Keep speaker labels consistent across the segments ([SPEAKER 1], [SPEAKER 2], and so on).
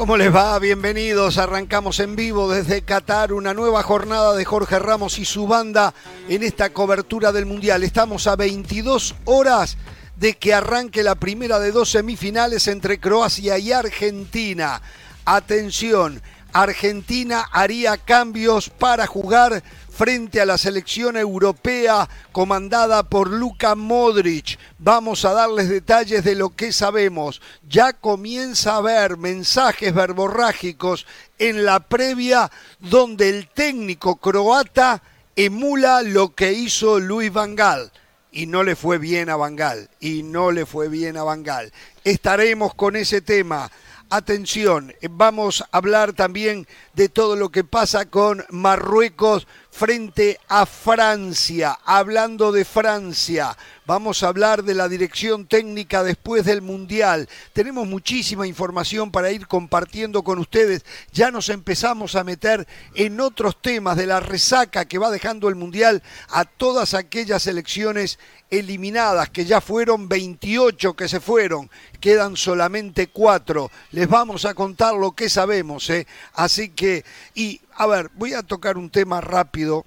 [SPEAKER 1] ¿Cómo les va? Bienvenidos. Arrancamos en vivo desde Qatar una nueva jornada de Jorge Ramos y su banda en esta cobertura del Mundial. Estamos a 22 horas de que arranque la primera de dos semifinales entre Croacia y Argentina. Atención, Argentina haría cambios para jugar frente a la selección europea comandada por Luka Modric. Vamos a darles detalles de lo que sabemos. Ya comienza a haber mensajes verborrágicos en la previa donde el técnico croata emula lo que hizo Luis Vangal. Y no le fue bien a Vangal. Y no le fue bien a Vangal. Estaremos con ese tema. Atención, vamos a hablar también de todo lo que pasa con Marruecos frente a Francia. Hablando de Francia, vamos a hablar de la dirección técnica después del Mundial. Tenemos muchísima información para ir compartiendo con ustedes. Ya nos empezamos a meter en otros temas de la resaca que va dejando el Mundial a todas aquellas elecciones eliminadas, que ya fueron 28 que se fueron, quedan solamente cuatro. Les vamos a contar lo que sabemos, ¿eh? Así que, y a ver, voy a tocar un tema rápido,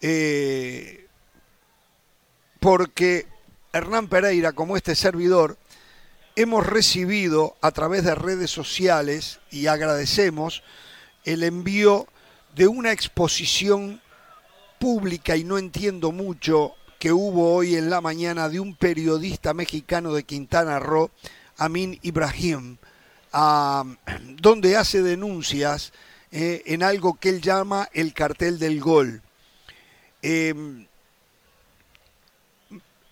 [SPEAKER 1] eh, porque Hernán Pereira, como este servidor, hemos recibido a través de redes sociales y agradecemos el envío de una exposición pública y no entiendo mucho que hubo hoy en la mañana de un periodista mexicano de Quintana Roo, Amin Ibrahim, donde hace denuncias eh, en algo que él llama el cartel del gol. Em,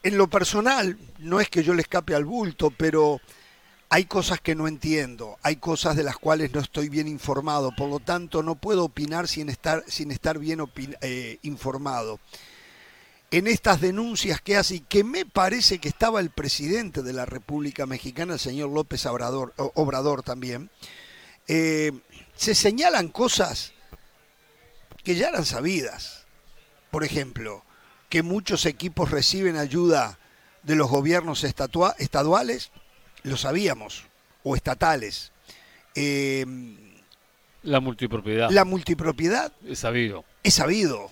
[SPEAKER 1] en lo personal, no es que yo le escape al bulto, pero hay cosas que no entiendo, hay cosas de las cuales no estoy bien informado, por lo tanto no puedo opinar sin estar, sin estar bien eh, informado. En estas denuncias que hace y que me parece que estaba el presidente de la República Mexicana, el señor López Obrador, también, eh, se señalan cosas que ya eran sabidas. Por ejemplo, que muchos equipos reciben ayuda de los gobiernos estaduales, lo sabíamos, o estatales.
[SPEAKER 2] Eh, la multipropiedad.
[SPEAKER 1] La multipropiedad.
[SPEAKER 2] Es sabido.
[SPEAKER 1] Es sabido.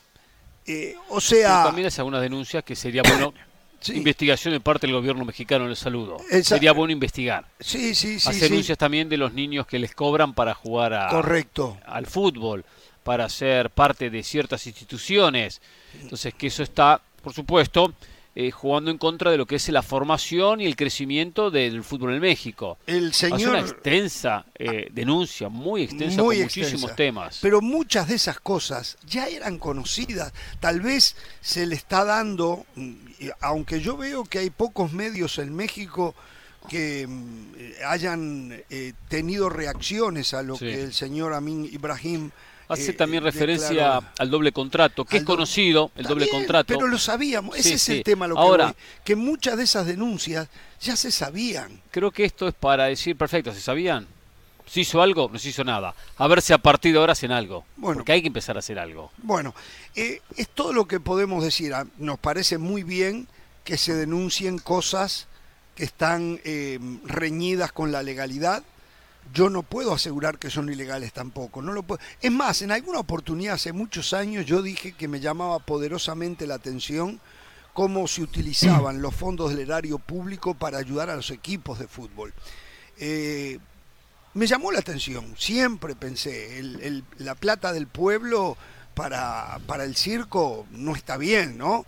[SPEAKER 1] Eh, o sea.
[SPEAKER 2] también hace algunas denuncias que sería bueno. Investigación de parte del gobierno mexicano, el saludo. Sería bueno investigar.
[SPEAKER 1] Sí, sí, sí.
[SPEAKER 2] Hace denuncias también de los niños que les cobran para jugar a,
[SPEAKER 1] Correcto.
[SPEAKER 2] al fútbol, para ser parte de ciertas instituciones. Entonces, que eso está, por supuesto, eh, jugando en contra de lo que es la formación y el crecimiento del fútbol en México.
[SPEAKER 1] El señor...
[SPEAKER 2] una extensa eh, denuncia, muy extensa, con muchísimos temas.
[SPEAKER 1] Pero muchas de esas cosas ya eran conocidas. Tal vez se le está dando, mm, aunque yo veo que hay pocos medios en México que mm, hayan eh, tenido reacciones a lo que el señor Amin Ibrahim
[SPEAKER 2] Hace eh, también referencia al doble contrato, que es conocido, el doble contrato.
[SPEAKER 1] Pero lo sabíamos, ese es el tema lo que Ahora, que muchas de esas denuncias ya se sabían.
[SPEAKER 2] Creo que esto es para decir, perfecto, ¿se sabían? ¿Se hizo algo? No se hizo nada. A ver si a partir de ahora hacen algo. Bueno, porque hay que empezar a hacer algo.
[SPEAKER 1] Bueno, eh, es todo lo que podemos decir. Ah, nos parece muy bien que se denuncien cosas que están eh, reñidas con la legalidad yo no puedo asegurar que son ilegales tampoco. No lo puedo. Es más, en alguna oportunidad hace muchos años yo dije que me llamaba poderosamente la atención cómo se utilizaban los fondos del erario público para ayudar a los equipos de fútbol. Eh, me llamó la atención, siempre pensé, la plata del pueblo para, para el circo no está bien, ¿no?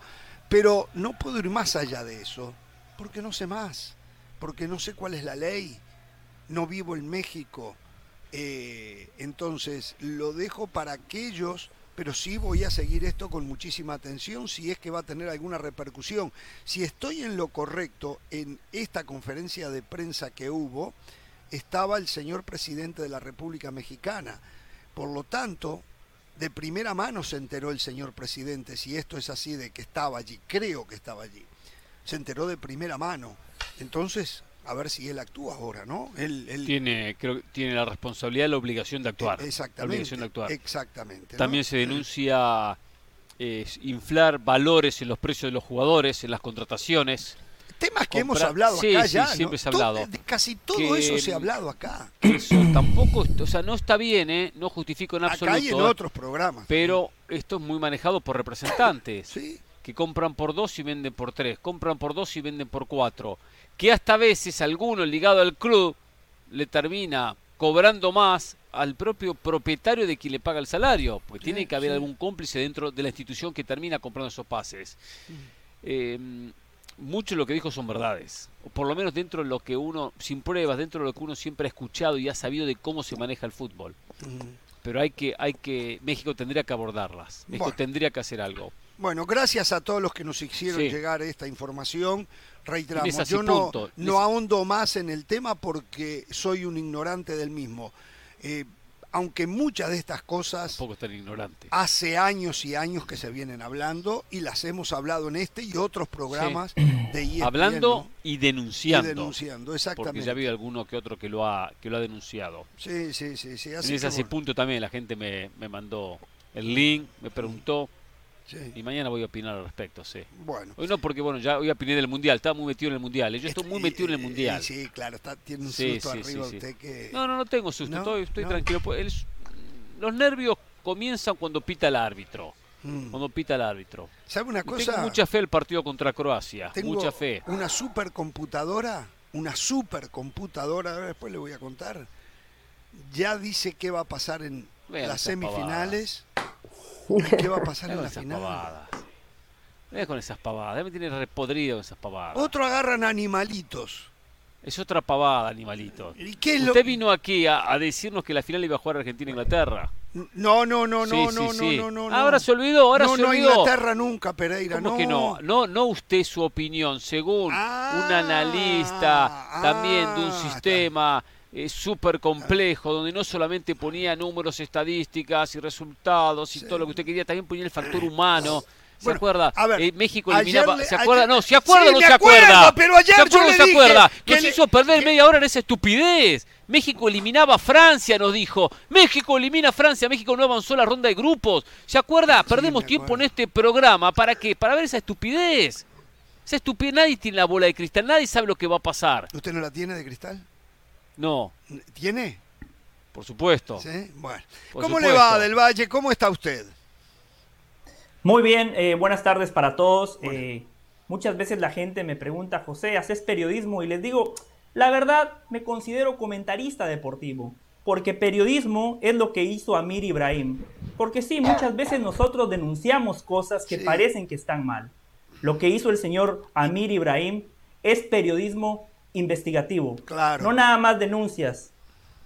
[SPEAKER 1] Pero no puedo ir más allá de eso, porque no sé más, porque no sé cuál es la ley no vivo en México. Eh, entonces lo dejo para aquellos, pero sí voy a seguir esto con muchísima atención si es que va a tener alguna repercusión. Si estoy en lo correcto, en esta conferencia de prensa que hubo, estaba el señor presidente de la República Mexicana. Por lo tanto, de primera mano se enteró el señor presidente, si esto es así, de que estaba allí, creo que estaba allí. Se enteró de primera mano. Entonces, a ver si él actúa ahora, ¿no? Él,
[SPEAKER 2] Tiene, creo, tiene la responsabilidad la obligación de actuar.
[SPEAKER 1] Exactamente.
[SPEAKER 2] La obligación de actuar.
[SPEAKER 1] Exactamente.
[SPEAKER 2] También se denuncia eh, inflar valores en los precios de los jugadores, en las contrataciones.
[SPEAKER 1] Temas que hemos hablado acá
[SPEAKER 2] sí,
[SPEAKER 1] ya.
[SPEAKER 2] siempre se ha hablado.
[SPEAKER 1] casi todo eso se ha hablado acá.
[SPEAKER 2] Eso tampoco, o sea, no está bien, ¿eh? no justifico en absoluto.
[SPEAKER 1] Acá y en otros programas.
[SPEAKER 2] Pero esto es muy manejado por representantes.
[SPEAKER 1] sí.
[SPEAKER 2] Que compran por dos y venden por tres. Compran por dos y venden por cuatro. Que hasta a veces alguno ligado al club le termina cobrando más al propio propietario de quien le paga el salario, porque tiene que haber algún cómplice dentro de la institución que termina comprando esos pases. Eh, mucho de lo que dijo son verdades, o por lo menos dentro de lo que uno, sin pruebas, dentro de lo que uno siempre ha escuchado y ha sabido de cómo se maneja el fútbol. Pero hay que, hay que, México tendría que abordarlas, México tendría que hacer algo.
[SPEAKER 1] Bueno, gracias a todos los que nos hicieron llegar esta información. Reiteramos, yo no, no ahondo más en el tema porque soy un ignorante del mismo. Eh, aunque muchas de estas cosas
[SPEAKER 2] Poco tan ignorante.
[SPEAKER 1] hace años y años que se vienen hablando y las hemos hablado en este y otros programas de ESPN,
[SPEAKER 2] Hablando y denunciando.
[SPEAKER 1] Y denunciando, exactamente.
[SPEAKER 2] Porque ya había alguno que otro que lo ha, que lo ha denunciado.
[SPEAKER 1] Sí, sí, sí. sí
[SPEAKER 2] en ese punto también la gente me, me mandó el link, me preguntó y mañana voy a opinar al respecto, sí.
[SPEAKER 1] Bueno.
[SPEAKER 2] Hoy no, porque bueno, ya hoy opiné del Mundial, estaba muy metido en el Mundial. Yo estoy muy metido en el Mundial.
[SPEAKER 1] Sí, claro, está, tiene un susto arriba usted que...
[SPEAKER 2] No, no, no tengo susto, estoy, tranquilo. Pues, los nervios comienzan cuando pita el árbitro. Mm. Cuando pita el árbitro.
[SPEAKER 1] ¿Sabe una cosa?
[SPEAKER 2] Tengo mucha fe el partido contra Croacia.
[SPEAKER 1] Tengo
[SPEAKER 2] mucha fe.
[SPEAKER 1] Una supercomputadora, una supercomputadora, después le voy a contar. Ya dice qué va a pasar en las semifinales. ¿Qué va a pasar en la final?
[SPEAKER 2] Pavadas. Con esas pavadas, me tiene repodrido esas pavadas.
[SPEAKER 1] Otro agarran animalitos.
[SPEAKER 2] Es otra pavada, animalitos. ¿Y qué Usted vino aquí a, decirnos que la final iba a jugar Argentina-Inglaterra.
[SPEAKER 1] No, no, no, no, no, no, no,
[SPEAKER 2] Ahora se olvidó, ahora se olvidó. No,
[SPEAKER 1] Inglaterra nunca, Pereira,
[SPEAKER 2] no. que no? No, no usted su opinión, según ah, un analista también de un ah, sistema eh, súper complejo, donde no solamente ponía números, estadísticas y resultados y todo lo que usted quería, también ponía el factor humano. ¿Se acuerda? Eh, México eliminaba. ¿Se acuerda? no, ¿se acuerda o no se acuerda?
[SPEAKER 1] Pero ayer
[SPEAKER 2] ¿Se acuerda
[SPEAKER 1] o
[SPEAKER 2] no se acuerda? Nos hizo perder media hora en esa estupidez. México eliminaba a Francia, nos dijo. México elimina a Francia, México no avanzó la ronda de grupos. ¿Se acuerda? Perdemos tiempo en este programa. ¿Para qué? Para ver esa estupidez. Esa estupidez. Nadie tiene la bola de cristal, nadie sabe lo que va a pasar.
[SPEAKER 1] ¿Usted no la tiene de cristal?
[SPEAKER 2] No.
[SPEAKER 1] ¿Tiene?
[SPEAKER 2] Por supuesto.
[SPEAKER 1] ¿Sí? Bueno. ¿Cómo le va, Del Valle? ¿Cómo está usted?
[SPEAKER 3] Muy bien, eh, buenas tardes para todos. Eh, muchas veces la gente me pregunta, José, ¿haces periodismo? Y les digo, la verdad, me considero comentarista deportivo, porque periodismo es lo que hizo Amir Ibrahim. Porque sí, muchas veces nosotros denunciamos cosas que parecen que están mal. Lo que hizo el señor Amir Ibrahim es periodismo investigativo.
[SPEAKER 1] Claro.
[SPEAKER 3] No nada más denuncias,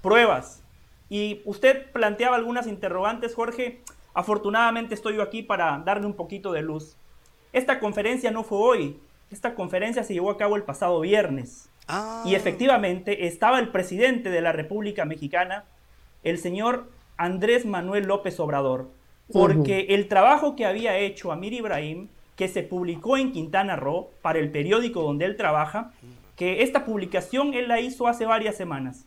[SPEAKER 3] pruebas. Y usted planteaba algunas interrogantes, Jorge. Afortunadamente estoy yo aquí para darle un poquito de luz. Esta conferencia no fue hoy. Esta conferencia se llevó a cabo el pasado viernes.
[SPEAKER 1] Ah.
[SPEAKER 3] Y efectivamente estaba el presidente de la República Mexicana, el señor Andrés Manuel López Obrador, porque el trabajo que había hecho Amir Ibrahim, que se publicó en Quintana Roo para el periódico donde él trabaja, que esta publicación él la hizo hace varias semanas.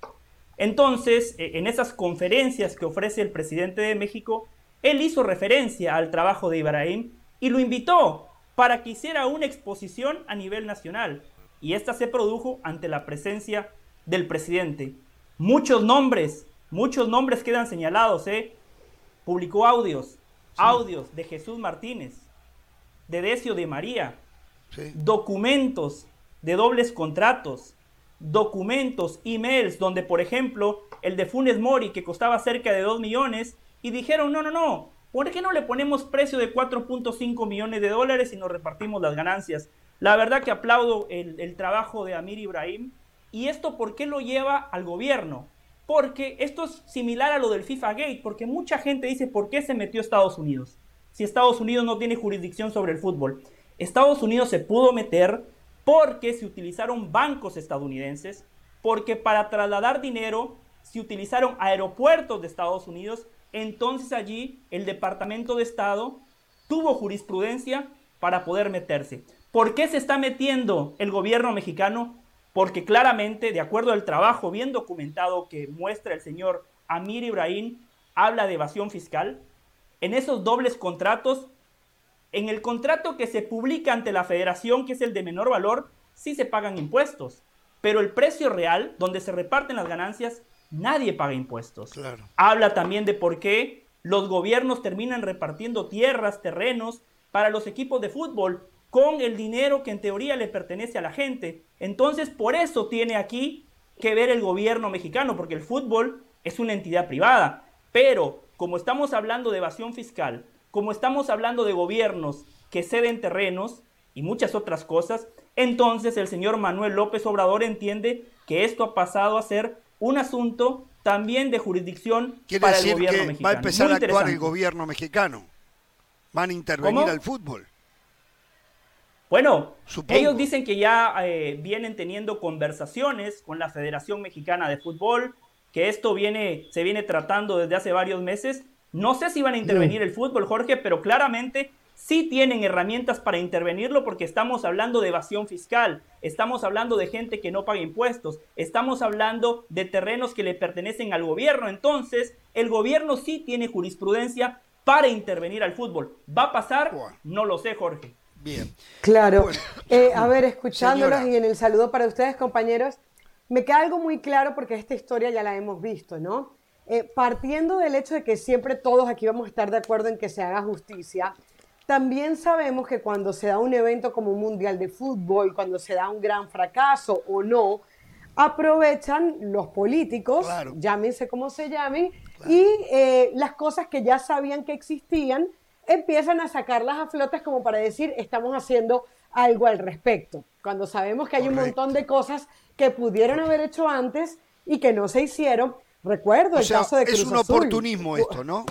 [SPEAKER 3] Entonces, e, en esas conferencias que ofrece el presidente de México, él hizo referencia al trabajo de Ibrahim y lo invitó para que hiciera una exposición a nivel nacional. Y esta se produjo ante la presencia del presidente. Muchos nombres, muchos nombres quedan señalados, ¿eh? Publicó audios, audios de Jesús Martínez, de Decio de María, documentos de dobles contratos, documentos, emails, donde por ejemplo el de Funes Mori que costaba cerca de 2 millones y dijeron, no, no, no, ¿por qué no le ponemos precio de 4.5 millones de dólares y nos repartimos las ganancias? La verdad que aplaudo el, trabajo de Amir Ibrahim. ¿Y esto por qué lo lleva al gobierno? Porque esto es similar a lo del FIFA Gate, porque mucha gente dice, ¿por qué se metió Estados Unidos? Si Estados Unidos no tiene jurisdicción sobre el fútbol. Estados Unidos se pudo meter porque se utilizaron bancos estadounidenses, porque para trasladar dinero se utilizaron aeropuertos de Estados Unidos, entonces allí el Departamento de Estado tuvo jurisprudencia para poder meterse. ¿Por qué se está metiendo el gobierno mexicano? porque claramente, de acuerdo al trabajo bien documentado que muestra el señor Amir Ibrahim, habla de evasión fiscal. En esos dobles contratos, en el contrato que se publica ante la federación, que es el de menor valor, sí se pagan impuestos, pero el precio real, donde se reparten las ganancias, nadie paga impuestos. Habla también de por qué los gobiernos terminan repartiendo tierras, terrenos para los equipos de fútbol con el dinero que en teoría le pertenece a la gente. Entonces, por eso tiene aquí que ver el gobierno mexicano, porque el fútbol es una entidad privada. Pero como estamos hablando de evasión fiscal, como estamos hablando de gobiernos que ceden terrenos y muchas otras cosas, entonces el señor Manuel López Obrador entiende que esto ha pasado a ser un asunto también de jurisdicción para el gobierno
[SPEAKER 1] que
[SPEAKER 3] mexicano.
[SPEAKER 1] Va a empezar a actuar el gobierno mexicano. Van a intervenir al fútbol.
[SPEAKER 3] Bueno, ellos dicen que ya eh, vienen teniendo conversaciones con la Federación Mexicana de Fútbol, que esto viene, se viene tratando desde hace varios meses. No sé si van a intervenir el fútbol, Jorge, pero claramente sí tienen herramientas para intervenirlo porque estamos hablando de evasión fiscal, estamos hablando de gente que no paga impuestos, estamos hablando de terrenos que le pertenecen al gobierno. Entonces, el gobierno sí tiene jurisprudencia para intervenir al fútbol. ¿Va a pasar? No lo sé, Jorge.
[SPEAKER 1] Bien.
[SPEAKER 4] Claro. Eh, a ver, escuchándolos y en el saludo para ustedes, compañeros, me queda algo muy claro porque esta historia ya la hemos visto, ¿no? Eh, partiendo del hecho de que siempre todos aquí vamos a estar de acuerdo en que se haga justicia, también sabemos que cuando se da un evento como un mundial de fútbol, cuando se da un gran fracaso o no, aprovechan los políticos, llámense como se llamen, y eh, las cosas que ya sabían que existían empiezan a sacarlas a flotes como para decir, estamos haciendo algo al respecto, cuando sabemos que hay un montón de cosas que pudieron haber hecho antes y que no se hicieron. Recuerdo el caso de Cruz
[SPEAKER 1] Es un oportunismo esto, ¿no?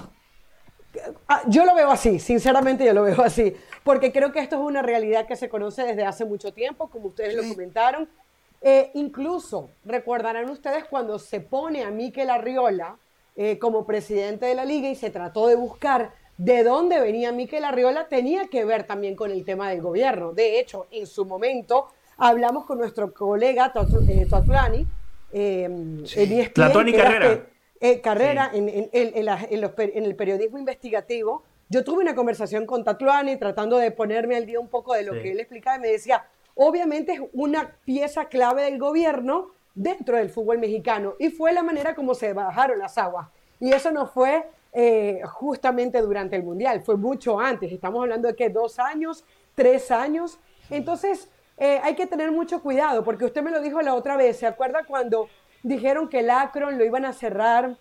[SPEAKER 4] Ah, yo lo veo así, sinceramente yo lo veo así, porque creo que esto es una realidad que se conoce desde hace mucho tiempo, como ustedes lo comentaron. Eh, incluso recordarán ustedes cuando se pone a Miquel Arriola eh, como presidente de la liga y se trató de buscar de dónde venía Miquel Arriola tenía que ver también con el tema del gobierno. De hecho, en su momento hablamos con nuestro colega Tatuani, eh,
[SPEAKER 3] eh Carrera.
[SPEAKER 4] Eh, carrera en, el periodismo investigativo. Yo tuve una conversación con Tatuani tratando de ponerme al día un poco de lo que él explicaba y me decía, obviamente es una pieza clave del gobierno dentro del fútbol mexicano y fue la manera como se bajaron las aguas. Y eso no fue eh, justamente durante el Mundial, fue mucho antes, estamos hablando de que dos años, tres años. Entonces, eh, hay que tener mucho cuidado, porque usted me lo dijo la otra vez, ¿se acuerda cuando dijeron que el Acron lo iban a cerrar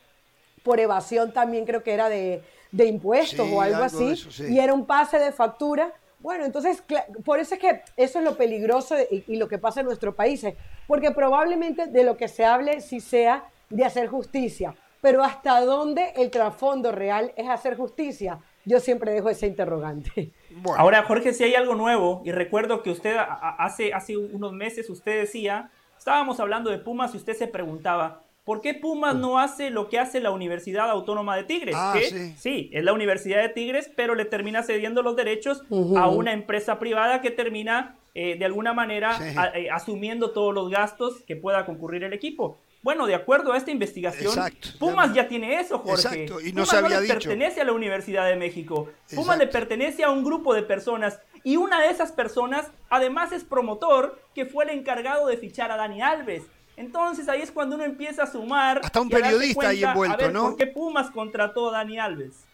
[SPEAKER 4] por evasión también, creo que era de, impuestos o algo, así, y era un pase de factura? Bueno, entonces, por eso es que eso es lo peligroso y, y, lo que pasa en nuestro país, porque probablemente de lo que se hable sí sea de hacer justicia, pero hasta dónde el trasfondo real es hacer justicia. Yo siempre dejo ese interrogante.
[SPEAKER 3] Ahora, Jorge, si hay algo nuevo, y recuerdo que usted hace, hace unos meses usted decía, estábamos hablando de Pumas y usted se preguntaba, ¿por qué Pumas no hace lo que hace la Universidad Autónoma de Tigres?
[SPEAKER 1] Ah,
[SPEAKER 3] sí. es la Universidad de Tigres, pero le termina cediendo los derechos a una empresa privada que termina eh, de alguna manera eh, asumiendo todos los gastos que pueda concurrir el equipo. Bueno, de acuerdo a esta investigación, Pumas ya tiene eso, Jorge.
[SPEAKER 1] Exacto. Y no
[SPEAKER 3] Pumas
[SPEAKER 1] no
[SPEAKER 3] le pertenece a la Universidad de México. Pumas le pertenece a un grupo de personas. Y una de esas personas, además, es promotor, que fue el encargado de fichar a Dani Alves. Entonces ahí es cuando uno empieza a sumar.
[SPEAKER 1] Hasta un periodista ahí envuelto, ¿no?
[SPEAKER 3] ¿Por qué Pumas contrató a Dani Alves?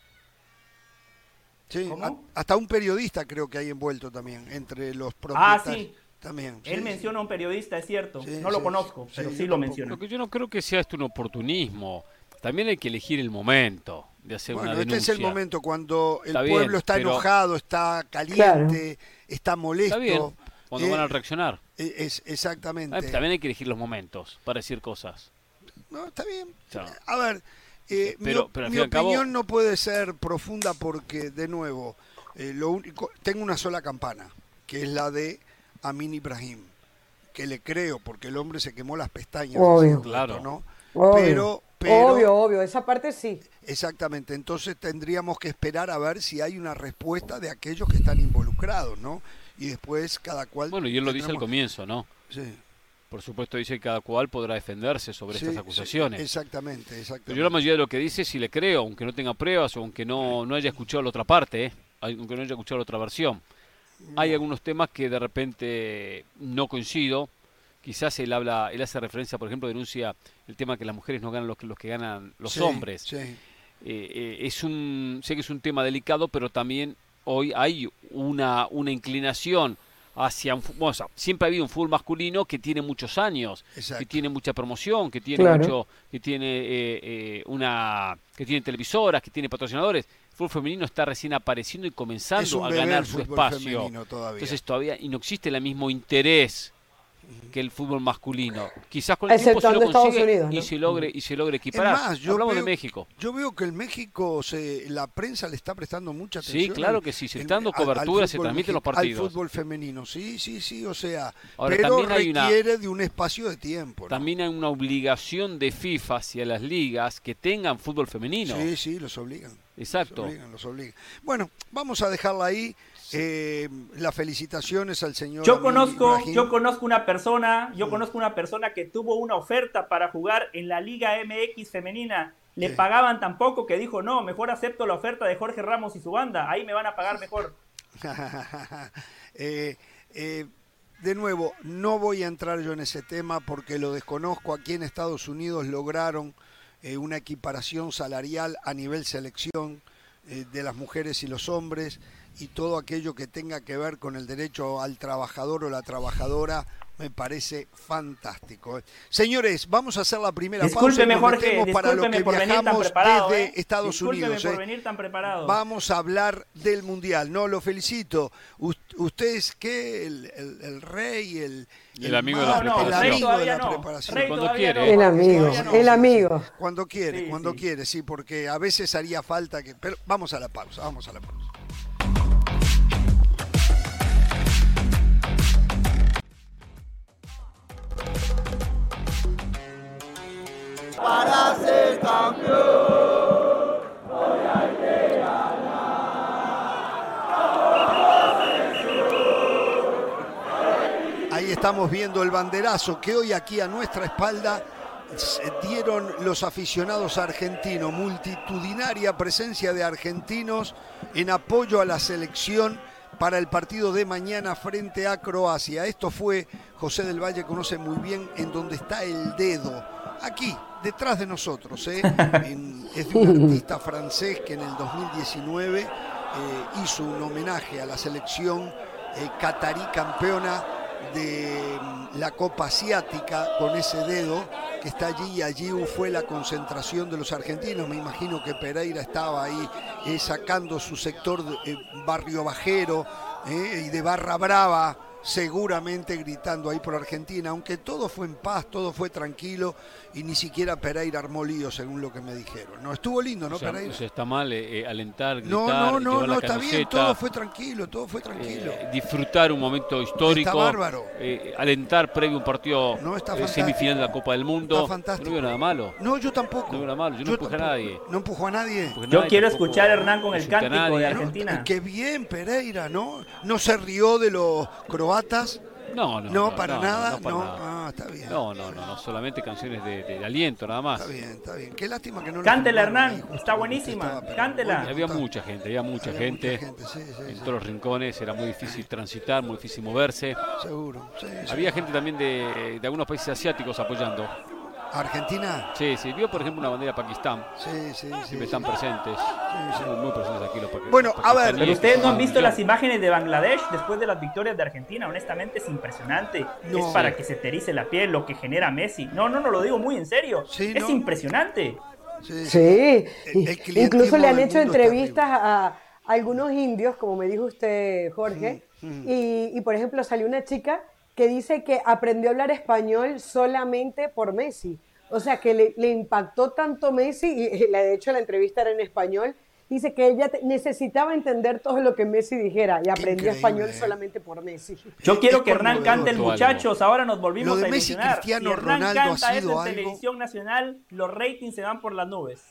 [SPEAKER 1] Sí, hasta un periodista creo que hay envuelto también entre los propietarios. Ah, sí. También.
[SPEAKER 3] Él menciona a un periodista, es cierto. no lo conozco, pero sí lo menciona.
[SPEAKER 2] Lo que yo no creo que sea esto un oportunismo. También hay que elegir el momento de hacer una denuncia.
[SPEAKER 1] Este es el momento cuando el pueblo está enojado, está caliente, está molesto.
[SPEAKER 2] Está bien. Cuando van a eh, reaccionar.
[SPEAKER 1] Eh, es, exactamente.
[SPEAKER 2] Ah, también hay que elegir los momentos para decir cosas.
[SPEAKER 1] No, está bien. A ver, eh, mi, opinión no puede ser profunda porque, de nuevo, lo único, tengo una sola campana, que es la de Amin Ibrahim, que le creo porque el hombre se quemó las pestañas.
[SPEAKER 4] Obvio.
[SPEAKER 2] Claro.
[SPEAKER 1] ¿no?
[SPEAKER 4] Pero, obvio, obvio, esa parte sí.
[SPEAKER 1] Exactamente, entonces tendríamos que esperar a ver si hay una respuesta de aquellos que están involucrados, ¿no? Y después cada cual...
[SPEAKER 2] Bueno, y él lo dice al comienzo, ¿no?
[SPEAKER 1] Sí.
[SPEAKER 2] Por supuesto dice que cada cual podrá defenderse sobre
[SPEAKER 1] Sí,
[SPEAKER 2] estas
[SPEAKER 1] sí,
[SPEAKER 2] acusaciones.
[SPEAKER 1] exactamente, exactamente.
[SPEAKER 2] Pero yo la mayoría de lo que dice sí le creo, aunque no tenga pruebas o aunque no, no haya escuchado la otra parte, ¿eh? aunque no haya escuchado la otra versión. Hay algunos temas que de repente no coincido. Quizás él habla, él hace referencia, por ejemplo, denuncia el tema que las mujeres no ganan los que, los que ganan los
[SPEAKER 1] Sí,
[SPEAKER 2] hombres.
[SPEAKER 1] sí.
[SPEAKER 2] Eh, eh, es un, sé que es un tema delicado, pero también hoy hay una, una inclinación hacia un bueno, o sea, siempre ha habido un fútbol masculino que tiene muchos años,
[SPEAKER 1] Exacto.
[SPEAKER 2] que tiene mucha promoción, que tiene
[SPEAKER 4] Claro.
[SPEAKER 2] mucho, que tiene eh, eh, una, que tiene televisoras, que tiene patrocinadores. Fútbol femenino está recién apareciendo y comenzando a ganar su espacio.
[SPEAKER 1] femenino todavía.
[SPEAKER 2] Entonces todavía y no existe el mismo interés que el fútbol masculino. Quizás con el tiempo se lo
[SPEAKER 4] Estados
[SPEAKER 2] consigue
[SPEAKER 4] Unidos,
[SPEAKER 2] y se logre y se logre
[SPEAKER 1] Es
[SPEAKER 2] equiparar.
[SPEAKER 1] más, yo
[SPEAKER 2] Hablamos
[SPEAKER 1] veo,
[SPEAKER 2] de México.
[SPEAKER 1] Yo veo que el México, se, la prensa le está prestando mucha atención.
[SPEAKER 2] Sí, claro que sí, se está dando
[SPEAKER 1] al- al
[SPEAKER 2] cobertura, se transmiten los partidos.
[SPEAKER 1] Al fútbol femenino, sí, sí, sí, o sea,
[SPEAKER 2] Ahora,
[SPEAKER 1] pero
[SPEAKER 2] también hay una-
[SPEAKER 1] requiere de un espacio de tiempo. ¿no?
[SPEAKER 2] También hay una obligación de FIFA hacia las ligas que tengan fútbol femenino.
[SPEAKER 1] Sí, sí, los obligan.
[SPEAKER 2] Exacto.
[SPEAKER 1] Los obligan, los obligan. Bueno, vamos a dejarla ahí. Eh, las felicitaciones al señor.
[SPEAKER 3] Yo conozco, yo conozco una persona, yo conozco una persona que tuvo una oferta para jugar en la Liga MX femenina. Le
[SPEAKER 1] Sí.
[SPEAKER 3] pagaban tan poco que dijo, no, mejor acepto la oferta de Jorge Ramos y su banda, ahí me van a pagar mejor.
[SPEAKER 1] Eh, eh, de nuevo, no voy a entrar yo en ese tema porque lo desconozco. Aquí en Estados Unidos lograron eh, una equiparación salarial a nivel selección eh, de las mujeres y los hombres y todo aquello que tenga que ver con el derecho al trabajador o la trabajadora me parece fantástico. Señores, vamos a hacer la primera pausa
[SPEAKER 3] Discúlpeme
[SPEAKER 1] nos
[SPEAKER 3] Jorge,
[SPEAKER 1] para lo que
[SPEAKER 3] por venir tan
[SPEAKER 1] viajamos
[SPEAKER 3] preparado.
[SPEAKER 1] desde
[SPEAKER 3] ¿eh?
[SPEAKER 1] Estados
[SPEAKER 3] Discúlpeme
[SPEAKER 1] Unidos.
[SPEAKER 3] por
[SPEAKER 1] eh.
[SPEAKER 3] venir tan preparado.
[SPEAKER 1] Vamos a hablar del mundial. No, lo felicito. Us- usted es que el, el- el rey, el,
[SPEAKER 2] El amigo de la
[SPEAKER 1] el
[SPEAKER 2] preparación.
[SPEAKER 3] Rey
[SPEAKER 1] amigo de la
[SPEAKER 3] no.
[SPEAKER 1] preparación.
[SPEAKER 3] Rey
[SPEAKER 2] Cuando quiere.
[SPEAKER 3] no,
[SPEAKER 2] El
[SPEAKER 4] amigo,
[SPEAKER 3] no.
[SPEAKER 4] el amigo.
[SPEAKER 1] Cuando quiere,
[SPEAKER 3] Sí,
[SPEAKER 1] cuando
[SPEAKER 3] sí.
[SPEAKER 1] quiere, sí, porque a veces haría falta que. Pero vamos a la pausa, vamos a la pausa. Ahí estamos viendo el banderazo que hoy aquí a nuestra espalda dieron los aficionados argentinos, multitudinaria presencia de argentinos en apoyo a la selección para el partido de mañana frente a Croacia. Esto fue, José del Valle conoce muy bien en donde está el dedo, aquí, detrás de nosotros. ¿eh? En- es de un artista francés que en el 2019 eh, hizo un homenaje a la selección eh, catarí campeona de mm, la Copa Asiática con ese dedo que está allí y allí fue la concentración de los argentinos. Me imagino que Pereira estaba ahí eh, sacando su sector de, eh, barrio bajero eh, y de barra brava, seguramente gritando ahí por Argentina, aunque todo fue en paz, todo fue tranquilo y ni siquiera Pereira armó lío según lo que me dijeron. No estuvo lindo, ¿no,
[SPEAKER 2] o, sea,
[SPEAKER 1] Pereira?
[SPEAKER 2] o sea, está mal eh, eh, alentar, gritar,
[SPEAKER 1] No, no, no, no,
[SPEAKER 2] la
[SPEAKER 1] está bien, todo fue tranquilo, todo fue tranquilo.
[SPEAKER 2] eh, disfrutar un momento histórico,
[SPEAKER 1] Está bárbaro.
[SPEAKER 2] eh, alentar previo a un partido
[SPEAKER 1] No, está
[SPEAKER 2] eh, semifinal de la Copa del Mundo.
[SPEAKER 1] Está fantástico.
[SPEAKER 2] No veo nada malo.
[SPEAKER 1] No, yo tampoco.
[SPEAKER 2] No veo nada malo, yo no empujé a nadie.
[SPEAKER 1] No empujo a nadie.
[SPEAKER 3] Yo
[SPEAKER 2] nadie
[SPEAKER 3] quiero
[SPEAKER 2] tampoco
[SPEAKER 3] escuchar a Hernán con el cántico de. Argentina.
[SPEAKER 1] No, qué bien, Pereira, ¿no? No se rió de los croatas.
[SPEAKER 2] No, no,
[SPEAKER 1] No, para nada.
[SPEAKER 2] para
[SPEAKER 1] No,
[SPEAKER 2] nada.
[SPEAKER 1] Ah, está bien.
[SPEAKER 2] No, no, no, no, solamente canciones de, de aliento nada más.
[SPEAKER 1] Está bien, está bien. Qué lástima que no
[SPEAKER 3] Cántela, Hernán, está buenísima. Cántela.
[SPEAKER 1] bueno,
[SPEAKER 2] Había
[SPEAKER 1] está-
[SPEAKER 2] mucha gente, había mucha
[SPEAKER 1] había
[SPEAKER 2] gente.
[SPEAKER 1] mucha gente, sí, sí,
[SPEAKER 2] en
[SPEAKER 1] sí.
[SPEAKER 2] todos los rincones era muy difícil transitar, muy difícil moverse.
[SPEAKER 1] Seguro. sí, sí.
[SPEAKER 2] Había gente también de, de algunos países asiáticos apoyando.
[SPEAKER 1] Argentina.
[SPEAKER 2] Sí, sí, vio por ejemplo una bandera de Pakistán.
[SPEAKER 1] Sí, sí, sí.
[SPEAKER 2] Siempre
[SPEAKER 1] sí.
[SPEAKER 2] están presentes.
[SPEAKER 1] sí.
[SPEAKER 2] Muy, muy presentes aquí los
[SPEAKER 1] Bueno, a ver.
[SPEAKER 3] Pero ustedes no han visto las imágenes de Bangladesh después de las victorias de Argentina. Honestamente es impresionante.
[SPEAKER 1] No.
[SPEAKER 3] Es para que se te erice la piel lo que genera Messi. No, no, no, lo digo muy en serio.
[SPEAKER 1] Sí,
[SPEAKER 3] es
[SPEAKER 1] no.
[SPEAKER 3] impresionante.
[SPEAKER 1] Sí, sí.
[SPEAKER 4] Sí,
[SPEAKER 1] El- el clientismo
[SPEAKER 4] incluso le han hecho entrevistas a algunos indios, como me dijo usted, Jorge, y, y, por ejemplo salió una chica que dice que aprendió a hablar español solamente por Messi. O sea, que le, le impactó tanto Messi, y la- de hecho la entrevista era en español, dice que ella necesitaba entender todo lo que Messi dijera y aprendió español
[SPEAKER 1] eh.
[SPEAKER 4] solamente por Messi.
[SPEAKER 3] Yo quiero que Hernán cante el muchachos. Ahora nos volvimos
[SPEAKER 1] Lo de
[SPEAKER 3] a
[SPEAKER 1] Messi,
[SPEAKER 3] ilusionar.
[SPEAKER 1] Cristiano
[SPEAKER 3] si Hernán
[SPEAKER 1] Ronaldo ha
[SPEAKER 3] canta
[SPEAKER 1] sido
[SPEAKER 3] eso en
[SPEAKER 1] algo-
[SPEAKER 3] televisión nacional, los ratings se van por las nubes.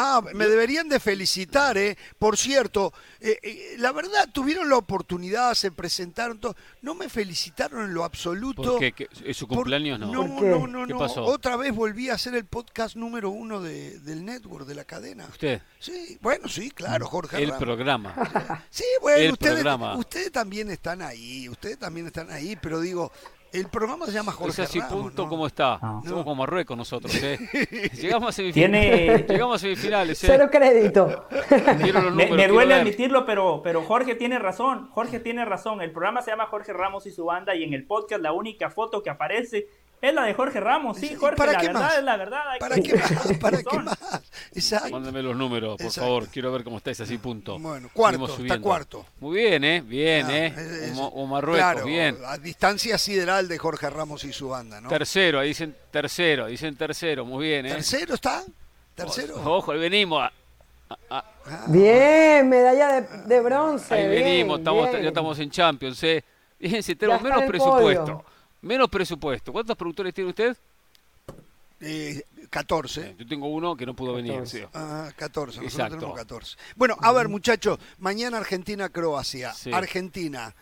[SPEAKER 1] Ah, me deberían de felicitar, ¿eh? Por cierto, eh, eh, la verdad, tuvieron la oportunidad, se presentaron, todo. no me felicitaron en lo absoluto.
[SPEAKER 2] ¿Por qué? ¿Que ¿Es su cumpleaños? No.
[SPEAKER 1] No,
[SPEAKER 4] ¿Por qué?
[SPEAKER 1] no, no,
[SPEAKER 2] ¿Qué
[SPEAKER 1] no.
[SPEAKER 2] pasó?
[SPEAKER 1] Otra vez volví a hacer el podcast número uno de- del network, de la cadena.
[SPEAKER 2] ¿Usted?
[SPEAKER 1] Sí, bueno, sí, claro, Jorge
[SPEAKER 2] El
[SPEAKER 1] Ramos.
[SPEAKER 2] programa.
[SPEAKER 1] Sí, bueno,
[SPEAKER 2] El
[SPEAKER 1] ustedes,
[SPEAKER 2] programa.
[SPEAKER 1] ustedes también están ahí, ustedes también están ahí, pero digo, el programa se llama Jorge
[SPEAKER 2] Es así,
[SPEAKER 1] Ramos,
[SPEAKER 2] punto,
[SPEAKER 1] ¿no?
[SPEAKER 2] ¿cómo está?
[SPEAKER 3] No.
[SPEAKER 2] Somos como Marruecos nosotros, ¿eh? Llegamos a semifinales.
[SPEAKER 3] Tiene-
[SPEAKER 2] Llegamos a semifinales, ¿eh?
[SPEAKER 4] Cero crédito.
[SPEAKER 3] Me, me duele admitirlo, pero, pero Jorge tiene razón. Jorge tiene razón. El programa se llama Jorge Ramos y su banda y en el podcast la única foto que aparece es la de Jorge Ramos. Sí,
[SPEAKER 1] ¿Y
[SPEAKER 3] Jorge,
[SPEAKER 1] para
[SPEAKER 3] la
[SPEAKER 1] qué
[SPEAKER 3] verdad
[SPEAKER 1] más?
[SPEAKER 3] es la verdad.
[SPEAKER 1] ¿Para
[SPEAKER 3] que-
[SPEAKER 1] qué más? ¿Para qué más? Exacto.
[SPEAKER 2] Mándame los números, por
[SPEAKER 1] Exacto.
[SPEAKER 2] favor. Quiero ver cómo estáis así, punto.
[SPEAKER 1] Bueno, cuarto, está cuarto.
[SPEAKER 2] Muy bien, ¿eh? Bien,
[SPEAKER 1] Ah,
[SPEAKER 2] ¿eh?
[SPEAKER 1] es- es-
[SPEAKER 2] O, Marruecos,
[SPEAKER 1] claro,
[SPEAKER 2] bien.
[SPEAKER 1] A distancia sideral de Jorge Ramos y su banda, ¿no?
[SPEAKER 2] Tercero, ahí dicen tercero, dicen tercero, muy bien, ¿eh?
[SPEAKER 1] ¿Tercero está? ¿Tercero?
[SPEAKER 2] Ojo, ahí venimos. a- a- a-
[SPEAKER 4] Bien, medalla de, de bronce.
[SPEAKER 2] ahí
[SPEAKER 4] bien,
[SPEAKER 2] venimos, estamos,
[SPEAKER 4] bien.
[SPEAKER 2] ya estamos en Champions, ¿eh? Fíjense, tenemos menos presupuesto. Menos presupuesto. ¿Cuántos productores tiene usted?
[SPEAKER 1] Eh, 14.
[SPEAKER 2] Yo tengo uno que no pudo venir.
[SPEAKER 4] 14.
[SPEAKER 2] sí.
[SPEAKER 1] Ah, 14, nosotros
[SPEAKER 2] Exacto.
[SPEAKER 1] tenemos 14. Bueno, a ver muchachos, mañana Argentina-Croacia.
[SPEAKER 2] Sí.
[SPEAKER 1] Argentina,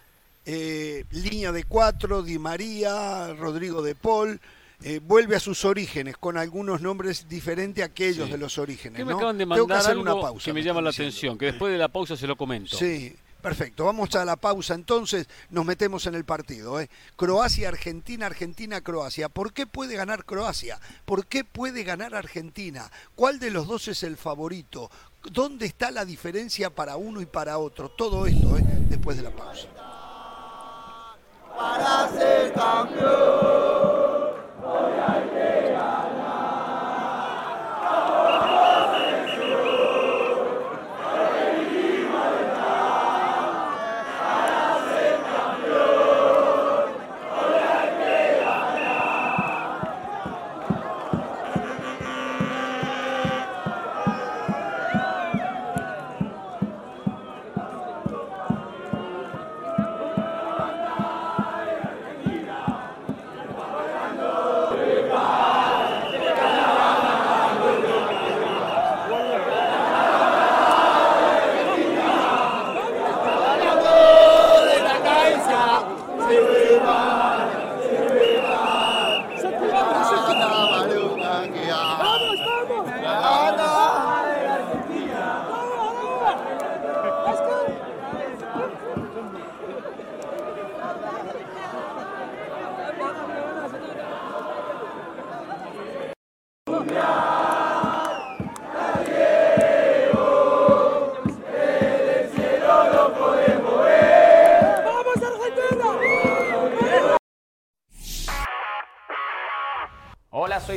[SPEAKER 1] eh, línea de cuatro, Di María, Rodrigo de Paul, eh, vuelve a sus orígenes con algunos nombres diferentes a aquellos
[SPEAKER 2] Sí.
[SPEAKER 1] de los orígenes.
[SPEAKER 2] Que me
[SPEAKER 1] ¿no?
[SPEAKER 2] acaban de
[SPEAKER 1] Tengo que
[SPEAKER 2] mandar
[SPEAKER 1] hacer
[SPEAKER 2] algo
[SPEAKER 1] una pausa.
[SPEAKER 2] que me llama la
[SPEAKER 1] diciendo.
[SPEAKER 2] atención, que después de la pausa se lo comento.
[SPEAKER 1] Sí, perfecto. Vamos a la pausa entonces. Nos metemos en el partido. ¿eh? Croacia, Argentina, Argentina, Croacia. ¿Por qué puede ganar Croacia? ¿Por qué puede ganar Argentina? ¿Cuál de los dos es el favorito? ¿Dónde está la diferencia para uno y para otro? Todo esto ¿eh? después de la pausa.
[SPEAKER 5] Hola, soy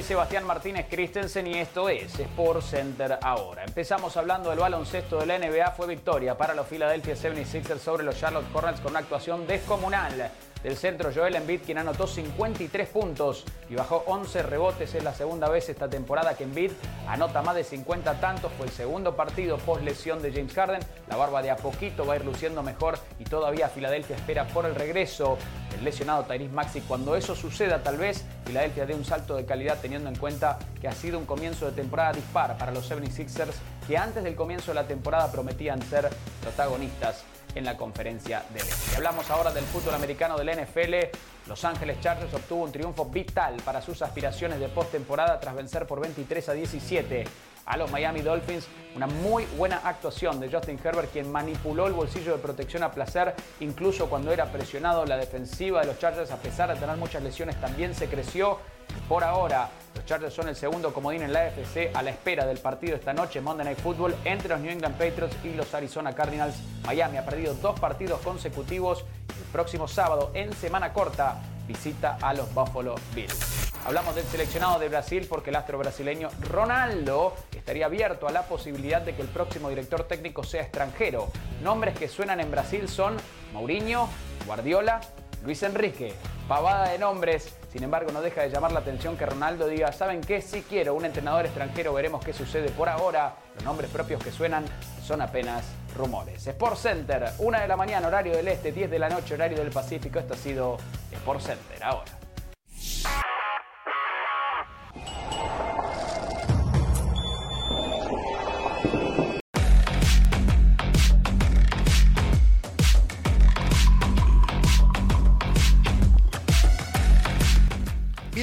[SPEAKER 5] Sebastián Martínez Christensen y esto es Sport Center ahora. Empezamos hablando del baloncesto de la NBA. Fue victoria para los Philadelphia 76ers sobre los Charlotte Hornets con una actuación descomunal del centro Joel Embiid, quien anotó 53 puntos y bajó 11 rebotes. Es la segunda vez esta temporada que Embiid anota más de 50 tantos. Fue el segundo partido post lesión de James Harden. La barba de a poquito va a ir luciendo mejor y todavía Filadelfia espera por el regreso del lesionado Tyrese Maxi. Cuando eso suceda, tal vez Filadelfia dé un salto de calidad teniendo en cuenta que ha sido un comienzo de temporada dispar para los 76ers que antes del comienzo de la temporada prometían ser protagonistas en la conferencia del Este. Hablamos ahora del fútbol americano del NFL. Los Ángeles Chargers obtuvo un triunfo vital para sus aspiraciones de postemporada tras vencer por 23 a 17 a los Miami Dolphins. Una muy buena actuación de Justin Herbert, quien manipuló el bolsillo de protección a placer, incluso cuando era presionado. La defensiva de los Chargers, a pesar de tener muchas lesiones, también se creció. Por ahora, los Chargers son el segundo comodín en la AFC a la espera del partido esta noche, Monday Night Football, entre los New England Patriots y los Arizona Cardinals. Miami ha perdido dos partidos consecutivos. El próximo sábado, en semana corta, visita a los Buffalo Bills. Hablamos del seleccionado de Brasil porque el astro brasileño Ronaldo estaría abierto a la posibilidad de que el próximo director técnico sea extranjero. Nombres que suenan en Brasil son Mourinho, Guardiola, Luis Enrique. Pavada de nombres. Sin embargo, no deja de llamar la atención que Ronaldo diga, ¿saben qué? Si quiero un entrenador extranjero, veremos qué sucede por ahora. Los nombres propios que suenan son apenas rumores. Sport Center, una de la mañana, horario del este, 10 de la noche, horario del Pacífico. Esto ha sido Sport Center ahora.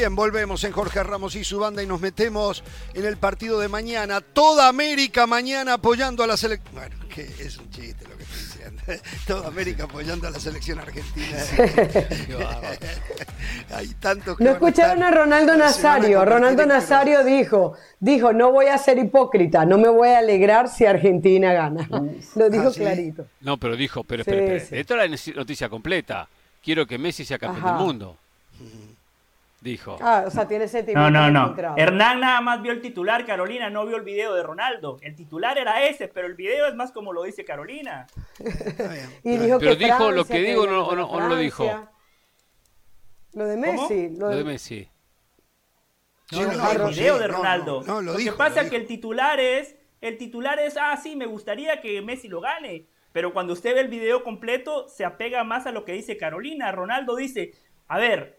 [SPEAKER 1] Bien, volvemos en Jorge Ramos y su banda y nos metemos en el partido de mañana. Toda América mañana apoyando a la selección. Bueno, que es un chiste lo que estoy diciendo. Toda América apoyando a la selección argentina. Hay tantos que
[SPEAKER 4] No
[SPEAKER 1] a
[SPEAKER 4] escucharon a Ronaldo Nazario. Ronaldo Nazario dijo, dijo, no voy a ser hipócrita, no me voy a alegrar si Argentina gana. Lo dijo
[SPEAKER 1] ¿Ah, sí?
[SPEAKER 4] clarito.
[SPEAKER 2] No, pero dijo, pero
[SPEAKER 4] Sí,
[SPEAKER 2] espera, espera.
[SPEAKER 4] sí.
[SPEAKER 2] Esto es la noticia completa. Quiero que Messi sea campeón
[SPEAKER 4] Ajá.
[SPEAKER 2] del mundo. Dijo.
[SPEAKER 4] Ah, o sea, tiene
[SPEAKER 3] No,
[SPEAKER 4] sentimientos
[SPEAKER 3] no, no.
[SPEAKER 4] encontrados.
[SPEAKER 3] Hernán nada más vio el titular, Carolina no vio el video de Ronaldo. El titular era ese, pero el video es más como lo dice Carolina.
[SPEAKER 4] Y dijo
[SPEAKER 2] Pero
[SPEAKER 4] que
[SPEAKER 2] dijo lo que digo,
[SPEAKER 4] que
[SPEAKER 2] no- o no- o no lo dijo.
[SPEAKER 4] Lo de Messi. Lo
[SPEAKER 2] Lo
[SPEAKER 4] de,
[SPEAKER 2] de Messi.
[SPEAKER 3] No,
[SPEAKER 1] lo
[SPEAKER 3] no, el video
[SPEAKER 1] sí,
[SPEAKER 3] de
[SPEAKER 1] no,
[SPEAKER 3] Ronaldo.
[SPEAKER 1] No, no, lo,
[SPEAKER 3] lo
[SPEAKER 1] dijo,
[SPEAKER 3] que pasa es que el titular es, el titular es, ah, sí, me gustaría que Messi lo gane. Pero cuando usted ve el video completo, se apega más a lo que dice Carolina. Ronaldo dice, a ver,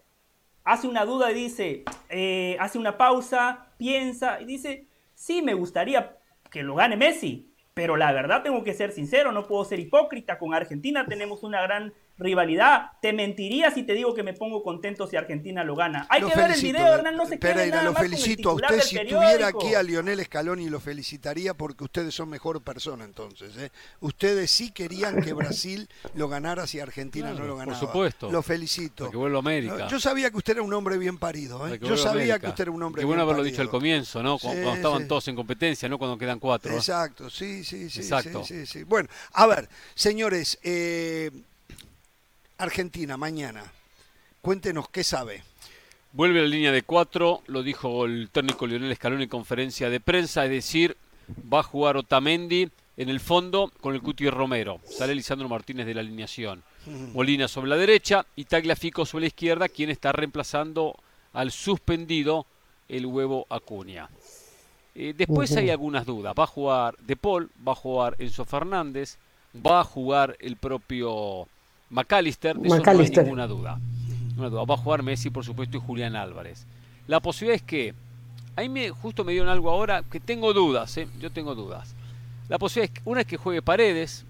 [SPEAKER 3] hace una duda y dice, eh, hace una pausa, piensa y dice, sí, me gustaría que lo gane Messi. Pero la verdad tengo que ser sincero, no puedo ser hipócrita. Con Argentina tenemos una gran rivalidad. Te mentiría si te digo que me pongo contento si Argentina lo gana. Hay
[SPEAKER 1] Lo
[SPEAKER 3] que ver el
[SPEAKER 1] felicito,
[SPEAKER 3] video, Hernán, no se quede
[SPEAKER 1] Pereira,
[SPEAKER 3] nada
[SPEAKER 1] lo
[SPEAKER 3] más con el
[SPEAKER 1] felicito a usted. Si tuviera
[SPEAKER 3] periódico.
[SPEAKER 1] aquí a Lionel Scaloni lo felicitaría porque ustedes son mejor persona entonces. ¿eh? Ustedes sí querían que Brasil lo ganara si Argentina
[SPEAKER 2] Claro,
[SPEAKER 1] no lo
[SPEAKER 2] por
[SPEAKER 1] ganaba.
[SPEAKER 2] supuesto.
[SPEAKER 1] Lo felicito.
[SPEAKER 2] Porque vuelva a América.
[SPEAKER 1] Yo sabía que usted era un hombre bien parido. ¿eh?
[SPEAKER 2] Que
[SPEAKER 1] Yo sabía
[SPEAKER 2] América.
[SPEAKER 1] que usted era un hombre
[SPEAKER 2] Qué bueno
[SPEAKER 1] bien
[SPEAKER 2] haberlo
[SPEAKER 1] parido.
[SPEAKER 2] dicho al comienzo, ¿no? Cuando,
[SPEAKER 1] Sí,
[SPEAKER 2] cuando estaban
[SPEAKER 1] sí.
[SPEAKER 2] todos en competencia, no cuando quedan cuatro.
[SPEAKER 1] Exacto, sí, sí, sí.
[SPEAKER 2] Exacto.
[SPEAKER 1] Sí, sí, sí. Bueno, a ver, señores, eh, Argentina, mañana. Cuéntenos qué sabe.
[SPEAKER 2] Vuelve a la línea de cuatro, lo dijo el técnico Lionel Scaloni en conferencia de prensa, es decir, va a jugar Otamendi en el fondo con el Cuti Romero. Sale Lisandro Martínez de la alineación. Molina sobre la derecha y Tagliafico sobre la izquierda, quien está reemplazando al suspendido el huevo Acuña. Eh, después hay algunas dudas. Va a jugar De Paul, va a jugar Enzo Fernández, va a jugar el propio McAllister, de eso no hay
[SPEAKER 4] McAllister.
[SPEAKER 2] ninguna duda. Va a jugar Messi, por supuesto, y Julián Álvarez. La posibilidad es que, ahí me, justo me dieron algo ahora, que tengo dudas, ¿eh? yo tengo dudas. La posibilidad es que, una es que juegue Paredes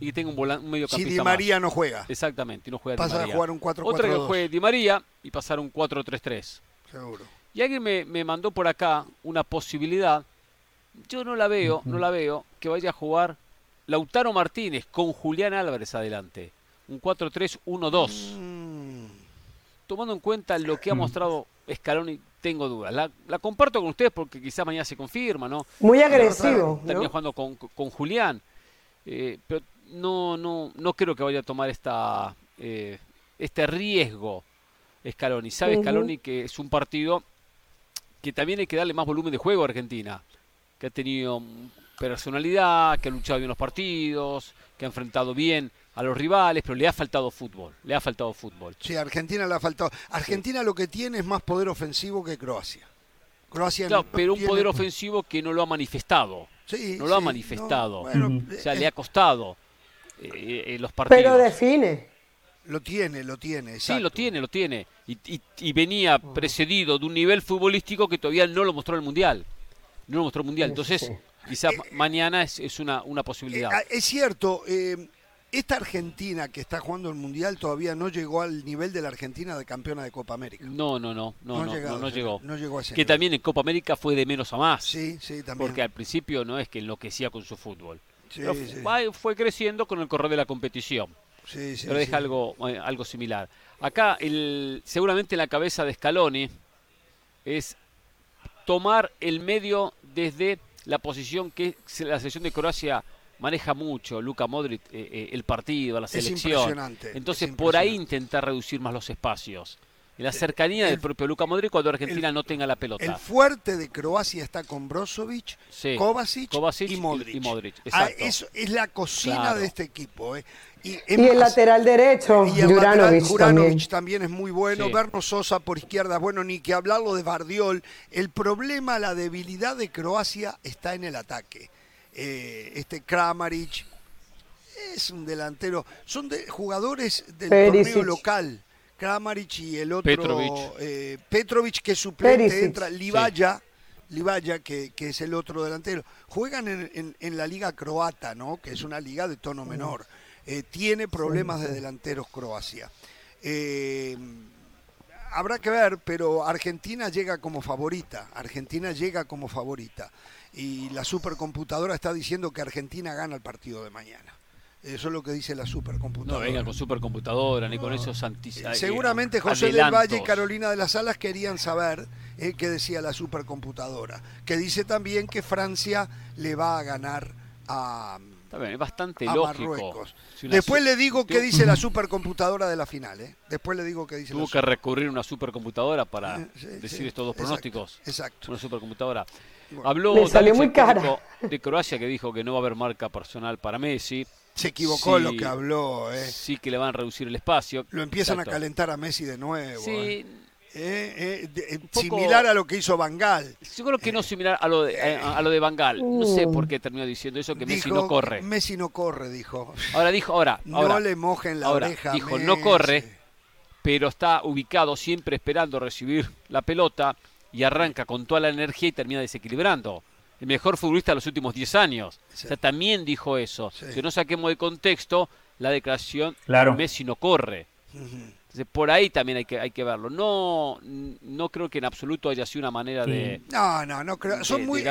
[SPEAKER 2] y que tenga un, volan- un medio
[SPEAKER 1] Si Di María no juega,
[SPEAKER 2] Exactamente, y no juega Di
[SPEAKER 1] pasa a jugar un 4-4-2.
[SPEAKER 2] Otra que juegue Di María y pasar un 4-3-3.
[SPEAKER 1] Seguro.
[SPEAKER 2] Y alguien me, me mandó por acá una posibilidad. Yo no la veo, no la veo, que vaya a jugar Lautaro Martínez con Julián Álvarez adelante. Un 4-3-1-2.
[SPEAKER 1] Mm,
[SPEAKER 2] Tomando en cuenta lo que ha mostrado Scaloni, tengo dudas. La, la comparto con ustedes porque quizás mañana se confirma, ¿no?
[SPEAKER 4] Muy agresivo, ¿no?
[SPEAKER 2] jugando con, con Julián. Eh, pero no, no, no creo que vaya a tomar esta, eh, este riesgo Scaloni. Sabe
[SPEAKER 4] Ujú.
[SPEAKER 2] Scaloni que es un partido que también hay que darle más volumen de juego a Argentina. Que ha tenido mm, personalidad, que ha luchado bien los partidos, que ha enfrentado bien a los rivales, pero le ha faltado fútbol. Le ha faltado fútbol.
[SPEAKER 1] Sí, a Argentina le ha faltado. Argentina lo que tiene es más poder ofensivo que Croacia. Croacia
[SPEAKER 2] Claro,
[SPEAKER 1] no
[SPEAKER 2] pero un poder ofensivo que no lo ha manifestado.
[SPEAKER 1] Sí,
[SPEAKER 2] no lo ha manifestado.
[SPEAKER 1] no, bueno,
[SPEAKER 3] Ujú.
[SPEAKER 2] O sea,
[SPEAKER 1] eh,
[SPEAKER 2] le ha costado eh, eh, los partidos.
[SPEAKER 4] Pero define.
[SPEAKER 1] Lo tiene, lo tiene.
[SPEAKER 2] Sí, lo tiene, lo tiene. Y, y- y venía precedido de un nivel futbolístico que todavía no lo mostró el Mundial. No lo mostró el Mundial. Entonces,
[SPEAKER 4] Sí.
[SPEAKER 2] quizás ma- mañana es, es una, una
[SPEAKER 1] Eh,
[SPEAKER 2] posibilidad.
[SPEAKER 1] ah, es cierto, eh, esta Argentina que está jugando el Mundial todavía no llegó al nivel de la Argentina de campeona de Copa América.
[SPEAKER 2] No, no, no, no, no,
[SPEAKER 1] llegado
[SPEAKER 2] no, no llegó.
[SPEAKER 1] no llegó a ese
[SPEAKER 2] Que también en Copa América fue de menos a más.
[SPEAKER 1] Sí, sí, también.
[SPEAKER 2] Porque al principio no es que enloquecía con su fútbol.
[SPEAKER 1] Sí,
[SPEAKER 2] Pero
[SPEAKER 1] sí.
[SPEAKER 2] va- fue creciendo con el correr de la competición.
[SPEAKER 1] Sí, sí,
[SPEAKER 2] pero deja
[SPEAKER 1] sí.
[SPEAKER 2] algo, eh, algo similar. Acá, el, seguramente en la cabeza de Scaloni es tomar el medio desde la posición que la selección de Croacia maneja mucho, Luka Modric, eh, eh, el partido, la
[SPEAKER 1] Es
[SPEAKER 2] selección.
[SPEAKER 1] impresionante,
[SPEAKER 2] Entonces,
[SPEAKER 1] es
[SPEAKER 2] por ahí intentar reducir más los espacios. En la cercanía
[SPEAKER 1] el-
[SPEAKER 2] del propio Luka Modric cuando Argentina
[SPEAKER 1] el-
[SPEAKER 2] no tenga la pelota.
[SPEAKER 1] El fuerte de Croacia está con Brozovic,
[SPEAKER 2] Sí.
[SPEAKER 1] Kovacic,
[SPEAKER 2] Kovacic
[SPEAKER 1] y Modric.
[SPEAKER 2] y Modric,
[SPEAKER 1] Ah, eso es la cocina
[SPEAKER 2] Claro.
[SPEAKER 1] de este equipo. ¿eh? Y, es
[SPEAKER 4] Y el
[SPEAKER 1] más,
[SPEAKER 4] lateral derecho,
[SPEAKER 1] y el lateral,
[SPEAKER 4] Juranovic
[SPEAKER 1] Juranovic
[SPEAKER 4] también.
[SPEAKER 1] también. es muy bueno.
[SPEAKER 2] Sí.
[SPEAKER 1] Berno Sosa por izquierda, bueno, ni que hablarlo de Bardiol. El problema, la debilidad de Croacia está en el ataque. Eh, este Kramaric es un delantero. Son de, jugadores del
[SPEAKER 4] Perisic.
[SPEAKER 1] torneo local. Kramaric y el otro
[SPEAKER 2] Petrovic.
[SPEAKER 1] eh, Petrovic, que es suplente,
[SPEAKER 4] Perisic.
[SPEAKER 1] entra Livaya. Livaya, que, que es el otro delantero. Juegan en, en- en la liga croata, ¿no? Que es una liga de tono menor. Eh, tiene problemas de delanteros Croacia. Eh, habrá que ver, pero Argentina llega como favorita. Argentina llega como favorita. Y la supercomputadora está diciendo que Argentina gana el partido de mañana. Eso es lo que dice la supercomputadora.
[SPEAKER 2] No venga con supercomputadora ni con esos anti
[SPEAKER 1] eh, Seguramente José del Valle y Carolina de las Alas querían saber eh, qué decía la supercomputadora. Que dice también que Francia le va a ganar a,
[SPEAKER 2] es bastante lógico.
[SPEAKER 1] Después le digo qué dice la supercomputadora de la final. ¿eh? Después le digo qué dice
[SPEAKER 2] Tuvo que recurrir a una supercomputadora para decir estos dos pronósticos.
[SPEAKER 1] Exacto.
[SPEAKER 2] Una supercomputadora. Habló
[SPEAKER 4] salió muy
[SPEAKER 2] de Croacia que dijo que no va a haber marca personal para Messi.
[SPEAKER 1] Se equivocó lo que habló. ¿eh?
[SPEAKER 2] Sí que le van a reducir el espacio.
[SPEAKER 1] Lo empiezan a calentar a Messi de nuevo.
[SPEAKER 2] Sí.
[SPEAKER 1] ¿eh? Eh, eh, similar a lo que hizo Bangal.
[SPEAKER 2] Yo creo que no similar a lo de, eh, a lo de Bangal. No sé por qué terminó diciendo eso, que Messi no corre.
[SPEAKER 1] Messi no corre, dijo.
[SPEAKER 2] Ahora dijo, ahora.
[SPEAKER 1] no le mojen la oreja.
[SPEAKER 2] Dijo, no corre, pero está ubicado siempre esperando recibir la pelota y arranca con toda la energía y termina desequilibrando. El mejor futbolista de los últimos 10 años. O sea, también dijo eso. Que no saquemos de contexto la declaración,
[SPEAKER 3] claro.
[SPEAKER 2] Messi no corre por ahí también hay que, hay que verlo. No, no creo que en absoluto haya sido una manera de.
[SPEAKER 1] No, no, no creo. Son muy.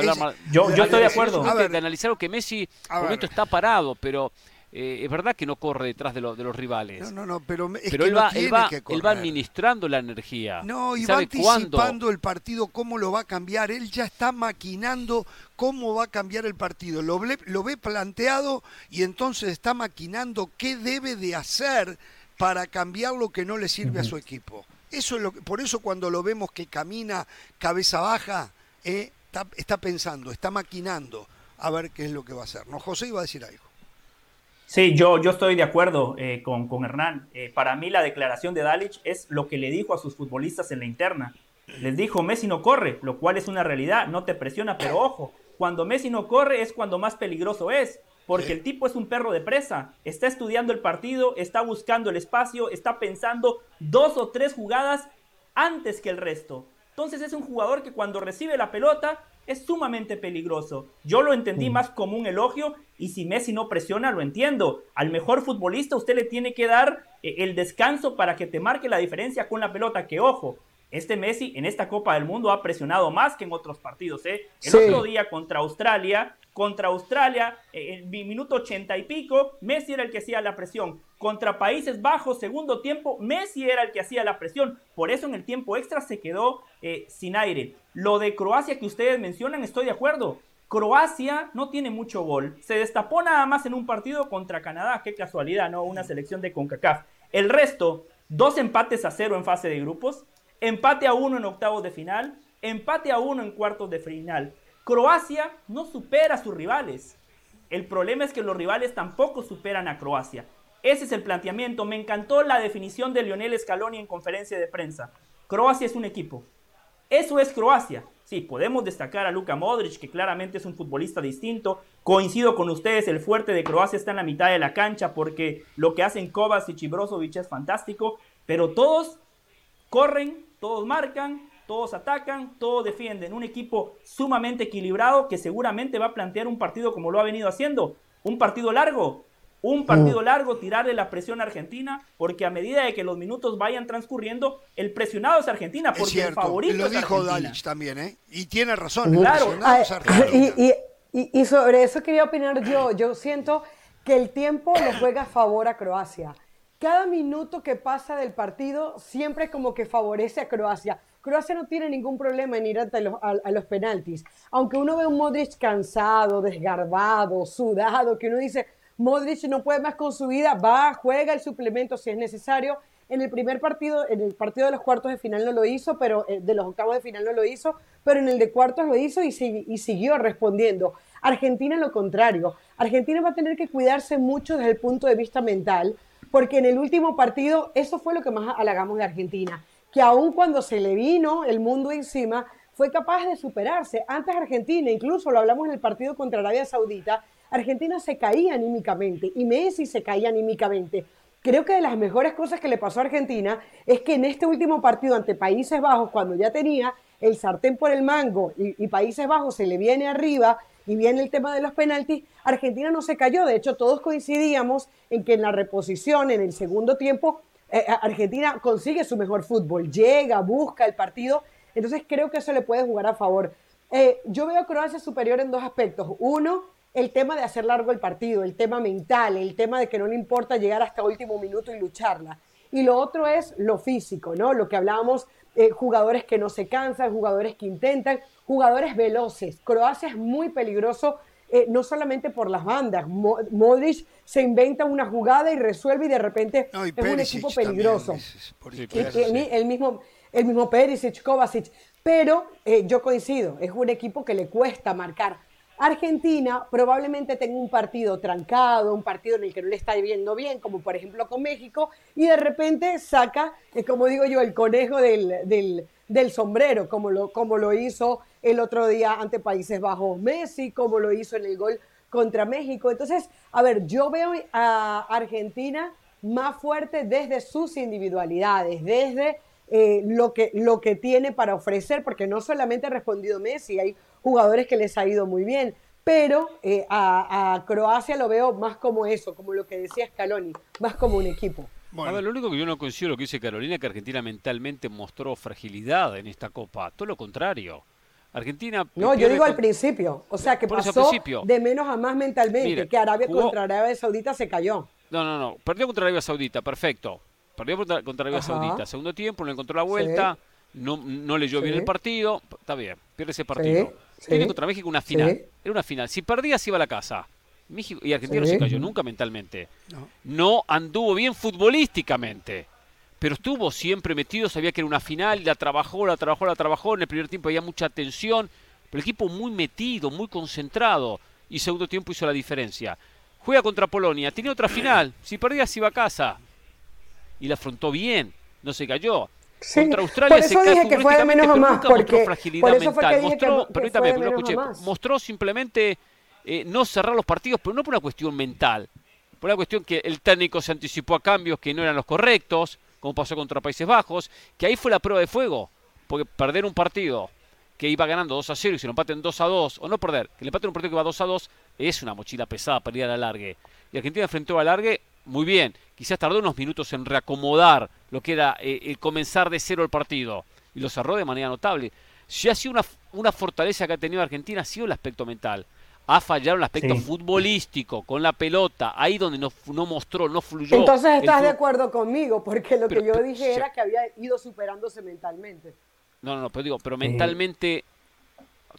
[SPEAKER 3] yo, yo estoy de acuerdo.
[SPEAKER 2] de analizar que Messi, por momento está parado, pero. Eh, es verdad que no corre detrás de, de los rivales.
[SPEAKER 1] No, no, no, pero, es
[SPEAKER 2] pero
[SPEAKER 1] que
[SPEAKER 2] él, va, él, va, él, va, administrando la energía.
[SPEAKER 1] No, y va anticipando el partido, cómo lo va a cambiar. Él ya está maquinando cómo va a cambiar el partido. Lo, lo ve planteado y entonces está maquinando qué debe de hacer para cambiar lo que no le sirve a su equipo. Eso es lo por eso cuando lo vemos que camina cabeza baja, eh, está, pensando, está maquinando a ver qué es lo que va a hacer. ¿No? José iba a decir algo.
[SPEAKER 3] Sí, yo, yo estoy de acuerdo eh, con, con, Hernán. Eh, para mí la declaración de Dalic es lo que le dijo a sus futbolistas en la interna. Les dijo, Messi no corre, lo cual es una realidad, no te presiona, pero ojo, cuando Messi no corre es cuando más peligroso es porque el tipo es un perro de presa, está estudiando el partido, está buscando el espacio, está pensando dos o tres jugadas antes que el resto. Entonces es un jugador que cuando recibe la pelota es sumamente peligroso. Yo lo entendí más como un elogio y si Messi no presiona, lo entiendo. Al mejor futbolista usted le tiene que dar eh, el descanso para que te marque la diferencia con la pelota, que ojo, este Messi en esta Copa del Mundo ha presionado más que en otros partidos. ¿eh? El otro día contra Australia contra Australia, eh, en minuto ochenta y pico, Messi era el que hacía la presión. Contra Países Bajos, segundo tiempo, Messi era el que hacía la presión. Por eso en el tiempo extra se quedó eh, sin aire. Lo de Croacia que ustedes mencionan, estoy de acuerdo. Croacia no tiene mucho gol. Se destapó nada más en un partido contra Canadá. Qué casualidad, ¿no? Una selección de CONCACAF. El resto, dos empates a cero en fase de grupos, empate a uno en octavos de final, empate a uno en cuartos de final. Croacia no supera a sus rivales. El problema es que los rivales tampoco superan a Croacia. Ese es el planteamiento. Me encantó la definición de Lionel Scaloni en conferencia de prensa. Croacia es un equipo. Eso es Croacia. Sí, podemos destacar a Luka Modric, que claramente es un futbolista distinto. Coincido con ustedes, el fuerte de Croacia está en la mitad de la cancha porque lo que hacen Kovacic y Brozovic es fantástico. Pero todos corren, todos marcan, todos atacan, todos defienden. Un equipo sumamente equilibrado que seguramente va a plantear un partido como lo ha venido haciendo. Un partido largo, un partido mm. largo, tirarle la presión a Argentina, porque a medida de que los minutos vayan transcurriendo, el presionado es Argentina, porque el favorito
[SPEAKER 1] lo
[SPEAKER 3] es
[SPEAKER 1] dijo
[SPEAKER 3] Dalich
[SPEAKER 1] también, ¿eh? Y tiene razón,
[SPEAKER 3] claro.
[SPEAKER 4] y, y, sobre eso quería opinar yo. Yo siento que el tiempo le juega a favor a Croacia. Cada minuto que pasa del partido siempre como que favorece a Croacia. Croacia no tiene ningún problema en ir a los, a, penaltis. Aunque uno ve un Modric cansado, desgarbado, sudado, que uno dice, Modric no puede más con su vida, va, juega el suplemento si es necesario. En el primer partido, en el partido de los cuartos de final no lo hizo, pero eh, de los octavos de final no lo hizo, pero en el de cuartos lo hizo y, y siguió respondiendo. Argentina lo contrario. Argentina va a tener que cuidarse mucho desde el punto de vista mental, porque en el último partido eso fue lo que más halagamos de Argentina que aun cuando se le vino el mundo encima, fue capaz de superarse. Antes Argentina, incluso lo hablamos en el partido contra Arabia Saudita, Argentina se caía anímicamente y Messi se caía anímicamente. Creo que de las mejores cosas que le pasó a Argentina es que en este último partido ante Países Bajos, cuando ya tenía el sartén por el mango y, y Países Bajos se le viene arriba y viene el tema de los penaltis, Argentina no se cayó. De hecho, todos coincidíamos en que en la reposición, en el segundo tiempo, eh, Argentina consigue su mejor fútbol, llega, busca el partido, entonces creo que eso le puede jugar a favor. Eh, yo veo Croacia superior en dos aspectos. Uno, el tema de hacer largo el partido, el tema mental, el tema de que no le importa llegar hasta último minuto y lucharla. Y lo otro es lo físico, ¿no? Lo que hablábamos, eh, jugadores que no se cansan, jugadores que intentan, jugadores veloces. Croacia es muy peligroso, eh, no solamente por las bandas. Modric se inventa una jugada y resuelve y de repente es un equipo peligroso. el, mismo, el mismo Perisic, Kovacic. Pero eh, yo coincido, es un equipo que le cuesta marcar. Argentina probablemente tenga un partido trancado, un partido en el que no le está viendo bien, como por ejemplo con México, y de repente saca, eh, como digo yo, el conejo del, sombrero, como lo, como lo hizo el otro día ante Países Bajos Messi, como lo hizo en el gol contra México. Entonces, a ver, yo veo a Argentina más fuerte desde sus individualidades, desde eh, lo, que, lo que tiene para ofrecer, porque no solamente ha respondido Messi, hay jugadores que les ha ido muy bien, pero eh, a, Croacia lo veo más como eso, como lo que decía Scaloni, más como un equipo.
[SPEAKER 2] A ver, lo único que yo no considero que dice Carolina es que Argentina mentalmente mostró fragilidad en esta Copa, todo lo contrario. Argentina.
[SPEAKER 4] No, yo digo al principio. O sea, que pasó de menos a más mentalmente. que Arabia contra Arabia Saudita se cayó.
[SPEAKER 2] No, no, no. Perdió contra Arabia Saudita, perfecto. Perdió contra, Arabia Saudita. Segundo tiempo, no encontró la vuelta. No, no leyó bien el partido. Está bien, pierde ese partido. Tiene contra México una final. Era una final. Si perdía, se iba a la casa. México y Argentina no se cayó nunca mentalmente. No. anduvo bien futbolísticamente. Pero estuvo siempre metido, sabía que era una final, la trabajó, la trabajó, la trabajó. En el primer tiempo había mucha tensión. Pero el equipo muy metido, muy concentrado. Y segundo tiempo hizo la diferencia. Juega contra Polonia, tiene otra final. Si perdía, se iba a casa y la afrontó bien, no se cayó. Contra Australia se
[SPEAKER 4] cayó que fue de menos a más,
[SPEAKER 2] mostró fragilidad mental. Mostró, permítame, lo escuché, mostró simplemente eh, no cerrar los partidos, pero no por una cuestión mental, por una cuestión que el técnico se anticipó a cambios que no eran los correctos, como pasó contra Países Bajos, que ahí fue la prueba de fuego, porque perder un partido que iba ganando 2 a 0 y se lo empaten 2 a 2, o no perder, que le empaten un partido que va 2 a 2, es una mochila pesada para ir a la largue. Y Argentina enfrentó a largue muy bien. Quizás tardó unos minutos en reacomodar lo que era eh, el comenzar de cero el partido y lo cerró de manera notable. Si ha sido una, una fortaleza que ha tenido Argentina, ha sido el aspecto mental. Ha fallado el aspecto futbolístico, con la pelota, ahí donde no, no mostró, no fluyó.
[SPEAKER 4] Entonces estás de acuerdo conmigo, porque lo que yo dije era que había ido superándose mentalmente.
[SPEAKER 2] No, no, no, pero digo, pero mentalmente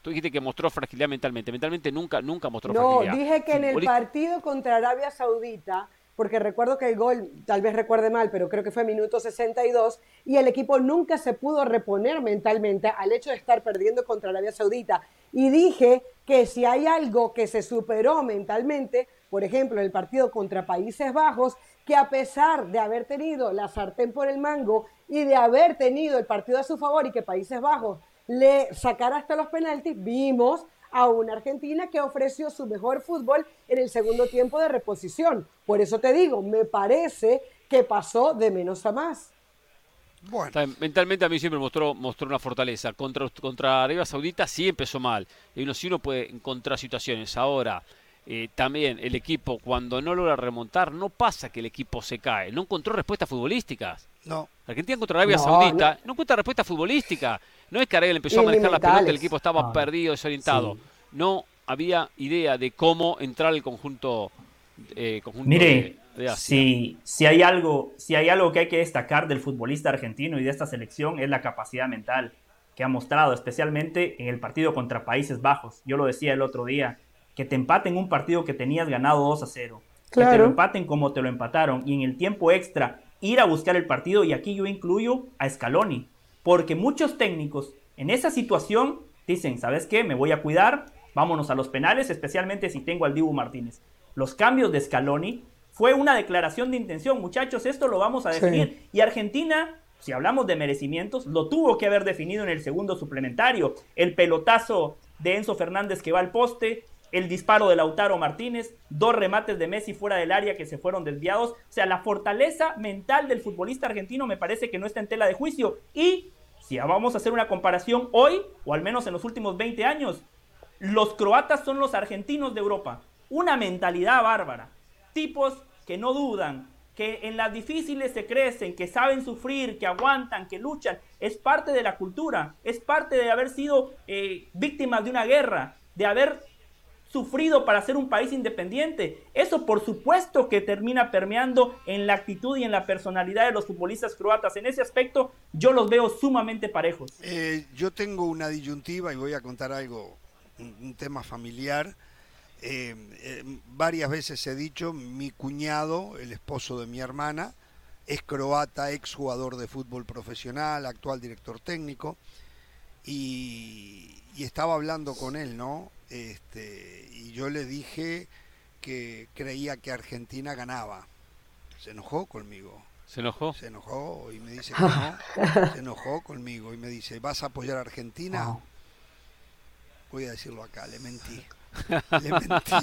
[SPEAKER 2] Tú dijiste que mostró fragilidad mentalmente. Mentalmente nunca, nunca mostró fragilidad.
[SPEAKER 4] No, dije que en el partido contra Arabia Saudita, porque recuerdo que el gol, tal vez recuerde mal, pero creo que fue minuto 62, y el equipo nunca se pudo reponer mentalmente al hecho de estar perdiendo contra Arabia Saudita. Y dije que si hay algo que se superó mentalmente, por ejemplo, el partido contra Países Bajos, que a pesar de haber tenido la sartén por el mango y de haber tenido el partido a su favor y que Países Bajos le sacara hasta los penaltis, vimos a una Argentina que ofreció su mejor fútbol en el segundo tiempo de reposición. Por eso te digo, me parece que pasó de menos a más.
[SPEAKER 2] Bueno. Mentalmente a mí siempre mostró, mostró una fortaleza. Contra, contra Arabia Saudita sí empezó mal. Y uno, si uno puede encontrar situaciones. Ahora, eh, también el equipo cuando no logra remontar, no pasa que el equipo se cae. No encontró respuestas futbolísticas.
[SPEAKER 1] No.
[SPEAKER 2] Argentina contra Arabia Saudita no. encuentra respuesta futbolística. No es que Arabia empezó a manejar la pelota, el equipo estaba perdido, desorientado. No había idea de cómo entrar el conjunto, eh,
[SPEAKER 3] Mire, Si, si, hay algo, si hay algo que hay que destacar del futbolista argentino y de esta selección es la capacidad mental que ha mostrado, especialmente en el partido contra Países Bajos. Yo lo decía el otro día, que te empaten un partido que tenías ganado 2 a 0. Que te lo empaten como te lo empataron. Y en el tiempo extra, ir a buscar el partido. Y aquí yo incluyo a Scaloni. Porque muchos técnicos en esa situación dicen, ¿sabes qué? Me voy a cuidar. Vámonos a los penales, especialmente si tengo al Dibu Martínez. Los cambios de Scaloni fue una declaración de intención. Muchachos, esto lo vamos a definir. Y Argentina si hablamos de merecimientos, lo tuvo que haber definido en el segundo suplementario. El pelotazo de Enzo Fernández que va al poste, el disparo de Lautaro Martínez, dos remates de Messi fuera del área que se fueron desviados. O sea, la fortaleza mental del futbolista argentino me parece que no está en tela de juicio. Y si vamos a hacer una comparación hoy, o al menos en los últimos 20 años, los croatas son los argentinos de Europa. Una mentalidad bárbara. Tipos que no dudan, que en las difíciles se crecen, que saben sufrir, que aguantan, que luchan, es parte de la cultura, es parte de haber sido eh, víctimas de una guerra, de haber sufrido para ser un país independiente. Eso por supuesto que termina permeando en la actitud y en la personalidad de los futbolistas croatas. En ese aspecto yo los veo sumamente parejos.
[SPEAKER 1] Eh, yo tengo una disyuntiva y voy a contar algo, un, tema familiar. Eh, eh, varias veces he dicho, mi cuñado, el esposo de mi hermana, es croata, ex jugador de fútbol profesional, actual director técnico, y, y estaba hablando con él, ¿no? Este, y yo le dije que creía que Argentina ganaba. Se enojó conmigo.
[SPEAKER 2] ¿Se enojó?
[SPEAKER 1] Se enojó y me dice que no. Se enojó conmigo y me dice, ¿vas a apoyar a Argentina? Voy a decirlo acá, le mentí. Le mentí.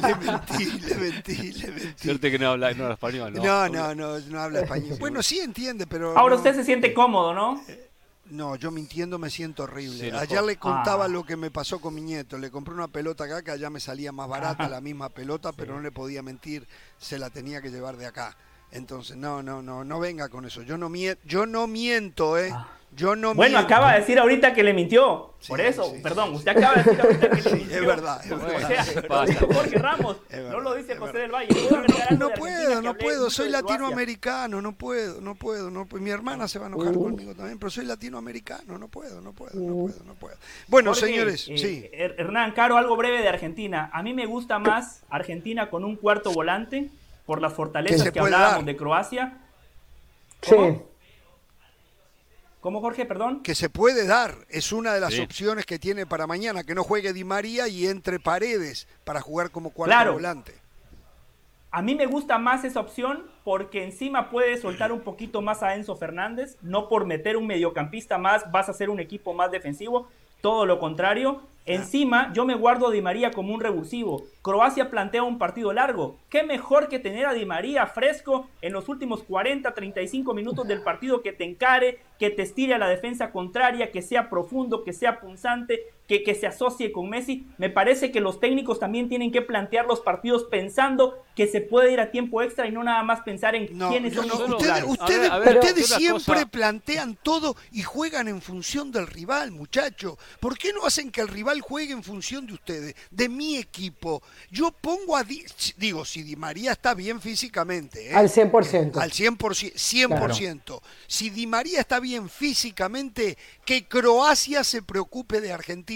[SPEAKER 1] le mentí, le mentí, le mentí.
[SPEAKER 2] Suerte que no habla, no habla español, ¿no?
[SPEAKER 1] No, no, no, no habla español. Bueno, sí entiende, pero...
[SPEAKER 3] Ahora
[SPEAKER 1] no.
[SPEAKER 3] usted se siente cómodo, ¿no?
[SPEAKER 1] Eh, no, yo mintiendo me siento horrible. Ayer le contaba
[SPEAKER 3] Ah.
[SPEAKER 1] lo que me pasó con mi nieto. Le compré una pelota acá que allá me salía más barata la misma pelota, pero no le podía mentir. Se la tenía que llevar de acá. Entonces, no, no, no, no venga con eso. Yo no yo no miento, ¿eh? Yo no
[SPEAKER 3] Bueno,
[SPEAKER 1] miento.
[SPEAKER 3] acaba de decir ahorita que le mintió.
[SPEAKER 1] Sí,
[SPEAKER 3] Por eso,
[SPEAKER 1] sí,
[SPEAKER 3] perdón,
[SPEAKER 1] sí,
[SPEAKER 3] usted acaba de decir ahorita que le mintió.
[SPEAKER 1] es verdad, es
[SPEAKER 3] O
[SPEAKER 1] verdad.
[SPEAKER 3] sea,
[SPEAKER 2] Se
[SPEAKER 3] lo
[SPEAKER 2] pasa.
[SPEAKER 3] dijo Jorge Ramos, no lo dice José del Valle.
[SPEAKER 1] No
[SPEAKER 3] de
[SPEAKER 1] puedo, no puedo, soy latinoamericano, no puedo, no puedo, no puedo. Mi hermana se va a enojar
[SPEAKER 3] Uh.
[SPEAKER 1] conmigo también, pero soy latinoamericano, no puedo, no puedo, no puedo, no puedo. Bueno,
[SPEAKER 3] Jorge,
[SPEAKER 1] señores,
[SPEAKER 3] eh,
[SPEAKER 1] sí.
[SPEAKER 3] Her- Hernán, Caro, algo breve de Argentina. A mí me gusta más Argentina con un cuarto volante por las fortalezas que, hablábamos
[SPEAKER 1] dar.
[SPEAKER 3] de Croacia.
[SPEAKER 4] Sí.
[SPEAKER 3] ¿Cómo? ¿Cómo, Jorge? Perdón.
[SPEAKER 1] que se puede dar, es una de las
[SPEAKER 2] Sí.
[SPEAKER 1] opciones que tiene para mañana, que no juegue Di María y entre paredes para jugar como cuarto
[SPEAKER 3] Claro.
[SPEAKER 1] volante.
[SPEAKER 3] A mí me gusta más esa opción porque encima puede soltar un poquito más a Enzo Fernández. No por meter un mediocampista más vas a ser un equipo más defensivo. Todo lo contrario. Encima yo me guardo a Di María como un revulsivo. Croacia plantea un partido largo. ¿Qué mejor que tener a Di María fresco en los últimos 40, 35 minutos del partido que te encare, que te estire a la defensa contraria, que sea profundo, que sea punzante, que, que se asocie con Messi? Me parece que los técnicos también tienen que plantear los partidos pensando que se puede ir a tiempo extra y no nada más pensar en
[SPEAKER 1] No,
[SPEAKER 3] quiénes son
[SPEAKER 1] no,
[SPEAKER 3] los
[SPEAKER 1] ustedes,
[SPEAKER 3] titulares.
[SPEAKER 1] ustedes-
[SPEAKER 2] A ver, a ver,
[SPEAKER 1] ustedes siempre
[SPEAKER 2] cosa.
[SPEAKER 1] plantean todo y juegan en función del rival, muchacho. ¿Por qué no hacen que el rival juegue en función de ustedes, de mi equipo? Yo pongo a Di, digo, si Di María está bien físicamente, ¿eh?
[SPEAKER 4] Al 100%.
[SPEAKER 1] Al 100%, 100%. Si Di María está bien físicamente, que Croacia se preocupe de Argentina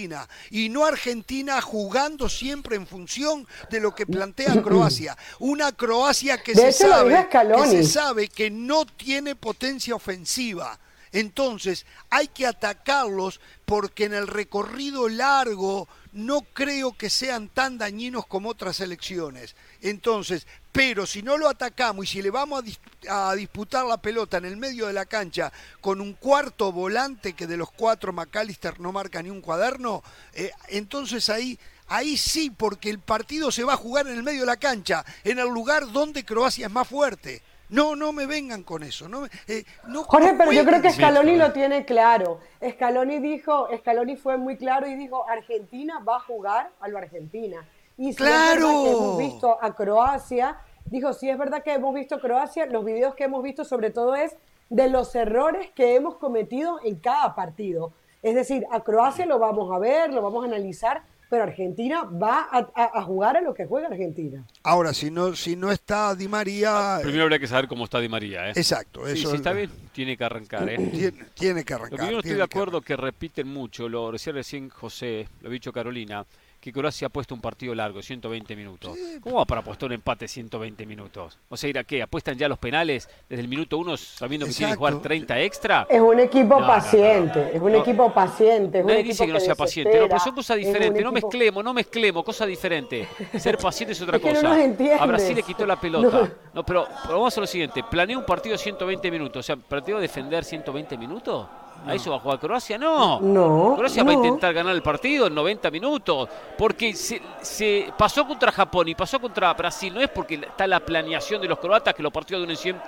[SPEAKER 1] y no Argentina jugando siempre en función de lo que plantea Croacia. Una Croacia que,
[SPEAKER 4] De
[SPEAKER 1] se, sabe, que se sabe que no tiene potencia ofensiva. Entonces hay que atacarlos porque en el recorrido largo no creo que sean tan dañinos como otras elecciones. Entonces, pero si no lo atacamos y si le vamos a, dis- a disputar la pelota en el medio de la cancha con un cuarto volante que de los cuatro McAllister no marca ni un cuaderno, eh, entonces ahí, ahí sí, porque el partido se va a jugar en el medio de la cancha, en el lugar donde Croacia es más fuerte. No, no me vengan con eso. No, me- eh, no-
[SPEAKER 4] Jorge, pero yo creo que. Scaloni
[SPEAKER 2] Sí,
[SPEAKER 4] lo tiene claro. Scaloni dijo, Scaloni fue muy claro y dijo, Argentina va a jugar a lo Argentina. Y si es verdad
[SPEAKER 1] ¡Claro!
[SPEAKER 4] que hemos visto a Croacia, dijo, si es verdad que hemos visto a Croacia, los videos que hemos visto sobre todo es de los errores que hemos cometido en cada partido. Es decir, a Croacia lo vamos a ver, lo vamos a analizar, pero Argentina va a, a- a jugar a lo que juega Argentina.
[SPEAKER 1] Ahora, si no, si no está Di María, eh,
[SPEAKER 2] Primero habría que saber cómo está Di María, ¿eh?
[SPEAKER 1] exacto,
[SPEAKER 2] Sí,
[SPEAKER 1] eso
[SPEAKER 2] si está bien, tiene que arrancar, ¿eh?
[SPEAKER 1] Tiene, tiene que
[SPEAKER 2] Lo
[SPEAKER 1] arrancar.
[SPEAKER 2] que yo no estoy de
[SPEAKER 1] que
[SPEAKER 2] acuerdo que repiten mucho, lo decía recién José, lo ha dicho Carolina, que Croacia ha puesto un partido largo, 120 minutos. ¿Cómo va para apostar un empate 120 minutos? O sea, ¿ir a qué? ¿Apuestan ya los penales desde el minuto uno sabiendo que tienen que jugar
[SPEAKER 1] Exacto.
[SPEAKER 2] 30 extra?
[SPEAKER 4] Es un equipo
[SPEAKER 2] No, no,
[SPEAKER 4] paciente,
[SPEAKER 2] no.
[SPEAKER 4] es un
[SPEAKER 2] No.
[SPEAKER 4] equipo paciente. Es un
[SPEAKER 2] Nadie
[SPEAKER 4] equipo
[SPEAKER 2] dice que no sea paciente, no, pero son cosas diferentes, no
[SPEAKER 4] equipo-
[SPEAKER 2] mezclemos, no mezclemos, cosas diferentes. Ser paciente es otra
[SPEAKER 4] Es que no
[SPEAKER 2] cosa. a Brasil le quitó la pelota.
[SPEAKER 4] No.
[SPEAKER 2] No, pero, pero vamos a hacer lo siguiente, planea un partido de 120 minutos, o sea, ¿planteó defender 120 minutos? ¿A eso va a jugar Croacia? No.
[SPEAKER 4] No,
[SPEAKER 2] Croacia va a intentar ganar el partido en 90 minutos, porque se, se pasó contra Japón y pasó contra Brasil, no es porque está la planeación de los croatas que los partidos duren 100,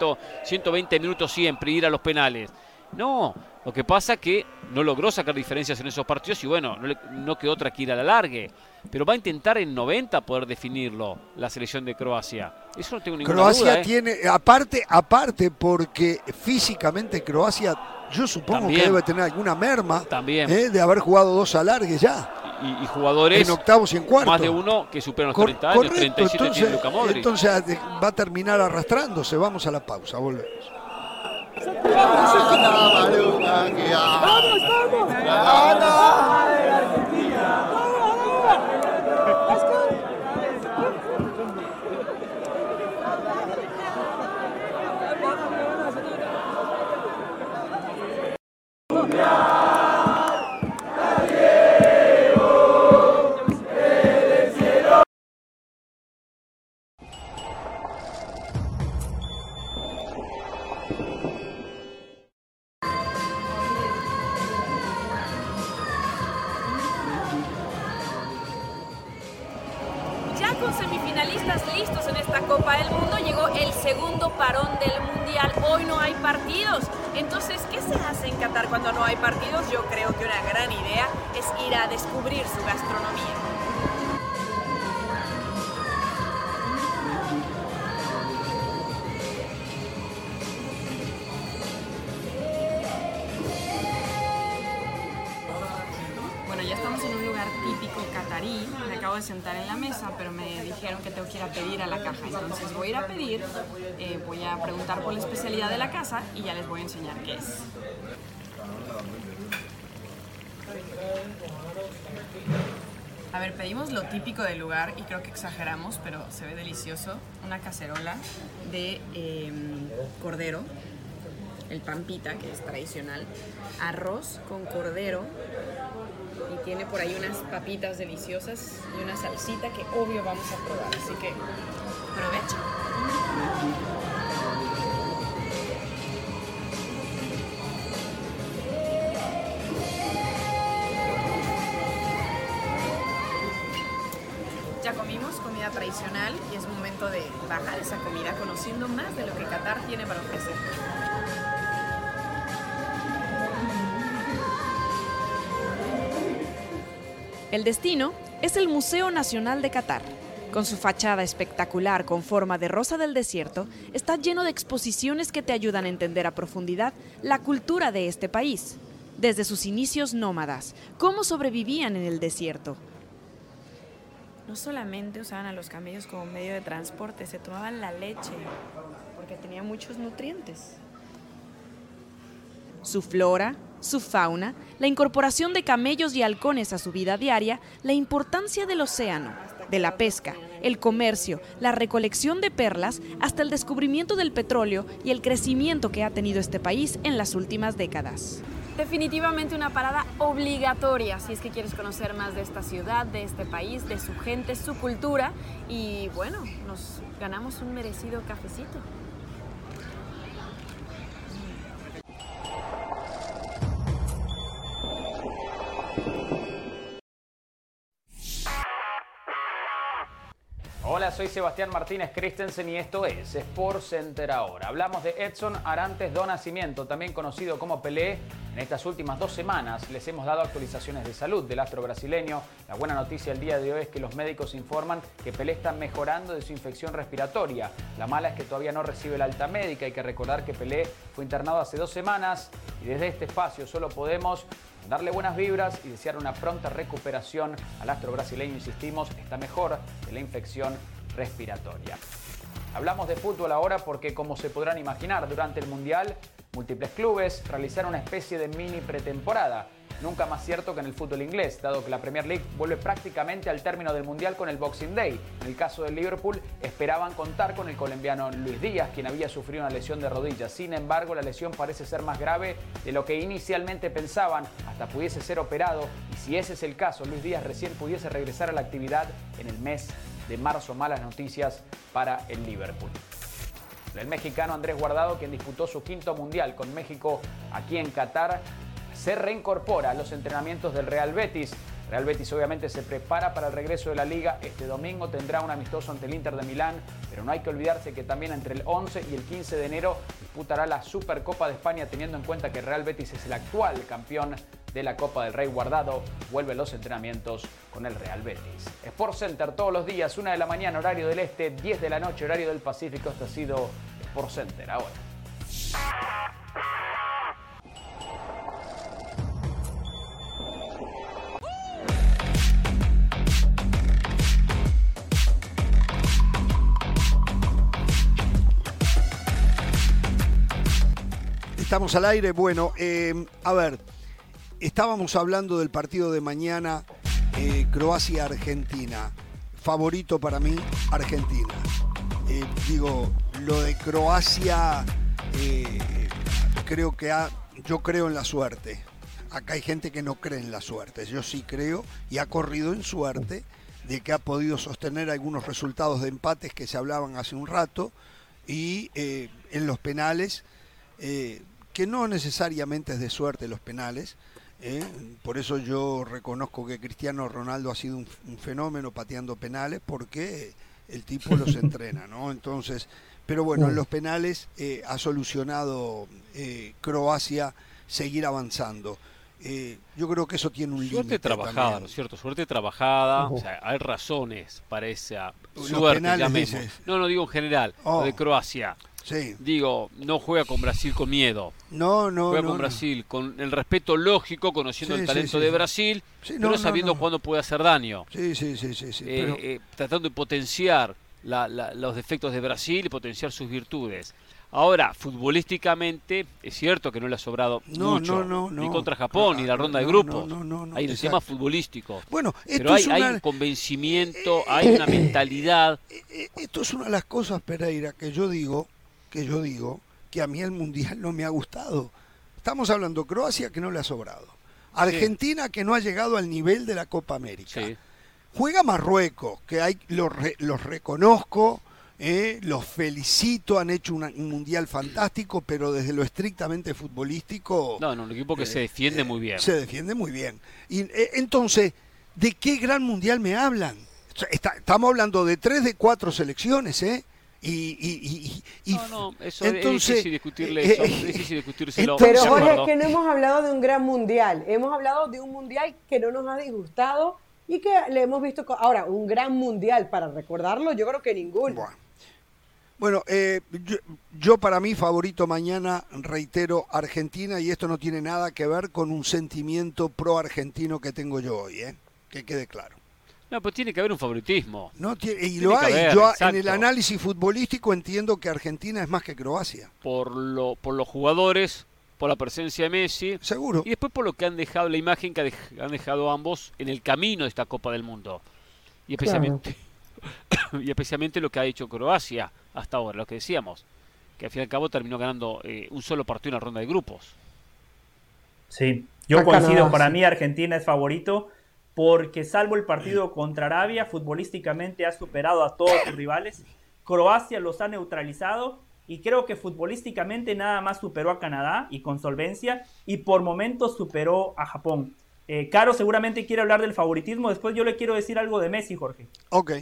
[SPEAKER 2] 120 minutos siempre y ir a los penales. No, lo que pasa que no logró sacar diferencias en esos partidos y bueno, no, le- no quedó otra que ir a la largue. Pero va a intentar en 90 poder definirlo la selección de Croacia. Eso no tengo ninguna
[SPEAKER 1] Croacia
[SPEAKER 2] duda. ¿eh?
[SPEAKER 1] tiene, aparte, aparte, porque físicamente Croacia, yo supongo
[SPEAKER 2] También.
[SPEAKER 1] que debe tener alguna merma
[SPEAKER 2] También.
[SPEAKER 1] ¿eh? de haber jugado dos alargues ya,
[SPEAKER 2] Y, y jugadores
[SPEAKER 1] en octavos y en cuartos.
[SPEAKER 2] más de uno que superan los
[SPEAKER 1] Cor-
[SPEAKER 2] 30 años,
[SPEAKER 1] correcto,
[SPEAKER 2] 37 tiene
[SPEAKER 1] entonces,
[SPEAKER 2] Luka Modric.
[SPEAKER 1] entonces eh, va a terminar arrastrándose. Vamos a la pausa, volvemos.
[SPEAKER 6] Ya A
[SPEAKER 7] ver, pedimos lo típico del lugar y creo que exageramos, pero se ve delicioso. Una cacerola de em, cordero, el pampita, que es tradicional, arroz con cordero y tiene por ahí unas papitas deliciosas y una salsita que obvio vamos a probar. Así que aprovecha. De bajar esa comida conociendo más de lo que Qatar tiene para ofrecer.
[SPEAKER 6] El destino es el Museo Nacional de Qatar. Con su fachada espectacular con forma de rosa del desierto, está lleno de exposiciones que te ayudan a entender a profundidad la cultura de este país. Desde sus inicios nómadas, cómo sobrevivían en el desierto,
[SPEAKER 7] No solamente usaban a los camellos como medio de transporte, se tomaban la leche porque tenía muchos nutrientes.
[SPEAKER 6] su flora, su fauna, la incorporación de camellos y halcones a su vida diaria, la importancia del océano, de la pesca, el comercio, la recolección de perlas, hasta el descubrimiento del petróleo y el crecimiento que ha tenido este país en las últimas décadas.
[SPEAKER 7] Definitivamente una parada obligatoria si es que quieres conocer más de esta ciudad, de este país, de su gente, su cultura y bueno, nos ganamos un merecido cafecito.
[SPEAKER 5] Soy Sebastián Martínez Christensen y esto es Sport Center ahora. Hablamos de Edson Arantes do Nascimento, también conocido como Pelé. En estas últimas dos semanas les hemos dado actualizaciones de salud del astro brasileño. La buena noticia el día de hoy es que los médicos informan que Pelé está mejorando de su infección respiratoria. La mala es que todavía no recibe la alta médica. Hay que recordar que Pelé fue internado hace dos semanas y desde este espacio solo podemos darle buenas vibras y desear una pronta recuperación al astro brasileño, insistimos, está mejor de la infección respiratoria. Hablamos de fútbol ahora porque, como se podrán imaginar, durante el Mundial, múltiples clubes realizaron una especie de mini pretemporada. Nunca más cierto que en el fútbol inglés, dado que la Premier League vuelve prácticamente al término del Mundial con el Boxing Day. En el caso del Liverpool, esperaban contar con el colombiano Luis Díaz, quien había sufrido una lesión de rodilla. Sin embargo, la lesión parece ser más grave de lo que inicialmente pensaban, hasta pudiese ser operado. Y si ese es el caso, Luis Díaz recién pudiese regresar a la actividad en el mes de marzo. Malas noticias para el Liverpool. El mexicano Andrés Guardado, quien disputó su quinto mundial con México aquí en Qatar, se reincorpora a los entrenamientos del Real Betis. Real Betis obviamente se prepara para el regreso de la liga. Este domingo tendrá un amistoso ante el Inter de Milán, pero no hay que olvidarse que también entre el 11 y el 15 de enero disputará la Supercopa de España teniendo en cuenta que Real Betis es el actual campeón de la Copa del Rey Guardado vuelve los entrenamientos con el Real Betis. Sport Center todos los días, 1 de la mañana, horario del este, 10 de la noche, horario del Pacífico. Esto ha sido Sport Center ahora.
[SPEAKER 1] Estamos al aire. Bueno, eh, a ver, estábamos hablando del partido de mañana, eh, Croacia-Argentina. Favorito para mí, Argentina. Eh, digo, lo de Croacia, creo que ha, yo creo en la suerte. Acá hay gente que no cree en la suerte. Yo sí creo y ha corrido en suerte de que ha podido sostener algunos resultados de empates que se hablaban hace un rato y en los penales, que no necesariamente es de suerte los penales, ¿eh? por eso yo reconozco que Cristiano Ronaldo ha sido un, un fenómeno pateando penales porque el tipo los entrena, ¿no? Entonces, pero bueno, en los penales eh, ha solucionado eh, Croacia seguir avanzando. Eh, yo creo que eso tiene un límite.
[SPEAKER 2] Suerte trabajada,
[SPEAKER 1] también.
[SPEAKER 2] ¿no es cierto? Suerte trabajada. O sea, hay razones para esa
[SPEAKER 1] Los
[SPEAKER 2] suerte,
[SPEAKER 1] penales, dices.
[SPEAKER 2] No, no digo en general,
[SPEAKER 1] Oh.
[SPEAKER 2] lo de Croacia.
[SPEAKER 1] Sí.
[SPEAKER 2] Digo, no juega con Brasil con miedo.
[SPEAKER 1] No, no,
[SPEAKER 2] juega
[SPEAKER 1] no,
[SPEAKER 2] con
[SPEAKER 1] no.
[SPEAKER 2] Brasil con el respeto lógico, conociendo
[SPEAKER 1] Sí,
[SPEAKER 2] el talento
[SPEAKER 1] sí,
[SPEAKER 2] de. Brasil, pero
[SPEAKER 1] no,
[SPEAKER 2] sabiendo cuándo puede hacer daño.
[SPEAKER 1] Sí, sí, sí, sí.
[SPEAKER 2] Eh,
[SPEAKER 1] pero-
[SPEAKER 2] eh, tratando de potenciar la- la- los defectos de Brasil y potenciar sus virtudes. Ahora, futbolísticamente, es cierto que no le ha sobrado
[SPEAKER 1] No,
[SPEAKER 2] mucho,
[SPEAKER 1] no, no,
[SPEAKER 2] ni contra Japón, ni la
[SPEAKER 1] Ah,
[SPEAKER 2] ronda de grupos.
[SPEAKER 1] no, no, no,
[SPEAKER 2] hay el
[SPEAKER 1] exacto.
[SPEAKER 2] tema futbolístico.
[SPEAKER 1] Bueno, esto
[SPEAKER 2] Pero hay,
[SPEAKER 1] es
[SPEAKER 2] hay
[SPEAKER 1] una-
[SPEAKER 2] un convencimiento, hay una mentalidad.
[SPEAKER 1] Eh, Esto es una de las cosas, Pereira, que yo digo, que yo digo, que a mí el mundial no me ha gustado. Estamos hablando Croacia que no le ha sobrado. Argentina que no ha llegado al nivel de la Copa América.
[SPEAKER 2] Sí.
[SPEAKER 1] Juega Marruecos, que hay, los, re- los reconozco, eh, los felicito, han hecho una- un mundial fantástico, pero desde lo estrictamente futbolístico
[SPEAKER 2] No, no, un equipo que se defiende muy bien.
[SPEAKER 1] se defiende muy bien. Y eh, entonces, ¿de qué gran mundial me hablan? Está- estamos hablando de tres de cuatro selecciones, ¿eh? Y, y- y- y- y-
[SPEAKER 2] No, no, eso es
[SPEAKER 1] entonces,
[SPEAKER 2] difícil discutirle
[SPEAKER 1] eh,
[SPEAKER 2] eso,
[SPEAKER 1] eh,
[SPEAKER 2] es difícil discutírselo.
[SPEAKER 4] Pero Jorge, es que no hemos hablado de un gran mundial. Hemos hablado de un mundial que no nos ha disgustado y que le hemos visto. Ahora, un gran mundial para recordarlo, yo creo que ninguno.
[SPEAKER 1] Bueno, Bueno, eh, yo, yo para mí favorito mañana, reitero, Argentina, y esto no tiene nada que ver con un sentimiento pro-argentino que tengo yo hoy, ¿eh? que quede claro.
[SPEAKER 2] No, pero tiene que haber un favoritismo.
[SPEAKER 1] No tiene, y
[SPEAKER 2] Tiene
[SPEAKER 1] lo hay.
[SPEAKER 2] haber,
[SPEAKER 1] yo en el análisis futbolístico entiendo que Argentina es más que Croacia.
[SPEAKER 2] Por, lo, por los jugadores, por la presencia de Messi.
[SPEAKER 1] Seguro.
[SPEAKER 2] Y después por lo que han dejado, la imagen que han dejado ambos en el camino de esta Copa del Mundo. Y especialmente, y especialmente lo que ha hecho Croacia hasta ahora, lo que decíamos. Que al fin y al cabo terminó ganando eh, un solo partido en la ronda de grupos.
[SPEAKER 3] Sí, yo
[SPEAKER 4] A
[SPEAKER 3] coincido, para
[SPEAKER 4] sí.
[SPEAKER 3] mí Argentina es favorito porque salvo el partido contra Arabia, futbolísticamente ha superado a todos sus rivales. Croacia los ha neutralizado y creo que futbolísticamente nada más superó a Canadá y con solvencia y por momentos superó a Japón. Eh, Caro seguramente quiere hablar del favoritismo, después yo le quiero decir algo de Messi, Jorge.
[SPEAKER 1] Ok.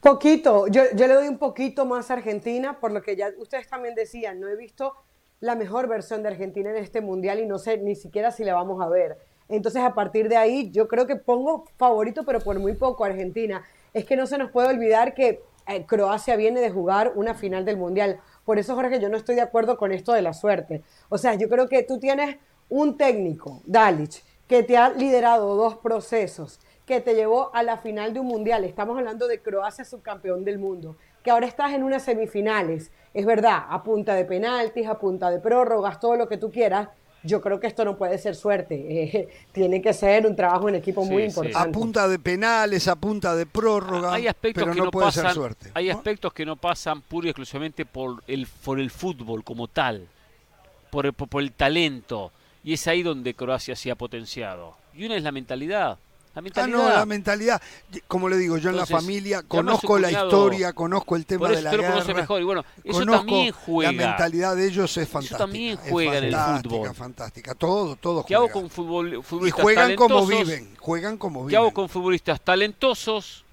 [SPEAKER 4] Poquito, yo, yo le doy un poquito más a Argentina, por lo que ya ustedes también decían, no he visto la mejor versión de Argentina en este mundial y no sé ni siquiera si la vamos a ver. Entonces, a partir de ahí, yo creo que pongo favorito, pero por muy poco Argentina. Es que no se nos puede olvidar que eh, Croacia viene de jugar una final del mundial. Por eso, Jorge, yo no estoy de acuerdo con esto de la suerte. O sea, yo creo que tú tienes un técnico, Dalic, que te ha liderado dos procesos, que te llevó a la final de un mundial. Estamos hablando de Croacia, subcampeón del mundo, que ahora estás en unas semifinales. Es verdad, a punta de penaltis, a punta de prórrogas, todo lo que tú quieras. Yo creo que esto no puede ser suerte. eh, tiene que ser un trabajo en equipo muy
[SPEAKER 2] Sí, sí.
[SPEAKER 1] A
[SPEAKER 4] importante.
[SPEAKER 1] punta de penales, a punta de prórroga,
[SPEAKER 2] Hay aspectos
[SPEAKER 1] pero
[SPEAKER 2] que
[SPEAKER 1] no,
[SPEAKER 2] no,
[SPEAKER 1] puede
[SPEAKER 2] pasan,
[SPEAKER 1] ser suerte.
[SPEAKER 2] hay aspectos que no pasan pura y exclusivamente por el, por el fútbol como tal, por el, por- por el talento. Y es ahí donde Croacia se ha potenciado. Y una es la mentalidad. La
[SPEAKER 1] Ah,
[SPEAKER 2] mentalidad.
[SPEAKER 1] no, la mentalidad. Como le digo, yo en la
[SPEAKER 2] Entonces,
[SPEAKER 1] familia
[SPEAKER 2] y
[SPEAKER 1] conozco la historia, conozco el tema de
[SPEAKER 2] eso
[SPEAKER 1] la guerra.
[SPEAKER 2] conoce mejor. Y bueno, eso
[SPEAKER 1] conozco
[SPEAKER 2] también juega.
[SPEAKER 1] La mentalidad de ellos es fantástica.
[SPEAKER 2] también
[SPEAKER 1] es
[SPEAKER 2] juega en el
[SPEAKER 1] fantástica,
[SPEAKER 2] fútbol.
[SPEAKER 1] fantástica. Todo, todo
[SPEAKER 2] ¿Qué hago con fútbol,
[SPEAKER 1] y
[SPEAKER 2] futbolistas
[SPEAKER 1] juegan como viven, juegan como viven.
[SPEAKER 2] ¿Qué hago con futbolistas talentosos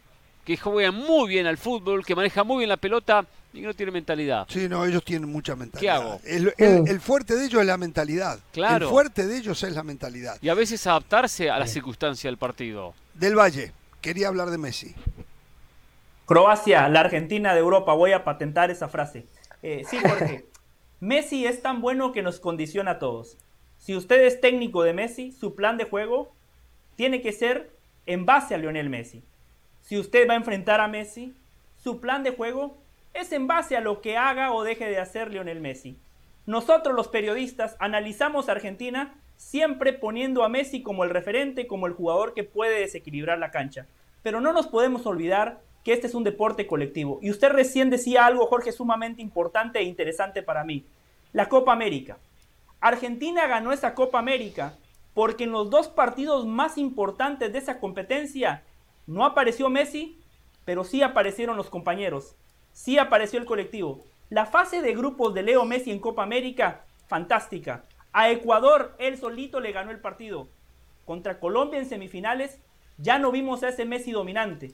[SPEAKER 2] que juegan muy bien al fútbol, que manejan muy bien la pelota Y no tiene mentalidad.
[SPEAKER 1] Sí, no, ellos tienen mucha mentalidad.
[SPEAKER 2] ¿Qué hago?
[SPEAKER 1] El, el- el fuerte de ellos es la mentalidad.
[SPEAKER 2] Claro.
[SPEAKER 1] El fuerte de ellos es la mentalidad.
[SPEAKER 2] Y a veces adaptarse a la circunstancia del partido.
[SPEAKER 1] Del Valle, quería hablar de Messi.
[SPEAKER 3] Croacia, la Argentina de Europa, voy a patentar esa frase. Eh, sí, Jorge. Messi es tan bueno que nos condiciona a todos. Si usted es técnico de Messi, su plan de juego tiene que ser en base a Lionel Messi. Si usted va a enfrentar a Messi, su plan de juego es en base a lo que haga o deje de hacer Lionel Messi. Nosotros los periodistas analizamos a Argentina siempre poniendo a Messi como el referente, como el jugador que puede desequilibrar la cancha. Pero no nos podemos olvidar que este es un deporte colectivo. Y usted recién decía algo, Jorge, sumamente importante e interesante para mí. La Copa América. Argentina ganó esa Copa América porque en los dos partidos más importantes de esa competencia no apareció Messi, pero sí aparecieron los compañeros, sí apareció el colectivo. La fase de grupos de Leo Messi en Copa América, fantástica. A Ecuador, él solito le ganó el partido. Contra Colombia en semifinales, ya no vimos a ese Messi dominante,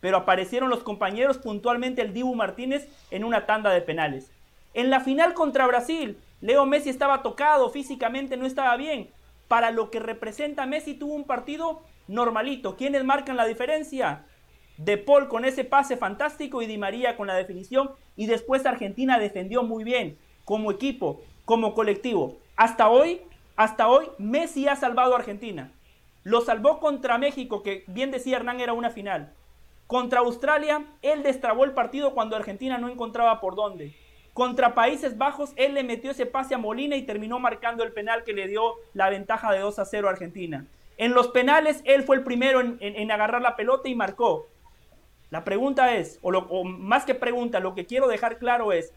[SPEAKER 3] pero aparecieron los compañeros puntualmente el Dibu Martínez en una tanda de penales. En la final contra Brasil, Leo Messi estaba tocado, físicamente no estaba bien. Para lo que representa Messi tuvo un partido normalito. ¿Quiénes marcan la diferencia? De Paul con ese pase fantástico y Di María con la definición. Y después Argentina defendió muy bien, como equipo, como colectivo. Hasta hoy, hasta hoy, Messi ha salvado a Argentina. Lo salvó contra México, que bien decía Hernán era una final. Contra Australia, él destrabó el partido cuando Argentina no encontraba por dónde. Contra Países Bajos, él le metió ese pase a Molina y terminó marcando el penal que le dio la ventaja de 2 a 0 a Argentina. En los penales, él fue el primero en, agarrar la pelota y marcó. La pregunta es, o, lo- más que pregunta, lo que quiero dejar claro es,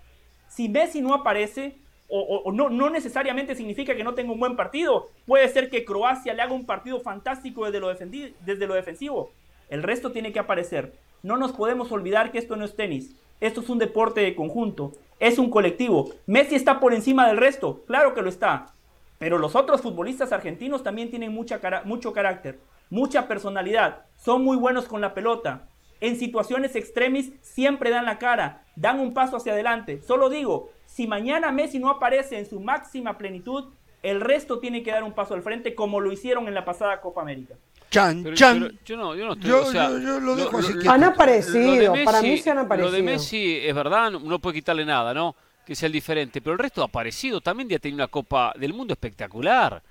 [SPEAKER 3] si Messi no aparece, o, no, no necesariamente significa que no tenga un buen partido, puede ser que Croacia le haga un partido fantástico desde lo, desde lo defensivo. El resto tiene que aparecer. No nos podemos olvidar que esto no es tenis, esto es un deporte de conjunto, es un colectivo. Messi está por encima del resto, claro que lo está. Pero los otros futbolistas argentinos también tienen mucha cara- mucho carácter, mucha personalidad, son muy buenos con la pelota. En situaciones extremis siempre dan la cara, dan un paso hacia adelante. Solo digo, si mañana Messi no aparece en su máxima plenitud, el resto tiene que dar un paso al frente como lo hicieron en la pasada Copa América.
[SPEAKER 1] Chan,
[SPEAKER 2] Pero-
[SPEAKER 1] chan.
[SPEAKER 2] pero yo no, yo no estoy,
[SPEAKER 1] Yo-
[SPEAKER 2] o sea,
[SPEAKER 1] yo- yo lo dejo así quieto.
[SPEAKER 4] Han
[SPEAKER 2] lo
[SPEAKER 4] aparecido, para mí
[SPEAKER 2] Messi-
[SPEAKER 4] se han
[SPEAKER 2] Lo
[SPEAKER 4] aparecido.
[SPEAKER 2] de Messi es verdad, no, no puede quitarle nada, ¿no? Que sea el diferente, pero el resto ha aparecido. También ya tiene una Copa del Mundo espectacular.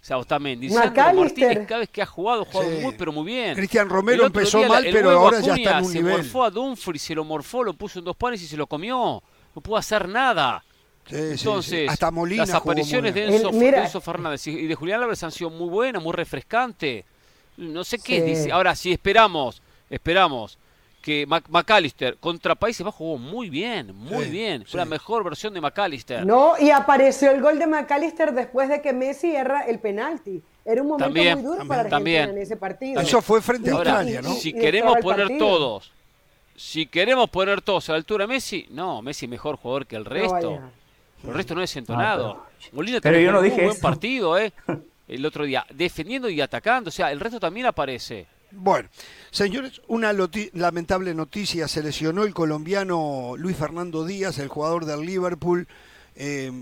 [SPEAKER 2] O sea, Otamendi. Martínez cada vez que ha jugado, ha jugado
[SPEAKER 1] Sí.
[SPEAKER 2] muy, pero muy bien.
[SPEAKER 1] Cristian Romero empezó
[SPEAKER 2] día
[SPEAKER 1] mal, pero ahora ya está en un
[SPEAKER 2] se
[SPEAKER 1] nivel.
[SPEAKER 2] morfó a Dumfries, se lo morfó, lo puso en dos panes y se lo comió. No pudo hacer nada.
[SPEAKER 1] Sí, sí, sí.
[SPEAKER 2] Entonces,
[SPEAKER 1] Hasta Molina
[SPEAKER 2] las apariciones de. Enzo,
[SPEAKER 4] El-
[SPEAKER 2] de Enzo Fernández y de Julián Álvarez han sido muy buenas, muy refrescantes. No sé qué
[SPEAKER 4] Sí.
[SPEAKER 2] dice. Ahora, si esperamos, esperamos que Mac- McAllister contra Países Bajos jugó muy bien, muy
[SPEAKER 1] Sí,
[SPEAKER 2] bien.
[SPEAKER 1] sí.
[SPEAKER 2] Fue la mejor versión de McAllister.
[SPEAKER 4] No, y apareció el gol de McAllister después de que Messi erra el penalti. Era un momento
[SPEAKER 2] También,
[SPEAKER 4] muy duro
[SPEAKER 2] también,
[SPEAKER 4] para Argentina
[SPEAKER 2] también.
[SPEAKER 4] en ese partido.
[SPEAKER 1] Eso fue frente a Australia, ¿no?
[SPEAKER 2] si
[SPEAKER 4] Y
[SPEAKER 2] queremos poner
[SPEAKER 4] partido.
[SPEAKER 2] todos, si queremos poner todos a la altura de Messi, no, Messi es mejor jugador que el resto. Pero el resto no es entonado. Molina
[SPEAKER 3] pero
[SPEAKER 2] también
[SPEAKER 3] yo no dije
[SPEAKER 2] un buen
[SPEAKER 3] eso.
[SPEAKER 2] partido, ¿eh? El otro día, defendiendo y atacando. O sea, el resto también aparece.
[SPEAKER 1] Bueno, señores, una lamentable noticia. Se lesionó el colombiano Luis Fernando Díaz, el jugador del Liverpool. eh,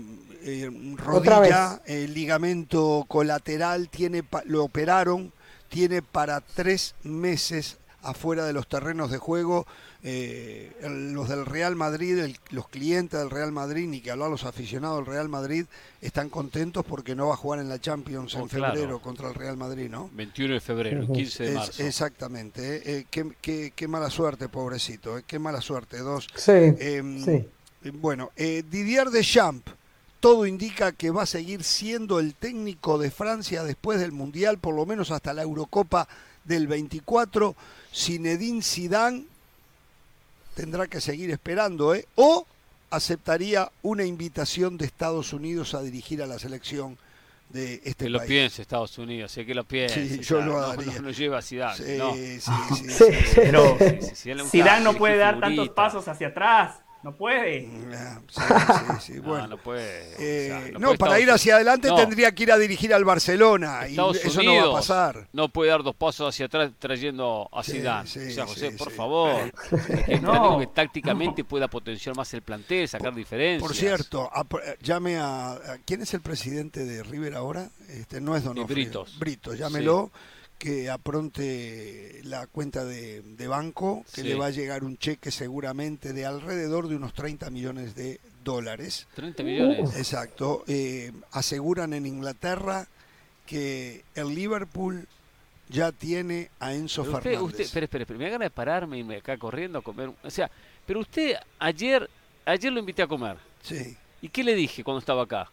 [SPEAKER 1] eh,
[SPEAKER 4] Otra
[SPEAKER 1] rodilla, eh, ligamento colateral, tiene pa- lo operaron, tiene para tres meses afuera de los terrenos de juego. Eh, el- los del Real Madrid, el- los clientes del Real Madrid, ni que hablar los aficionados del Real Madrid, están contentos porque no va a jugar en la Champions
[SPEAKER 2] Oh,
[SPEAKER 1] en
[SPEAKER 2] claro.
[SPEAKER 1] febrero contra el Real Madrid, ¿no?
[SPEAKER 2] 21 de febrero, 15 de
[SPEAKER 1] Es-
[SPEAKER 2] marzo.
[SPEAKER 1] exactamente. eh, eh, qué, qué- qué mala suerte, pobrecito. eh, qué mala suerte. Dos.
[SPEAKER 4] Sí,
[SPEAKER 1] Em,
[SPEAKER 4] sí.
[SPEAKER 1] eh, Bueno, eh, Didier Deschamps. Todo indica que va a seguir siendo el técnico de Francia después del Mundial, por lo menos hasta la Eurocopa del 24. Zinedine Zidane tendrá que seguir esperando, ¿eh? O aceptaría una invitación de Estados Unidos a dirigir a la selección de este
[SPEAKER 2] que lo
[SPEAKER 1] país.
[SPEAKER 2] piense Estados Unidos, sí, que lo piense.
[SPEAKER 1] Sí, yo lo
[SPEAKER 2] no,
[SPEAKER 1] haría.
[SPEAKER 2] No, no lleva a Zidane,
[SPEAKER 1] Sí,
[SPEAKER 2] no.
[SPEAKER 1] sí, sí, sí,
[SPEAKER 4] Sí.
[SPEAKER 1] sí.
[SPEAKER 3] Pero Zidane no puede dar
[SPEAKER 2] figurita.
[SPEAKER 3] tantos pasos hacia atrás. No puede.
[SPEAKER 1] Ah, Sí, sí, sí,
[SPEAKER 2] No,
[SPEAKER 1] bueno.
[SPEAKER 2] no puede.
[SPEAKER 1] Eh,
[SPEAKER 2] o sea,
[SPEAKER 1] no,
[SPEAKER 2] puede
[SPEAKER 1] para
[SPEAKER 2] Estados
[SPEAKER 1] ir hacia adelante
[SPEAKER 2] No.
[SPEAKER 1] tendría que ir a dirigir al Barcelona y
[SPEAKER 2] Estados
[SPEAKER 1] eso
[SPEAKER 2] Unidos
[SPEAKER 1] no va a pasar.
[SPEAKER 2] no puede dar dos pasos hacia atrás trayendo a Zidane.
[SPEAKER 1] sí,
[SPEAKER 2] o sea, José,
[SPEAKER 1] sí,
[SPEAKER 2] por
[SPEAKER 1] sí.
[SPEAKER 2] favor.
[SPEAKER 3] No.
[SPEAKER 2] algo que tácticamente pueda potenciar más el plantel, sacar diferencias.
[SPEAKER 1] Por cierto, ap- eh, llame a, a- ¿Quién es el presidente de River ahora? Este, no es Donofrio.
[SPEAKER 2] Britos.
[SPEAKER 1] Britos, llámelo. Que apronte la cuenta de, de banco, que
[SPEAKER 2] Sí.
[SPEAKER 1] le va a llegar un cheque seguramente de alrededor de unos 30 millones de dólares.
[SPEAKER 2] 30 millones.
[SPEAKER 1] Exacto. Eh, aseguran en Inglaterra que el Liverpool ya tiene a Enzo
[SPEAKER 2] Pero usted,
[SPEAKER 1] Fernández.
[SPEAKER 2] usted, espere, espere, me da ganas de pararme y irme acá corriendo a comer. O sea, pero usted ayer, ayer lo invité a comer.
[SPEAKER 1] Sí,
[SPEAKER 2] ¿Y qué le dije cuando estaba acá?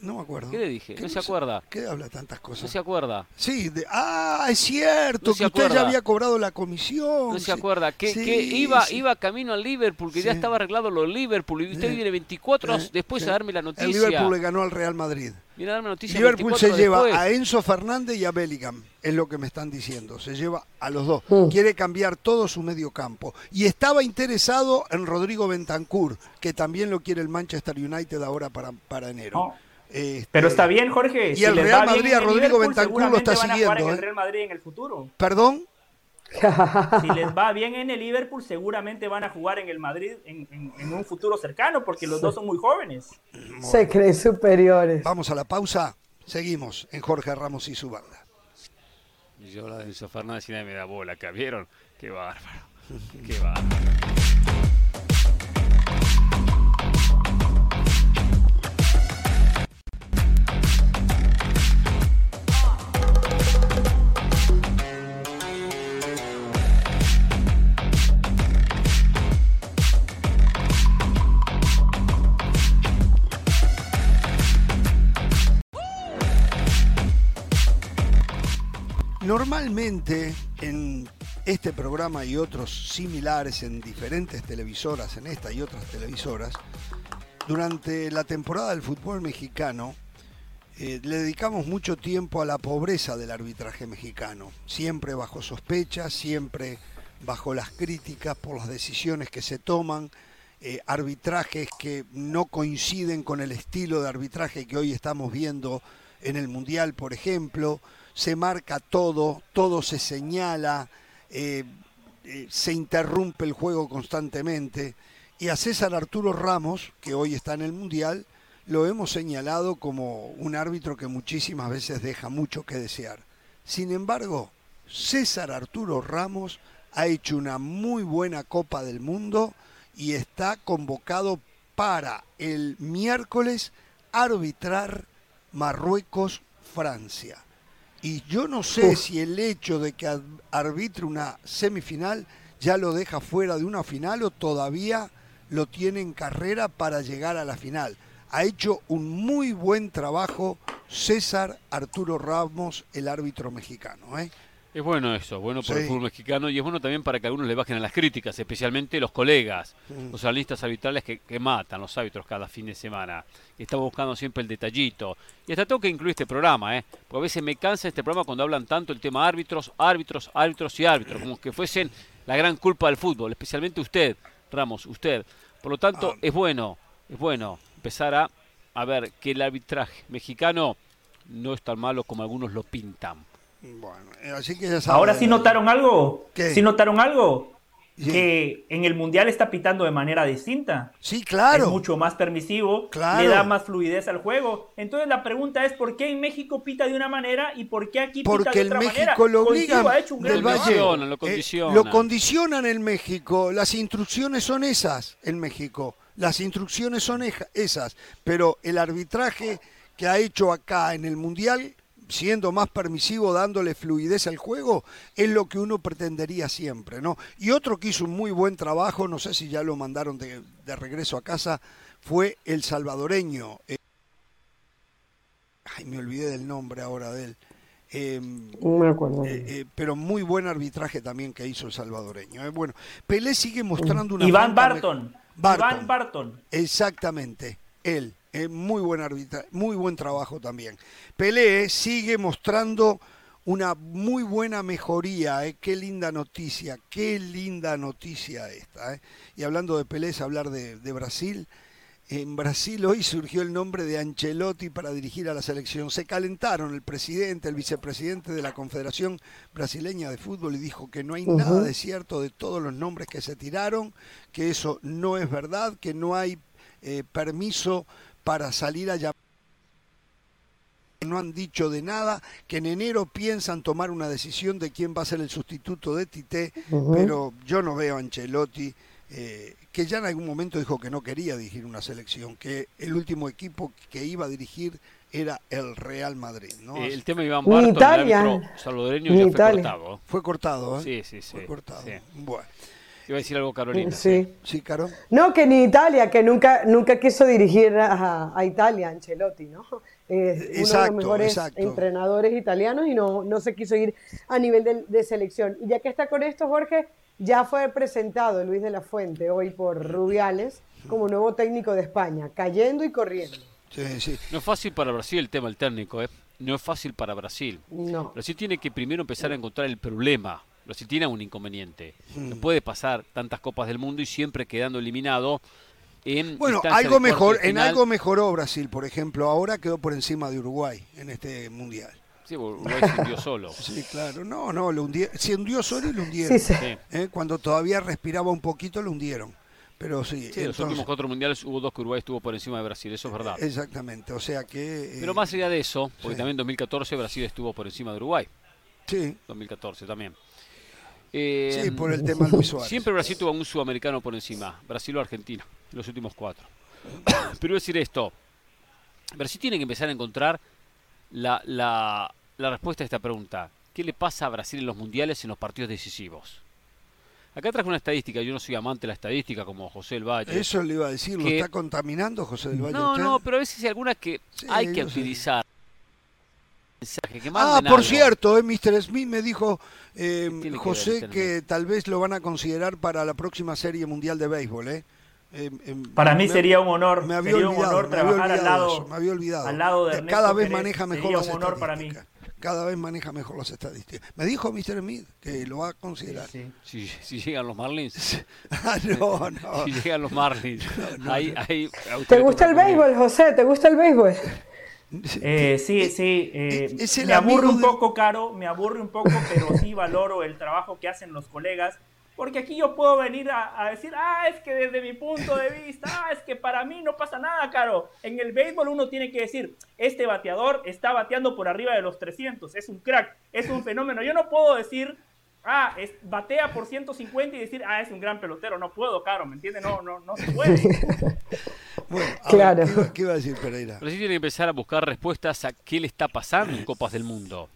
[SPEAKER 1] No me acuerdo.
[SPEAKER 2] ¿Qué le dije?
[SPEAKER 1] ¿Qué
[SPEAKER 2] ¿No se acuerda?
[SPEAKER 1] ¿Qué habla tantas cosas?
[SPEAKER 2] ¿No se acuerda?
[SPEAKER 1] Sí, de- ah, es cierto,
[SPEAKER 2] No
[SPEAKER 1] que usted ya había cobrado la comisión.
[SPEAKER 2] ¿No se
[SPEAKER 1] sí.
[SPEAKER 2] acuerda? Que,
[SPEAKER 1] Sí,
[SPEAKER 2] que iba,
[SPEAKER 1] sí.
[SPEAKER 2] iba camino al Liverpool, que ya estaba arreglado lo Liverpool, y usted
[SPEAKER 1] Sí.
[SPEAKER 2] viene 24 horas después
[SPEAKER 1] sí.
[SPEAKER 2] a darme la
[SPEAKER 1] El
[SPEAKER 2] noticia.
[SPEAKER 1] Liverpool le ganó al Real Madrid.
[SPEAKER 2] Viene a darme noticia
[SPEAKER 1] Liverpool
[SPEAKER 2] 24
[SPEAKER 1] se lleva
[SPEAKER 2] después.
[SPEAKER 1] a Enzo Fernández y a Bellingham, es lo que me están diciendo. Se lleva a los dos.
[SPEAKER 4] Mm.
[SPEAKER 1] Quiere cambiar todo su medio campo. Y estaba interesado en Rodrigo Bentancur, que también lo quiere el Manchester United ahora para, para enero.
[SPEAKER 3] No.
[SPEAKER 1] Este,
[SPEAKER 3] Pero está bien, Jorge.
[SPEAKER 1] y el Real Madrid a Rodrigo
[SPEAKER 3] Liverpool,
[SPEAKER 1] Bentancur lo está
[SPEAKER 3] seguramente van a jugar
[SPEAKER 1] siguiendo,
[SPEAKER 3] en el
[SPEAKER 1] ¿eh?
[SPEAKER 3] Real Madrid en el futuro.
[SPEAKER 1] ¿Perdón?
[SPEAKER 3] Si les va bien en el Liverpool, seguramente van a jugar en el Madrid en, en- en un futuro cercano, porque los dos son muy jóvenes.
[SPEAKER 4] Se creen superiores.
[SPEAKER 1] Vamos a la pausa. Seguimos en Jorge Ramos y su banda.
[SPEAKER 2] Y yo la de Enzo Fernández y nadie me da bola, ¿que vieron? Qué bárbaro. Qué bárbaro.
[SPEAKER 1] Normalmente en este programa y otros similares en diferentes televisoras, en esta y otras televisoras, durante la temporada del fútbol mexicano, eh, le dedicamos mucho tiempo a la pobreza del arbitraje mexicano, siempre bajo sospecha, siempre bajo las críticas por las decisiones que se toman, eh, arbitrajes que no coinciden con el estilo de arbitraje que hoy estamos viendo en el Mundial, por ejemplo, se marca todo, todo se señala, eh, eh, se interrumpe el juego constantemente. Y a César Arturo Ramos, que hoy está en el Mundial, lo hemos señalado como un árbitro que muchísimas veces deja mucho que desear. Sin embargo, César Arturo Ramos ha hecho una muy buena Copa del Mundo y está convocado para el miércoles arbitrar Marruecos-Francia. Y yo no sé si el hecho de que ar- arbitre una semifinal ya lo deja fuera de una final o todavía lo tiene en carrera para llegar a la final. Ha hecho un muy buen trabajo César Arturo Ramos, el árbitro mexicano. ¿eh?
[SPEAKER 2] Es bueno eso, bueno por el fútbol mexicano y es bueno también para que algunos le bajen a las críticas, especialmente los colegas,
[SPEAKER 1] Mm.
[SPEAKER 2] los analistas arbitrales que, que matan los árbitros cada fin de semana, están buscando siempre el detallito. Y hasta tengo que incluir este programa, ¿eh? porque a veces me cansa este programa cuando hablan tanto el tema árbitros, árbitros, árbitros y árbitros, como que fuesen la gran culpa del fútbol, especialmente usted, Ramos, usted. Por lo tanto,
[SPEAKER 1] Ah.
[SPEAKER 2] es bueno, es bueno empezar a, a ver que el arbitraje mexicano no es tan malo como algunos lo pintan.
[SPEAKER 1] Bueno, eh, así que ya saben.
[SPEAKER 3] Ahora sí notaron algo.
[SPEAKER 1] ¿Qué?
[SPEAKER 3] Sí notaron algo.
[SPEAKER 1] Sí.
[SPEAKER 3] Que en el mundial está pitando de manera distinta.
[SPEAKER 1] Sí, claro.
[SPEAKER 3] Es mucho más permisivo,
[SPEAKER 1] Claro.
[SPEAKER 3] le da más fluidez al juego. Entonces la pregunta es por qué en México pita de una manera y por qué aquí pita
[SPEAKER 1] Porque
[SPEAKER 3] de
[SPEAKER 1] el
[SPEAKER 3] otra
[SPEAKER 1] México
[SPEAKER 3] manera.
[SPEAKER 1] lo obliga
[SPEAKER 3] Contigo ha hecho un gran
[SPEAKER 1] del
[SPEAKER 3] trabajo.
[SPEAKER 1] Valle.
[SPEAKER 2] Condicionan, lo
[SPEAKER 1] Eh,
[SPEAKER 2] condicionan.
[SPEAKER 1] lo condicionan en México. Las instrucciones son esas en México. Las instrucciones son esas. Pero el arbitraje que ha hecho acá en el Mundial, siendo más permisivo, dándole fluidez al juego, es lo que uno pretendería siempre, ¿no? Y otro que hizo un muy buen trabajo, no sé si ya lo mandaron de, de regreso a casa, fue el salvadoreño. eh, ay, me olvidé del nombre ahora de él.
[SPEAKER 4] No me acuerdo.
[SPEAKER 1] eh, eh, pero muy buen arbitraje también que hizo el salvadoreño. eh. Bueno, Pelé sigue mostrando una
[SPEAKER 3] Iván Barton.
[SPEAKER 1] Barton.
[SPEAKER 3] Iván Barton.
[SPEAKER 1] Exactamente, él. Eh, muy buen arbitra muy buen trabajo también. Pelé sigue mostrando una muy buena mejoría, ¿eh? qué linda noticia, qué linda noticia esta. ¿eh? Y hablando de Pelé, hablar de, de Brasil, en Brasil hoy surgió el nombre de Ancelotti para dirigir a la selección. Se calentaron el presidente, el vicepresidente de la Confederación Brasileña de Fútbol y dijo que no hay nada de cierto de todos los nombres que se tiraron, que eso no es verdad, que no hay eh, permiso para salir a llamar no han dicho de nada, que en enero piensan tomar una decisión de quién va a ser el sustituto de Tite, pero yo no veo a Ancelotti eh, que ya en algún momento dijo que no quería dirigir una selección, que el último equipo que iba a dirigir era el Real Madrid. ¿no?
[SPEAKER 2] Eh, el tema de Iván Barton,
[SPEAKER 4] Italia.
[SPEAKER 2] el árbitro salvadoreño, ya fue
[SPEAKER 4] Italia.
[SPEAKER 2] cortado.
[SPEAKER 1] Fue cortado, ¿eh?
[SPEAKER 2] Sí, sí, sí.
[SPEAKER 1] Fue cortado.
[SPEAKER 2] sí.
[SPEAKER 1] Bueno.
[SPEAKER 2] Iba a decir algo Carolina.
[SPEAKER 4] Sí.
[SPEAKER 1] Sí, Caro.
[SPEAKER 4] No, que ni Italia, que nunca, nunca quiso dirigir a, a Italia, Ancelotti, ¿no? Es uno de
[SPEAKER 1] Exacto,
[SPEAKER 4] los mejores
[SPEAKER 1] exacto.
[SPEAKER 4] entrenadores italianos y no, no se quiso ir a nivel de, de selección. Y ya que está con esto, Jorge, ya fue presentado Luis de la Fuente hoy por Rubiales como nuevo técnico de España, cayendo y corriendo.
[SPEAKER 1] Sí, sí.
[SPEAKER 2] No es fácil para Brasil el tema del técnico, ¿eh? No es fácil para Brasil.
[SPEAKER 4] No.
[SPEAKER 2] Brasil tiene que primero empezar a encontrar el problema. Brasil tiene un inconveniente. No
[SPEAKER 1] Mm.
[SPEAKER 2] puede pasar tantas copas del mundo y siempre quedando eliminado en
[SPEAKER 1] Bueno, algo mejor, en
[SPEAKER 2] final.
[SPEAKER 1] algo mejoró Brasil, por ejemplo, ahora quedó por encima de Uruguay en este mundial.
[SPEAKER 2] Sí, Uruguay se hundió solo.
[SPEAKER 1] Sí, claro, no, no, lo hundie- se hundió solo y lo hundieron.
[SPEAKER 4] Sí, sí.
[SPEAKER 2] Sí.
[SPEAKER 1] ¿eh? Cuando todavía respiraba un poquito lo hundieron. Pero sí,
[SPEAKER 2] Sí, los
[SPEAKER 1] entonces-
[SPEAKER 2] últimos cuatro mundiales hubo dos que Uruguay estuvo por encima de Brasil, eso es verdad.
[SPEAKER 1] exactamente, o sea que... eh,
[SPEAKER 2] Pero más allá de eso, porque
[SPEAKER 1] sí.
[SPEAKER 2] también en 2014 Brasil estuvo por encima de Uruguay.
[SPEAKER 1] Sí,
[SPEAKER 2] 2014 también. Eh,
[SPEAKER 1] sí, por el tema Luis Suárez.
[SPEAKER 2] Siempre Brasil tuvo a un sudamericano por encima, Brasil o Argentina, los últimos cuatro. Pero decir esto, Brasil tiene que empezar a encontrar la, la- la respuesta a esta pregunta. ¿Qué le pasa a Brasil en los mundiales en los partidos decisivos? Acá traje una estadística, yo no soy amante de la estadística como José El Valle.
[SPEAKER 1] Eso le iba a decir, ¿lo
[SPEAKER 2] que-
[SPEAKER 1] está contaminando José del Valle?
[SPEAKER 2] no,
[SPEAKER 1] usted?
[SPEAKER 2] no, pero a veces hay algunas que
[SPEAKER 1] Sí,
[SPEAKER 2] hay que
[SPEAKER 1] sé.
[SPEAKER 2] Mensaje, que
[SPEAKER 1] Ah, por
[SPEAKER 2] algo.
[SPEAKER 1] cierto, eh, Mr. Smith me dijo, eh,
[SPEAKER 2] ¿Qué tiene que ver
[SPEAKER 1] José,
[SPEAKER 2] Mr.
[SPEAKER 1] que tal vez lo van a considerar para la próxima serie mundial de béisbol. ¿eh? Eh, em,
[SPEAKER 3] Para mí
[SPEAKER 1] me-
[SPEAKER 3] sería un honor,
[SPEAKER 1] Me había
[SPEAKER 3] sería un
[SPEAKER 1] olvidado,
[SPEAKER 3] honor
[SPEAKER 1] me había
[SPEAKER 3] trabajar al lado,
[SPEAKER 1] eso, me había olvidado.
[SPEAKER 3] al lado de
[SPEAKER 1] Eh,
[SPEAKER 3] Ernesto
[SPEAKER 1] Cada vez
[SPEAKER 3] Pérez,
[SPEAKER 1] maneja mejor
[SPEAKER 3] sería
[SPEAKER 1] las
[SPEAKER 3] un honor para mí.
[SPEAKER 1] estadísticas. Cada vez maneja mejor las estadísticas. Me dijo Mr. Smith que lo va a considerar.
[SPEAKER 3] Sí.
[SPEAKER 2] Si, si llegan los Marlins.
[SPEAKER 1] Ah, no, no.
[SPEAKER 2] Si llegan los Marlins. ahí, ahí, a usted
[SPEAKER 4] ¿Te gusta el béisbol, José? ¿Te gusta el béisbol?
[SPEAKER 3] Eh, sí, sí. eh,
[SPEAKER 1] es el
[SPEAKER 3] me aburre un
[SPEAKER 1] de-
[SPEAKER 3] poco, Caro, me aburre un poco, pero sí valoro el trabajo que hacen los colegas. Porque aquí yo puedo venir a, a decir, ah, es que desde mi punto de vista, ah, es que para mí no pasa nada, Caro. En el béisbol uno tiene que decir, este bateador está bateando por arriba de los 300, es un crack, es un fenómeno. Yo no puedo decir, ah, es, batea por 150 y decir, ah, es un gran pelotero. No puedo, Caro, ¿me entiendes? No, no, no se puede.
[SPEAKER 1] Bueno,
[SPEAKER 4] Claro.
[SPEAKER 1] ver, ¿qué, iba a decir Pereira?
[SPEAKER 2] Brasil tiene que empezar a buscar respuestas a qué le está pasando en Copas del Mundo.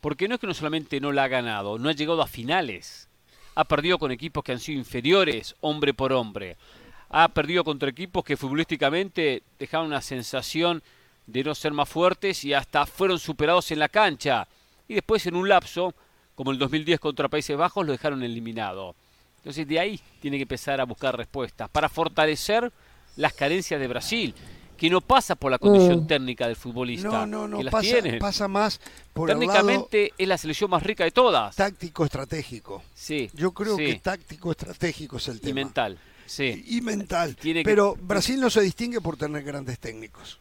[SPEAKER 2] Porque no es que no solamente no la ha ganado, no ha llegado a finales. Ha perdido con equipos que han sido inferiores, hombre por hombre. Ha perdido contra equipos que futbolísticamente dejaban una sensación de no ser más fuertes y hasta fueron superados en la cancha. Y después en un lapso, como el 2010 contra Países Bajos, lo dejaron eliminado. Entonces de ahí tiene que empezar a buscar respuestas para fortalecer las carencias de Brasil, que no pasa por la condición
[SPEAKER 4] Mm.
[SPEAKER 2] técnica del futbolista,
[SPEAKER 1] No, no, no,
[SPEAKER 2] que las
[SPEAKER 1] pasa,
[SPEAKER 2] tiene.
[SPEAKER 1] pasa más por el lado
[SPEAKER 2] Técnicamente es la selección más rica de todas.
[SPEAKER 1] táctico estratégico.
[SPEAKER 2] Sí.
[SPEAKER 1] Yo creo
[SPEAKER 2] sí,
[SPEAKER 1] que táctico estratégico es el tema.
[SPEAKER 2] y mental. Sí.
[SPEAKER 1] Y mental.
[SPEAKER 2] Tiene que-
[SPEAKER 1] Pero Brasil no se distingue por tener grandes técnicos.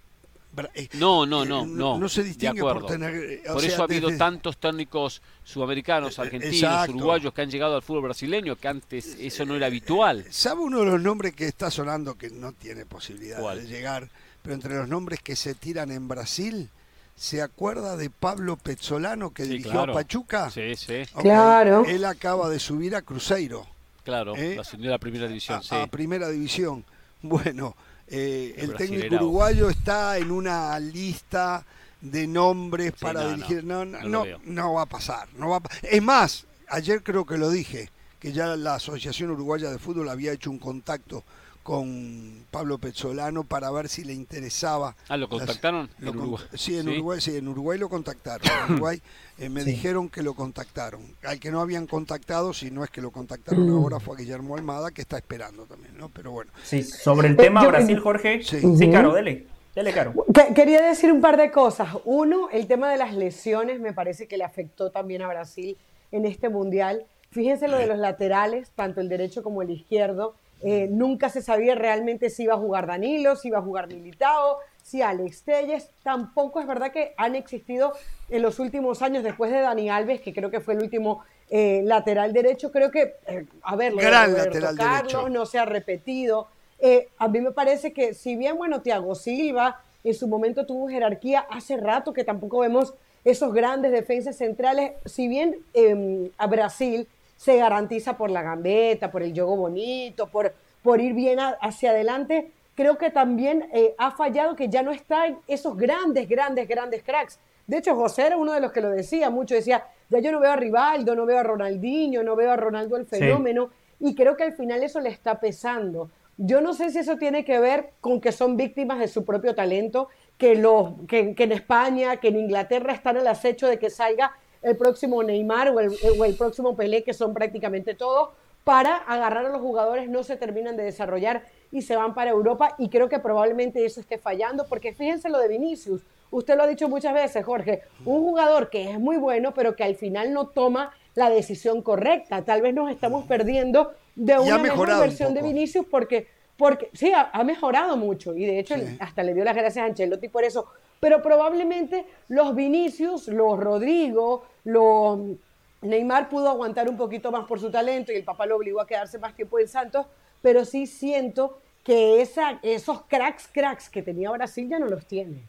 [SPEAKER 1] Eh,
[SPEAKER 2] No, no,
[SPEAKER 1] eh,
[SPEAKER 2] no, no.
[SPEAKER 1] No se
[SPEAKER 2] de
[SPEAKER 1] distingue por
[SPEAKER 2] acuerdo.
[SPEAKER 1] tener. eh,
[SPEAKER 2] Por
[SPEAKER 1] sea,
[SPEAKER 2] eso ha habido
[SPEAKER 1] desde-
[SPEAKER 2] tantos técnicos sudamericanos, argentinos,
[SPEAKER 1] exacto.
[SPEAKER 2] uruguayos que han llegado al fútbol brasileño, que antes eso no era habitual.
[SPEAKER 1] ¿Sabe uno de los nombres que está sonando que no tiene posibilidad
[SPEAKER 2] ¿Cuál?
[SPEAKER 1] de llegar? Pero entre los nombres que se tiran en Brasil, ¿se acuerda de Pablo Pezzolano que
[SPEAKER 2] Sí,
[SPEAKER 1] dirigió
[SPEAKER 2] claro.
[SPEAKER 1] a Pachuca?
[SPEAKER 2] Sí, sí,
[SPEAKER 4] Claro.
[SPEAKER 1] Él acaba de subir a Cruzeiro.
[SPEAKER 2] claro.
[SPEAKER 1] Eh,
[SPEAKER 2] La ascendió a la primera
[SPEAKER 1] a,
[SPEAKER 2] división, sí.
[SPEAKER 1] a primera división. Bueno, eh,
[SPEAKER 2] El
[SPEAKER 1] el técnico uruguayo está en una lista de nombres
[SPEAKER 2] Sí,
[SPEAKER 1] para
[SPEAKER 2] no,
[SPEAKER 1] dirigir. No, no,
[SPEAKER 2] no
[SPEAKER 1] no, va a pasar. No va a es más, ayer creo que lo dije, que ya la Asociación Uruguaya de Fútbol había hecho un contacto con Pablo Pezzolano para ver si le interesaba.
[SPEAKER 2] Ah, ¿lo
[SPEAKER 1] las-
[SPEAKER 2] contactaron
[SPEAKER 1] lo
[SPEAKER 2] en
[SPEAKER 1] con-
[SPEAKER 2] Uruguay?
[SPEAKER 1] Sí, en
[SPEAKER 2] Sí.
[SPEAKER 1] Uruguay, sí, en Uruguay lo contactaron. En Uruguay eh, me dijeron que lo contactaron. Al que no habían contactado, si no es que lo contactaron
[SPEAKER 4] Mm.
[SPEAKER 1] ahora, fue a Guillermo Almada, que está esperando también, ¿no? Pero bueno.
[SPEAKER 3] Sí, sobre el tema
[SPEAKER 4] yo-
[SPEAKER 3] Brasil, Jorge.
[SPEAKER 1] Sí.
[SPEAKER 3] Sí, Caro, dele. Dele caro.
[SPEAKER 4] Que- Quería decir un par de cosas. Uno, el tema de las lesiones me parece que le afectó también a Brasil en este mundial. Fíjense lo de los laterales, tanto el derecho como el izquierdo. Eh, nunca se sabía realmente si iba a jugar Danilo, si iba a jugar Militao, si Alex Telles. Tampoco es verdad que han existido en los últimos años, después de Dani Alves, que creo que fue el último eh, lateral derecho. Creo que, eh, a ver, lo
[SPEAKER 1] Gran lateral
[SPEAKER 4] Carlos
[SPEAKER 1] derecho.
[SPEAKER 4] no se ha repetido. A mí me parece que si bien, bueno, Thiago Silva en su momento tuvo jerarquía, hace rato que tampoco vemos esos grandes defensas centrales, si bien eh, a Brasil se garantiza por la gambeta, por el juego bonito, por, por ir bien a- hacia adelante, creo que también eh, ha fallado que ya no están esos grandes, grandes, grandes cracks. De hecho, José era uno de los que lo decía mucho, decía, ya yo no veo a Rivaldo, no veo a Ronaldinho, no veo a Ronaldo el fenómeno, y creo que al final eso le está pesando. Yo no sé si eso tiene que ver con que son víctimas de su propio talento, que, los, que, que en España, que en Inglaterra están al acecho de que salga el próximo Neymar o el, o el próximo Pelé, que son prácticamente todos, para agarrar a los jugadores, no se terminan de desarrollar y se van para Europa. Y creo que probablemente eso esté fallando, porque fíjense lo de Vinicius. Usted lo ha dicho muchas veces, Jorge, un jugador que es muy bueno, pero que al final no toma la decisión correcta. Tal vez nos estamos perdiendo de una mejor
[SPEAKER 1] un
[SPEAKER 4] versión de. Vinicius porque, porque sí, ha, ha mejorado mucho y de hecho
[SPEAKER 1] Sí.
[SPEAKER 4] hasta le dio las gracias a Ancelotti por eso. Pero probablemente los Vinicius, los Rodrigo, los Neymar pudo aguantar un poquito más por su talento y el papá lo obligó a quedarse más tiempo en Santos, pero sí siento que esa, esos cracks, cracks que tenía Brasil ya no los tiene.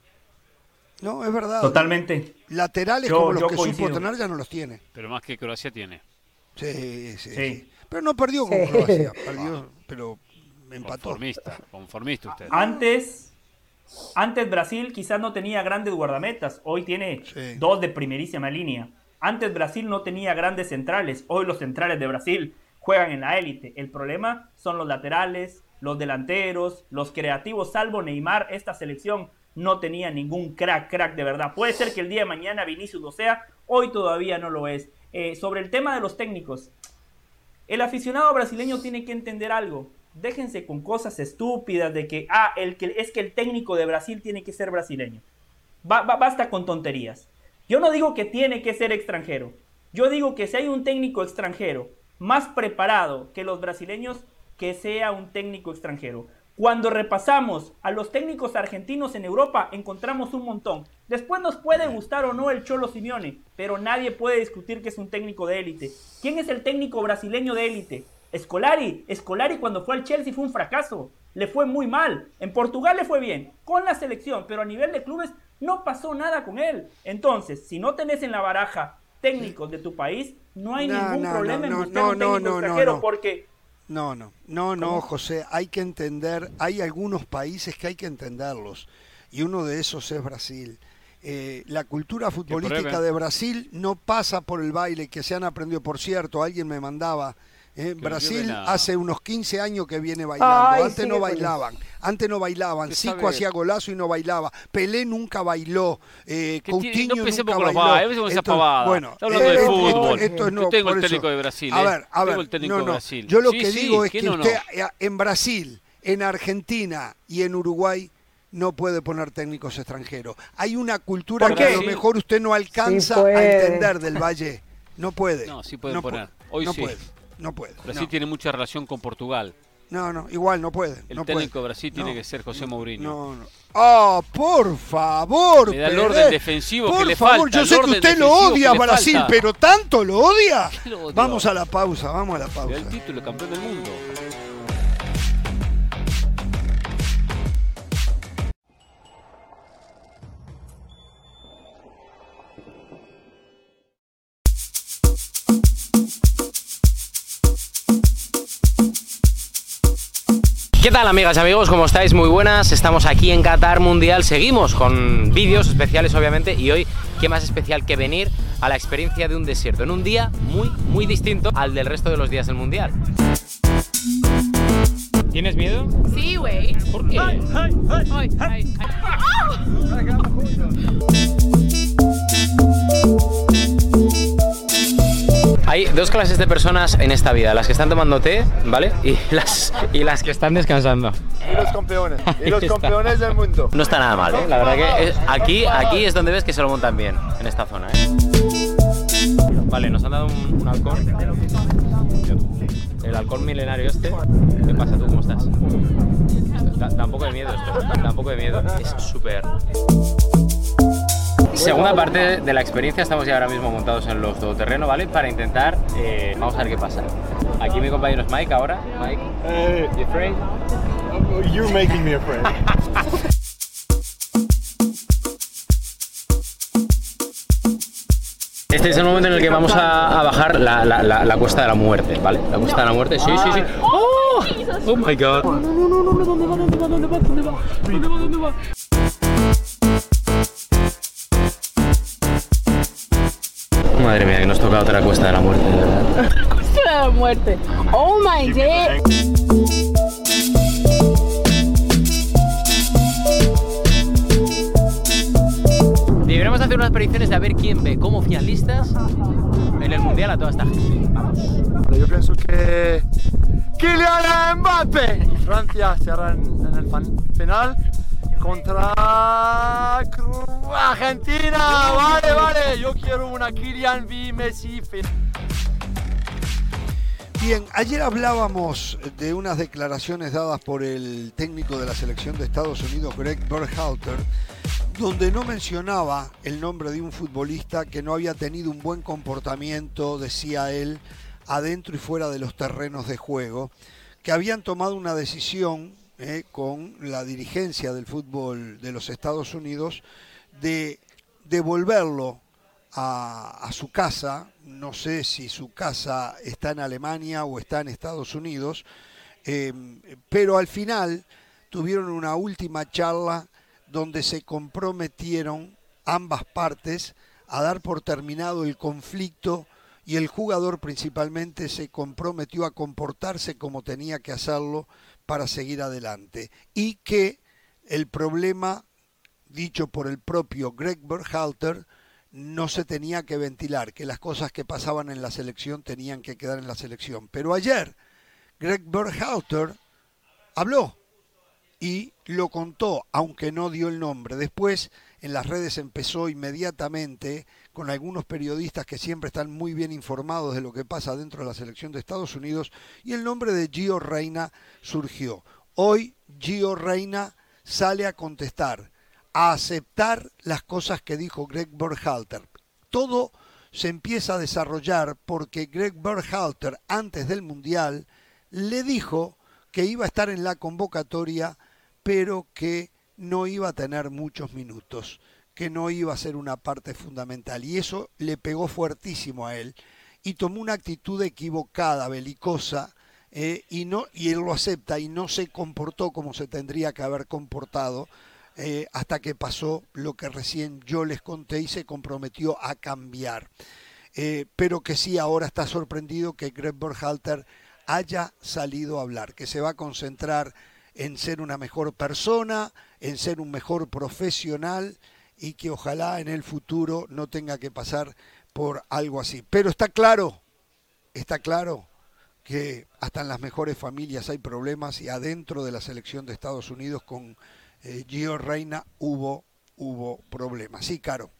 [SPEAKER 1] No, es verdad.
[SPEAKER 3] Totalmente.
[SPEAKER 1] Laterales
[SPEAKER 3] Yo-
[SPEAKER 1] como los que
[SPEAKER 3] coincido.
[SPEAKER 1] supo tener ya no los tiene.
[SPEAKER 2] Pero más que Croacia tiene.
[SPEAKER 1] Sí, sí,
[SPEAKER 3] Sí.
[SPEAKER 1] sí. Pero no perdió con
[SPEAKER 4] Sí.
[SPEAKER 1] Croacia, perdió, pero empató.
[SPEAKER 2] Conformista, conformista usted.
[SPEAKER 3] Antes, antes Brasil quizás no tenía grandes guardametas, hoy tiene
[SPEAKER 1] Sí.
[SPEAKER 3] dos de primerísima línea. Antes Brasil no tenía grandes centrales, hoy los centrales de Brasil juegan en la élite. El problema son los laterales, los delanteros, los creativos, salvo Neymar, esta selección no tenía ningún crack, crack de verdad. Puede ser que el día de mañana Vinicius lo sea, hoy todavía no lo es. Eh, sobre el tema de los técnicos, el aficionado brasileño tiene que entender algo. Déjense con cosas estúpidas de que, ah, el que, es que el técnico de Brasil tiene que ser brasileño. Ba- ba- basta con tonterías. Yo no digo que tiene que ser extranjero. Yo digo que si hay un técnico extranjero más preparado que los brasileños, que sea un técnico extranjero. Cuando repasamos a los técnicos argentinos en Europa, encontramos un montón. Después nos puede gustar o no el Cholo Simeone, pero nadie puede discutir que es un técnico de élite. ¿Quién es el técnico brasileño de élite? Scolari. Scolari cuando fue al Chelsea fue un fracaso. Le fue muy mal. En Portugal le fue bien, con la selección, pero a nivel de clubes no pasó nada con él. Entonces, si no tenés en la baraja técnicos de tu país, no hay
[SPEAKER 1] No,
[SPEAKER 3] ningún
[SPEAKER 1] no,
[SPEAKER 3] problema
[SPEAKER 1] no,
[SPEAKER 3] en buscar
[SPEAKER 1] no,
[SPEAKER 3] un técnico extranjero,
[SPEAKER 1] no.
[SPEAKER 3] porque
[SPEAKER 1] No, no, no, no, José, hay que entender, hay algunos países que hay que entenderlos, y uno de esos es Brasil. Eh, la cultura futbolística de Brasil no pasa por el baile que se han aprendido, por cierto, alguien me mandaba. Eh, Brasil hace unos 15 años que viene bailando,
[SPEAKER 4] Ay,
[SPEAKER 1] antes no bailaban, antes no bailaban,
[SPEAKER 2] ¿Qué
[SPEAKER 1] Zico hacía golazo y no bailaba, Pelé nunca bailó, eh,
[SPEAKER 2] Que
[SPEAKER 1] Coutinho
[SPEAKER 2] no
[SPEAKER 1] nunca
[SPEAKER 2] con los
[SPEAKER 1] bailó.
[SPEAKER 2] esa
[SPEAKER 1] Entonces,
[SPEAKER 2] pavada.
[SPEAKER 1] Bueno,
[SPEAKER 2] Está hablando de
[SPEAKER 1] esto-
[SPEAKER 2] fútbol.
[SPEAKER 1] esto es
[SPEAKER 2] Yo
[SPEAKER 1] no,
[SPEAKER 2] tengo el técnico de Brasil,
[SPEAKER 1] A
[SPEAKER 2] ¿eh?
[SPEAKER 1] ver, a ver,
[SPEAKER 2] Tengo el técnico
[SPEAKER 1] no,
[SPEAKER 2] de
[SPEAKER 1] no.
[SPEAKER 2] Brasil.
[SPEAKER 1] Yo lo
[SPEAKER 2] Sí,
[SPEAKER 1] que
[SPEAKER 2] sí,
[SPEAKER 1] digo es
[SPEAKER 2] ¿quién
[SPEAKER 1] que
[SPEAKER 2] no, no?
[SPEAKER 1] usted eh, en Brasil, en Argentina y en Uruguay no puede poner técnicos extranjeros. Hay una cultura
[SPEAKER 3] ¿Por
[SPEAKER 1] que a lo mejor usted no alcanza
[SPEAKER 4] Sí
[SPEAKER 1] a
[SPEAKER 4] puede.
[SPEAKER 1] entender del Valle. No puede.
[SPEAKER 2] No, sí pueden
[SPEAKER 1] no
[SPEAKER 2] poner.
[SPEAKER 1] puede,
[SPEAKER 2] Hoy
[SPEAKER 1] no
[SPEAKER 2] sí.
[SPEAKER 1] puede. No puede.
[SPEAKER 2] Brasil
[SPEAKER 1] no.
[SPEAKER 2] tiene mucha relación con Portugal.
[SPEAKER 1] No, no, igual no puede.
[SPEAKER 2] El
[SPEAKER 1] no
[SPEAKER 2] técnico
[SPEAKER 1] puede.
[SPEAKER 2] de Brasil tiene
[SPEAKER 1] No,
[SPEAKER 2] que ser José Mourinho.
[SPEAKER 1] No, no. ¡Ah, por favor!
[SPEAKER 2] Me da el orden defensivo que
[SPEAKER 1] por
[SPEAKER 2] le
[SPEAKER 1] favor,
[SPEAKER 2] falta,
[SPEAKER 1] yo sé que usted lo odia
[SPEAKER 2] que
[SPEAKER 1] Brasil,
[SPEAKER 2] falta.
[SPEAKER 1] pero tanto lo odia.
[SPEAKER 2] ¿Qué lo?
[SPEAKER 1] Vamos a la pausa, vamos a la pausa.
[SPEAKER 2] el título campeón del mundo.
[SPEAKER 8] ¿Qué tal amigas y amigos? ¿Cómo estáis? Muy buenas. Estamos aquí en Qatar Mundial. Seguimos con vídeos especiales obviamente y hoy qué más especial que venir a la experiencia de un desierto en un día muy muy distinto al del resto de los días del Mundial. ¿Tienes miedo?
[SPEAKER 7] Sí, güey.
[SPEAKER 8] ¿Por qué?
[SPEAKER 7] Ay, ay, ay.
[SPEAKER 8] Dos clases de personas en esta vida, las que están tomando té, ¿vale? Y las, y las que están descansando.
[SPEAKER 9] Y los campeones, y los campeones del mundo.
[SPEAKER 8] No está nada mal, ¿eh? La verdad que aquí, aquí es donde ves que se lo montan bien, en esta zona, ¿eh? Vale, nos han dado un, un halcón. El halcón milenario este. ¿Qué pasa tú? ¿Cómo estás? Da, da un poco de miedo esto, da un poco de miedo. Es súper... Segunda parte de la experiencia, estamos ya ahora mismo montados en los todoterreno, ¿vale? Para intentar, eh, vamos a ver qué pasa. Aquí mi compañero es Mike ahora. Mike,
[SPEAKER 9] Hey,
[SPEAKER 8] you afraid?
[SPEAKER 9] you're making me afraid.
[SPEAKER 8] Este es el momento en el que vamos a, a bajar la, la, la, la cuesta de la muerte, ¿vale? La cuesta de la muerte, sí, sí, sí. ¡Oh! ¡Oh my god! No, no, no, no, no, ¿dónde va? ¿Dónde va? ¿Dónde va? ¿Dónde va? ¿Dónde va? ¿Dónde va? Madre mía, que nos toca otra cuesta de la muerte, de verdad.
[SPEAKER 10] de la muerte. Oh my god.
[SPEAKER 8] Deberíamos hacer unas predicciones de a ver quién ve como finalistas en el mundial a toda esta gente. Vamos.
[SPEAKER 9] Yo pienso que Kylian Mbappé Francia serán en el fan- final contra Argentina. Vale, vale, yo quiero una Kylian V.
[SPEAKER 1] Bien, ayer hablábamos de unas declaraciones dadas por el técnico de la selección de Estados Unidos, Greg Berhalter, donde no mencionaba el nombre de un futbolista que no había tenido un buen comportamiento, decía él, adentro y fuera de los terrenos de juego, que habían tomado una decisión eh, con la dirigencia del fútbol de los Estados Unidos de devolverlo a, su casa, no sé si su casa está en Alemania o está en Estados Unidos, eh, pero al final tuvieron una última charla donde se comprometieron ambas partes a dar por terminado el conflicto y el jugador principalmente se comprometió a comportarse como tenía que hacerlo para seguir adelante y que el problema dicho por el propio Greg Berhalter no se tenía que ventilar, que las cosas que pasaban en la selección tenían que quedar en la selección. Pero ayer Greg Berhalter habló y lo contó, aunque no dio el nombre. Después en las redes empezó inmediatamente con algunos periodistas que siempre están muy bien informados de lo que pasa dentro de la selección de Estados Unidos y el nombre de Gio Reina surgió. Hoy Gio Reina sale a contestar, a aceptar las cosas que dijo Greg Berhalter. Todo se empieza a desarrollar porque Greg Berhalter antes del Mundial le dijo que iba a estar en la convocatoria pero que no iba a tener muchos minutos, que no iba a ser una parte fundamental. Y eso le pegó fuertísimo a él y tomó una actitud equivocada, belicosa, eh, y, no, y él lo acepta y no se comportó como se tendría que haber comportado eh, hasta que pasó lo que recién yo les conté y se comprometió a cambiar. Eh, pero que sí ahora está sorprendido que Greg Berhalter haya salido a hablar, que se va a concentrar en ser una mejor persona, en ser un mejor profesional y que ojalá en el futuro no tenga que pasar por algo así. Pero está claro, está claro que hasta en las mejores familias hay problemas y adentro de la selección de Estados Unidos con eh, Gio Reina hubo, hubo problemas. Sí, Caro.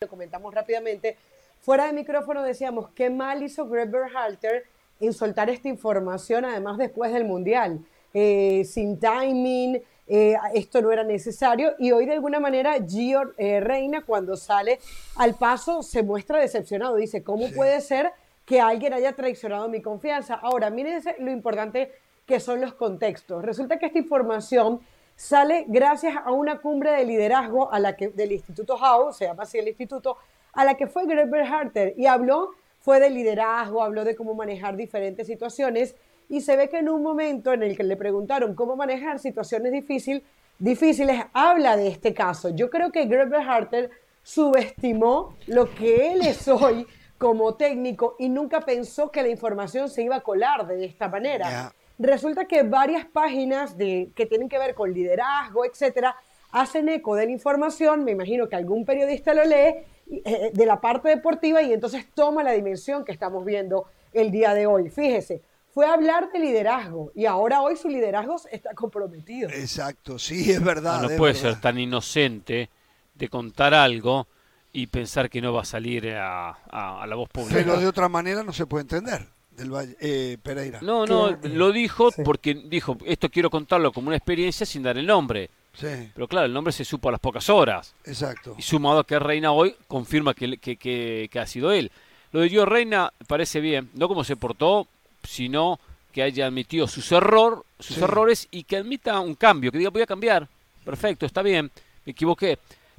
[SPEAKER 4] Lo comentamos rápidamente. Fuera de micrófono decíamos qué mal hizo Greg Berhalter en soltar esta información, además después del Mundial. Eh, sin timing, eh, esto no era necesario. Y hoy, de alguna manera, Gio eh, Reina, cuando sale al paso, se muestra decepcionado. Dice: ¿Cómo puede ser que alguien haya traicionado mi confianza? Ahora, miren lo importante que son los contextos. Resulta que esta información sale gracias a una cumbre de liderazgo a la que, del Instituto Howe, se llama así el instituto, a la que fue Greg Berhalter y habló, fue de liderazgo, habló de cómo manejar diferentes situaciones y se ve que en un momento en el que le preguntaron cómo manejar situaciones difícil, difíciles, habla de este caso. Yo creo que Greg Berhalter subestimó lo que él es hoy como técnico y nunca pensó que la información se iba a colar de esta manera. Resulta que varias páginas de, que tienen que ver con liderazgo, etcétera, hacen eco de la información, me imagino que algún periodista lo lee de la parte deportiva y entonces toma la dimensión que estamos viendo el día de hoy. Fíjese, fue hablar de liderazgo y ahora hoy su liderazgo está comprometido.
[SPEAKER 1] Exacto, sí, es verdad.
[SPEAKER 2] no
[SPEAKER 1] es
[SPEAKER 2] puede
[SPEAKER 1] verdad.
[SPEAKER 2] ser tan inocente de contar algo y pensar que no va a salir a, a- a la voz pública.
[SPEAKER 1] Pero de otra manera no se puede entender del Valle, eh, Pereira.
[SPEAKER 2] No, no, lo dijo
[SPEAKER 4] Sí.
[SPEAKER 2] porque dijo, esto quiero contarlo como una experiencia sin dar el nombre.
[SPEAKER 1] Sí,
[SPEAKER 2] Pero claro, el nombre se supo a las pocas horas.
[SPEAKER 1] exacto.
[SPEAKER 2] Y sumado a que Reina hoy confirma que, que, que- que ha sido él. Lo de Gio Reina parece bien, no como se portó, sino que haya admitido sus, error, sus
[SPEAKER 1] Sí.
[SPEAKER 2] errores y que admita un cambio, que diga voy a cambiar. Perfecto, está bien, me equivoqué.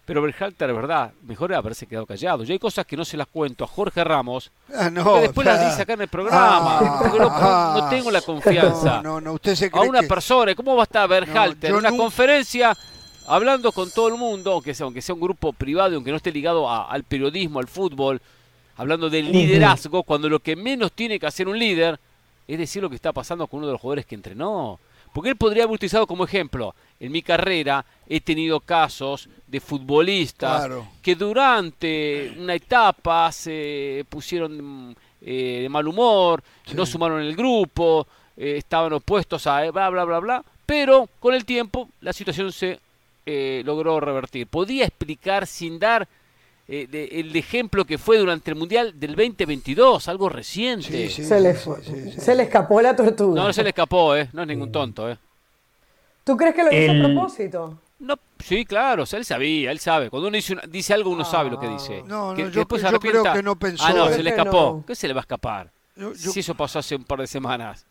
[SPEAKER 2] Pero Berhalter, verdad, mejor haberse quedado callado. Yo hay cosas que no se las cuento a Jorge Ramos,
[SPEAKER 1] Ah, no,
[SPEAKER 2] que después las dice acá en el programa.
[SPEAKER 1] ah,
[SPEAKER 2] porque no,
[SPEAKER 1] ah.
[SPEAKER 2] no tengo la confianza
[SPEAKER 1] No, no, usted se
[SPEAKER 2] a
[SPEAKER 1] cree
[SPEAKER 2] una
[SPEAKER 1] que...
[SPEAKER 2] persona. ¿Cómo va a estar Berhalter en una
[SPEAKER 1] nunca-
[SPEAKER 2] conferencia hablando con todo el mundo, aunque sea, aunque sea un grupo privado, aunque no esté ligado a- al periodismo, al fútbol, hablando del liderazgo, cuando lo que menos tiene que hacer un líder es decir lo que está pasando con uno de los jugadores que entrenó? Porque él podría haber utilizado como ejemplo, en mi carrera he tenido casos de futbolistas
[SPEAKER 1] Claro.
[SPEAKER 2] que durante una etapa se pusieron eh, de mal humor,
[SPEAKER 1] Sí.
[SPEAKER 2] no sumaron el grupo, eh, estaban opuestos a eh, bla, bla, bla, bla, pero con el tiempo la situación se eh, logró revertir. Podía explicar sin dar eh, de- el ejemplo que fue durante el Mundial del 2022, algo reciente.
[SPEAKER 1] Sí, sí,
[SPEAKER 4] se, le
[SPEAKER 1] sí,
[SPEAKER 4] fue-
[SPEAKER 1] sí, sí.
[SPEAKER 4] se le escapó la tortuga.
[SPEAKER 2] No, no se le escapó, ¿eh? No es ningún tonto, ¿eh?
[SPEAKER 4] ¿Tú crees que lo hizo
[SPEAKER 3] El-
[SPEAKER 4] a propósito?
[SPEAKER 2] No, sí, claro, o sea, él sabía, él sabe. Cuando uno dice, una- dice algo, uno sabe lo que dice.
[SPEAKER 1] No, no,
[SPEAKER 2] Que-
[SPEAKER 1] yo-
[SPEAKER 2] que después
[SPEAKER 1] creo que no pensó,
[SPEAKER 2] Ah, no, se le escapó.
[SPEAKER 4] no.
[SPEAKER 2] ¿Qué se le va a escapar?
[SPEAKER 1] Yo, yo-
[SPEAKER 2] Si eso pasó hace un par de semanas.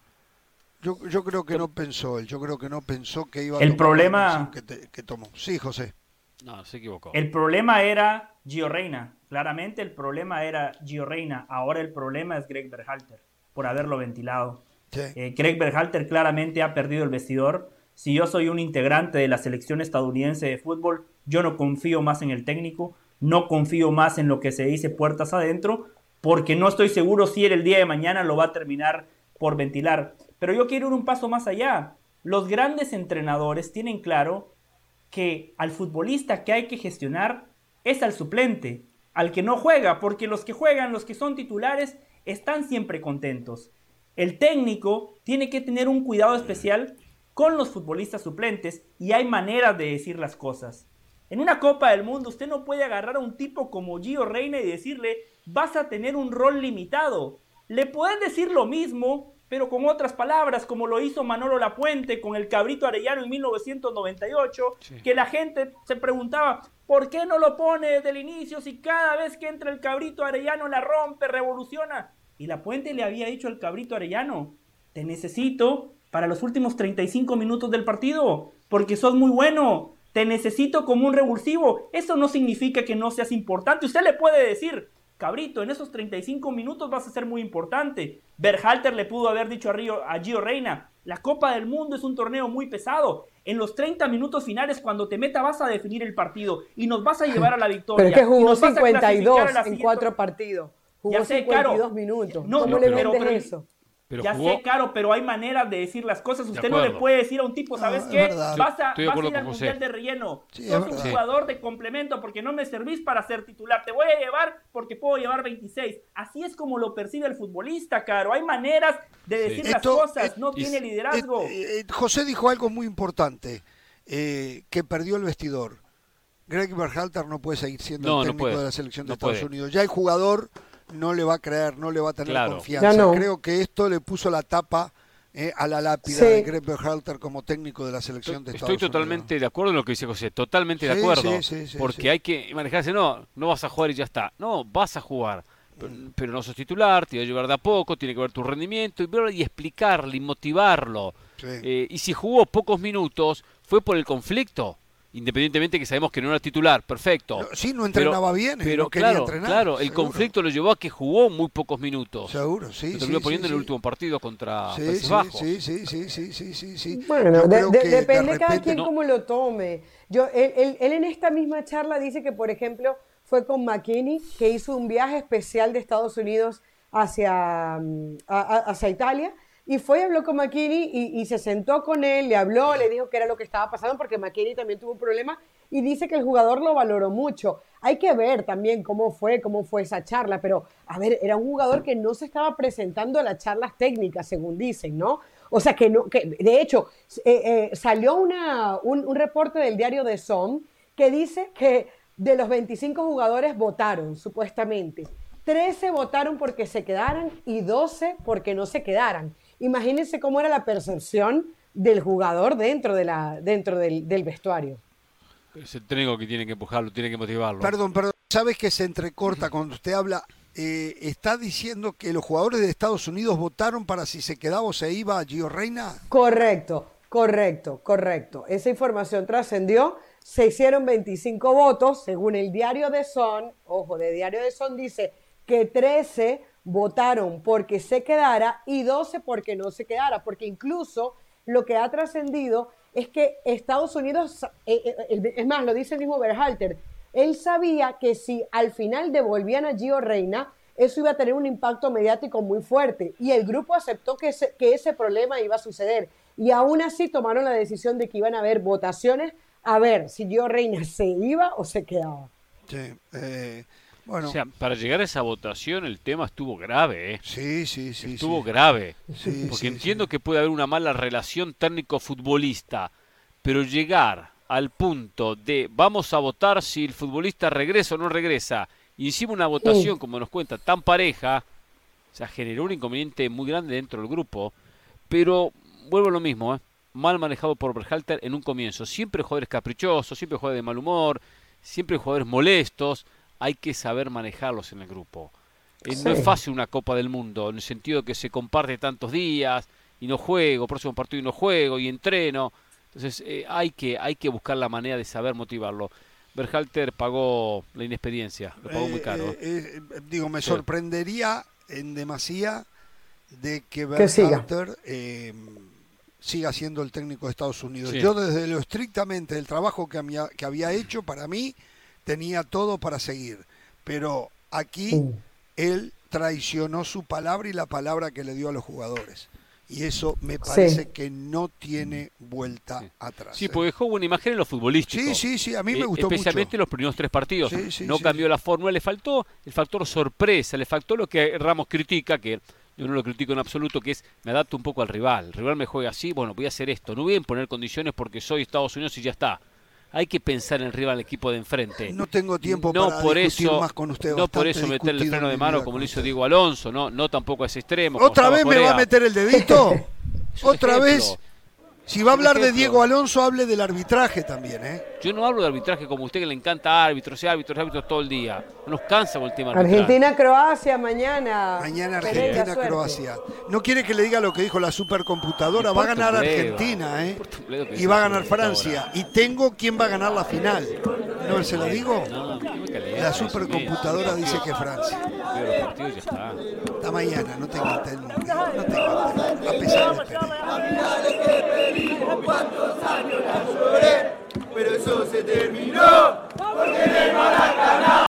[SPEAKER 1] yo- yo creo que no pensó él, yo creo que no pensó que iba a
[SPEAKER 3] El
[SPEAKER 1] tomar
[SPEAKER 3] problema-
[SPEAKER 1] que, te- que tomó. Sí, José.
[SPEAKER 2] No, se equivocó.
[SPEAKER 3] El problema era Gio Reina. Claramente el problema era Gio Reina. Ahora el problema es Greg Berhalter por haberlo ventilado.
[SPEAKER 1] Sí.
[SPEAKER 3] Eh, Greg Berhalter claramente ha perdido el vestidor. Si yo soy un integrante de la selección estadounidense de fútbol, yo no confío más en el técnico, no confío más en lo que se dice puertas adentro, porque no estoy seguro si el día de mañana lo va a terminar por ventilar. Pero yo quiero ir un paso más allá. Los grandes entrenadores tienen claro que al futbolista que hay que gestionar es al suplente, al que no juega, porque los que juegan, los que son titulares, están siempre contentos. El técnico tiene que tener un cuidado especial con los futbolistas suplentes y hay maneras de decir las cosas. En una Copa del Mundo usted no puede agarrar a un tipo como Gio Reina y decirle vas a tener un rol limitado. Le puedes decir lo mismo, pero con otras palabras, como lo hizo Manolo Lapuente con el Cabrito Arellano en 1998, que la gente se preguntaba, ¿por qué no lo pone desde el inicio si cada vez que entra el Cabrito Arellano la rompe, revoluciona? Y Lapuente le había dicho al Cabrito Arellano, te necesito para los últimos 35 minutos del partido, porque sos muy bueno, te necesito como un revulsivo. Eso no significa que no seas importante. Usted le puede decir, cabrito, en esos 35 minutos vas a ser muy importante. Berhalter le pudo haber dicho a, Río, a Gio Reina, la Copa del Mundo es un torneo muy pesado. En los 30 minutos finales, cuando te meta, vas a definir el partido y nos vas a llevar a la victoria.
[SPEAKER 4] Pero es que jugó
[SPEAKER 3] nos vas a
[SPEAKER 4] 52
[SPEAKER 3] clasificar a la
[SPEAKER 4] en cuatro partidos. Jugó
[SPEAKER 3] Ya sé,
[SPEAKER 4] 52
[SPEAKER 3] Caro.
[SPEAKER 4] minutos.
[SPEAKER 3] No,
[SPEAKER 4] ¿Cómo
[SPEAKER 3] no,
[SPEAKER 4] le
[SPEAKER 3] pero-
[SPEAKER 4] eso?
[SPEAKER 2] Pero
[SPEAKER 3] ya
[SPEAKER 2] jugó,
[SPEAKER 3] sé, Caro, pero hay maneras de decir las cosas. Usted no le puede decir a un tipo, ¿sabes
[SPEAKER 1] es
[SPEAKER 3] qué? Vas a, vas a ir al. Mundial de relleno.
[SPEAKER 1] Sí,
[SPEAKER 3] Sos un jugador de complemento porque no me servís para ser titular. Te voy a llevar porque puedo llevar 26. Así es como lo percibe el futbolista, Caro. Hay maneras de decir las
[SPEAKER 1] Esto-
[SPEAKER 3] cosas. No tiene liderazgo.
[SPEAKER 1] eh, eh, José dijo algo muy importante, eh, que perdió el vestidor. Greg Berhalter no puede seguir siendo
[SPEAKER 2] No,
[SPEAKER 1] el técnico de la selección de
[SPEAKER 2] No
[SPEAKER 1] Estados
[SPEAKER 2] puede.
[SPEAKER 1] Unidos. Ya el jugador no le va a creer, no le va a tener
[SPEAKER 2] Claro.
[SPEAKER 1] confianza.
[SPEAKER 4] No.
[SPEAKER 1] Creo que esto le puso la tapa eh, a la lápida
[SPEAKER 4] Sí.
[SPEAKER 1] de Greg Berhalter como técnico de la selección de Estados
[SPEAKER 2] Estoy totalmente de acuerdo en lo que dice José, totalmente de acuerdo.
[SPEAKER 1] sí, sí, sí,
[SPEAKER 2] porque
[SPEAKER 1] sí.
[SPEAKER 2] hay que manejarse, no, no vas a jugar y ya está. No, vas a jugar. Pero, pero no sos titular, te va a llevar de a poco, tiene que ver tu rendimiento y, explicarle y motivarlo.
[SPEAKER 1] Sí.
[SPEAKER 2] Eh, y si jugó pocos minutos, fue por el conflicto. Independientemente que sabemos que no era titular, perfecto.
[SPEAKER 1] No, sí, no entrenaba bien,
[SPEAKER 2] Pero
[SPEAKER 1] no quería
[SPEAKER 2] claro,
[SPEAKER 1] entrenar,
[SPEAKER 2] claro, el
[SPEAKER 1] seguro.
[SPEAKER 2] conflicto lo llevó a que jugó muy pocos minutos.
[SPEAKER 1] Seguro, sí.
[SPEAKER 2] Lo terminó
[SPEAKER 1] sí,
[SPEAKER 2] poniendo en el
[SPEAKER 1] sí.
[SPEAKER 2] último partido contra
[SPEAKER 1] Sí,
[SPEAKER 2] Países
[SPEAKER 1] sí,
[SPEAKER 2] Bajos.
[SPEAKER 1] sí, sí, sí, sí, sí, sí, sí.
[SPEAKER 4] Bueno,
[SPEAKER 1] Yo
[SPEAKER 4] de-
[SPEAKER 1] creo
[SPEAKER 4] de-
[SPEAKER 1] que de
[SPEAKER 4] depende cada quien
[SPEAKER 2] no.
[SPEAKER 4] cómo lo tome. Yo, él, él- él en esta misma charla dice que, por ejemplo, fue con McKinney, que hizo un viaje especial de Estados Unidos hacia, mm, a- a- hacia Italia, y fue y habló con McKinney y, se sentó con él, le habló, le dijo qué era lo que estaba pasando, porque McKinney también tuvo un problema y dice que el jugador lo valoró mucho. Hay que ver también cómo fue, cómo fue esa charla, pero a ver, era un jugador que no se estaba presentando a las charlas técnicas, según dicen, ¿no? O sea, que, no, que de hecho eh, eh, salió una, un, reporte del diario The Sun que dice que de los 25 jugadores votaron, supuestamente. 13 votaron porque se quedaran y 12 porque no se quedaran. Imagínense cómo era la percepción del jugador dentro, de la, dentro del, del vestuario.
[SPEAKER 2] Es el técnico que tiene que empujarlo, tiene que motivarlo.
[SPEAKER 1] Perdón, perdón. ¿Sabes que se entrecorta cuando usted habla? Eh, ¿Está diciendo que los jugadores de Estados Unidos votaron para si se quedaba o se iba a Gio Reina?
[SPEAKER 4] Correcto, correcto, correcto. Esa información trascendió. Se hicieron 25 votos, según el diario de Son. Ojo, de diario de Son dice que 13 votaron porque se quedara y 12 porque no se quedara, porque incluso lo que ha trascendido es que Estados Unidos, eh, eh, es más, lo dice el mismo Berhalter, él sabía que si al final devolvían a Gio Reina, eso iba a tener un impacto mediático muy fuerte y el grupo aceptó que ese, que ese problema iba a suceder y aún así tomaron la decisión de que iban a haber votaciones a ver si Gio Reina se iba o se quedaba.
[SPEAKER 1] Sí, eh, bueno.
[SPEAKER 2] O sea, para llegar a esa votación el tema estuvo grave, ¿eh?
[SPEAKER 1] Sí, sí, sí.
[SPEAKER 2] Estuvo
[SPEAKER 1] sí.
[SPEAKER 2] grave.
[SPEAKER 1] Sí,
[SPEAKER 2] Porque
[SPEAKER 1] sí,
[SPEAKER 2] entiendo que puede haber una mala relación técnico-futbolista, pero llegar al punto de vamos a votar si el futbolista regresa o no regresa, y encima una votación, como nos cuenta, tan pareja, o sea, generó un inconveniente muy grande dentro del grupo, pero vuelvo a lo mismo, ¿eh? mal manejado por Berhalter en un comienzo. Siempre jugadores caprichosos, siempre jugadores de mal humor, siempre jugadores molestos, hay que saber manejarlos en el grupo. Eh,
[SPEAKER 4] Sí.
[SPEAKER 2] No es fácil una Copa del Mundo, en el sentido que se comparte tantos días y no juego, próximo partido y no juego y entreno. Entonces eh, hay, que, hay que buscar la manera de saber motivarlo. Berhalter pagó la inexperiencia, lo pagó muy
[SPEAKER 1] Eh,
[SPEAKER 2] caro.
[SPEAKER 1] eh, eh, digo, me
[SPEAKER 2] Sí.
[SPEAKER 1] sorprendería en demasía de que
[SPEAKER 4] Que siga.
[SPEAKER 1] Berhalter eh, siga siendo el técnico de Estados Unidos.
[SPEAKER 2] Sí.
[SPEAKER 1] Yo desde lo estrictamente del trabajo que, había- que había hecho, para mí tenía todo para seguir. Pero aquí
[SPEAKER 4] Mm.
[SPEAKER 1] él traicionó su palabra y la palabra que le dio a los jugadores. Y eso me parece que no tiene vuelta
[SPEAKER 2] Sí.
[SPEAKER 1] atrás.
[SPEAKER 2] Sí,
[SPEAKER 1] ¿eh?
[SPEAKER 2] porque dejó buena imagen en lo futbolístico.
[SPEAKER 1] Sí, sí, sí, a mí me
[SPEAKER 2] Eh,
[SPEAKER 1] gustó
[SPEAKER 2] especialmente
[SPEAKER 1] mucho.
[SPEAKER 2] los primeros tres partidos.
[SPEAKER 1] Sí, sí,
[SPEAKER 2] no
[SPEAKER 1] sí,
[SPEAKER 2] cambió
[SPEAKER 1] sí.
[SPEAKER 2] la fórmula, le faltó el factor sorpresa, le faltó lo que Ramos critica, que yo no lo critico en absoluto, que es me adapto un poco al rival. El rival me juega así, bueno, voy a hacer esto. No voy a imponer condiciones porque soy Estados Unidos y ya está. Hay que pensar en el rival, el equipo de enfrente.
[SPEAKER 1] No tengo tiempo
[SPEAKER 2] no
[SPEAKER 1] para
[SPEAKER 2] por
[SPEAKER 1] discutir
[SPEAKER 2] eso,
[SPEAKER 1] más con usted.
[SPEAKER 2] No por eso meterle el freno
[SPEAKER 1] en
[SPEAKER 2] de mano como lo hizo. Diego Alonso, no, no tampoco a ese extremo.
[SPEAKER 1] ¿Otra vez me va a meter el dedito? ¿Otra
[SPEAKER 2] ejemplo.
[SPEAKER 1] vez? Si va a hablar de. Diego Alonso, hable del arbitraje también, ¿eh?
[SPEAKER 2] Yo no hablo de arbitraje como usted que le encanta árbitros, y árbitros, árbitros todo el día. No nos cansa con el tema.
[SPEAKER 4] Argentina-Croacia mañana.
[SPEAKER 1] Mañana. Argentina-Croacia. No quiere que le diga lo que dijo la supercomputadora. Va a ganar. Argentina, ¿eh? Y va a ganar. Francia. Y tengo quién va a ganar la final. ¿No se la digo? La supercomputadora dice que Francia. Hasta mañana, no tengo internet. No tengo internet. A pesar de vimos cuántos años la lloré, pero eso se terminó porque en el Maracaná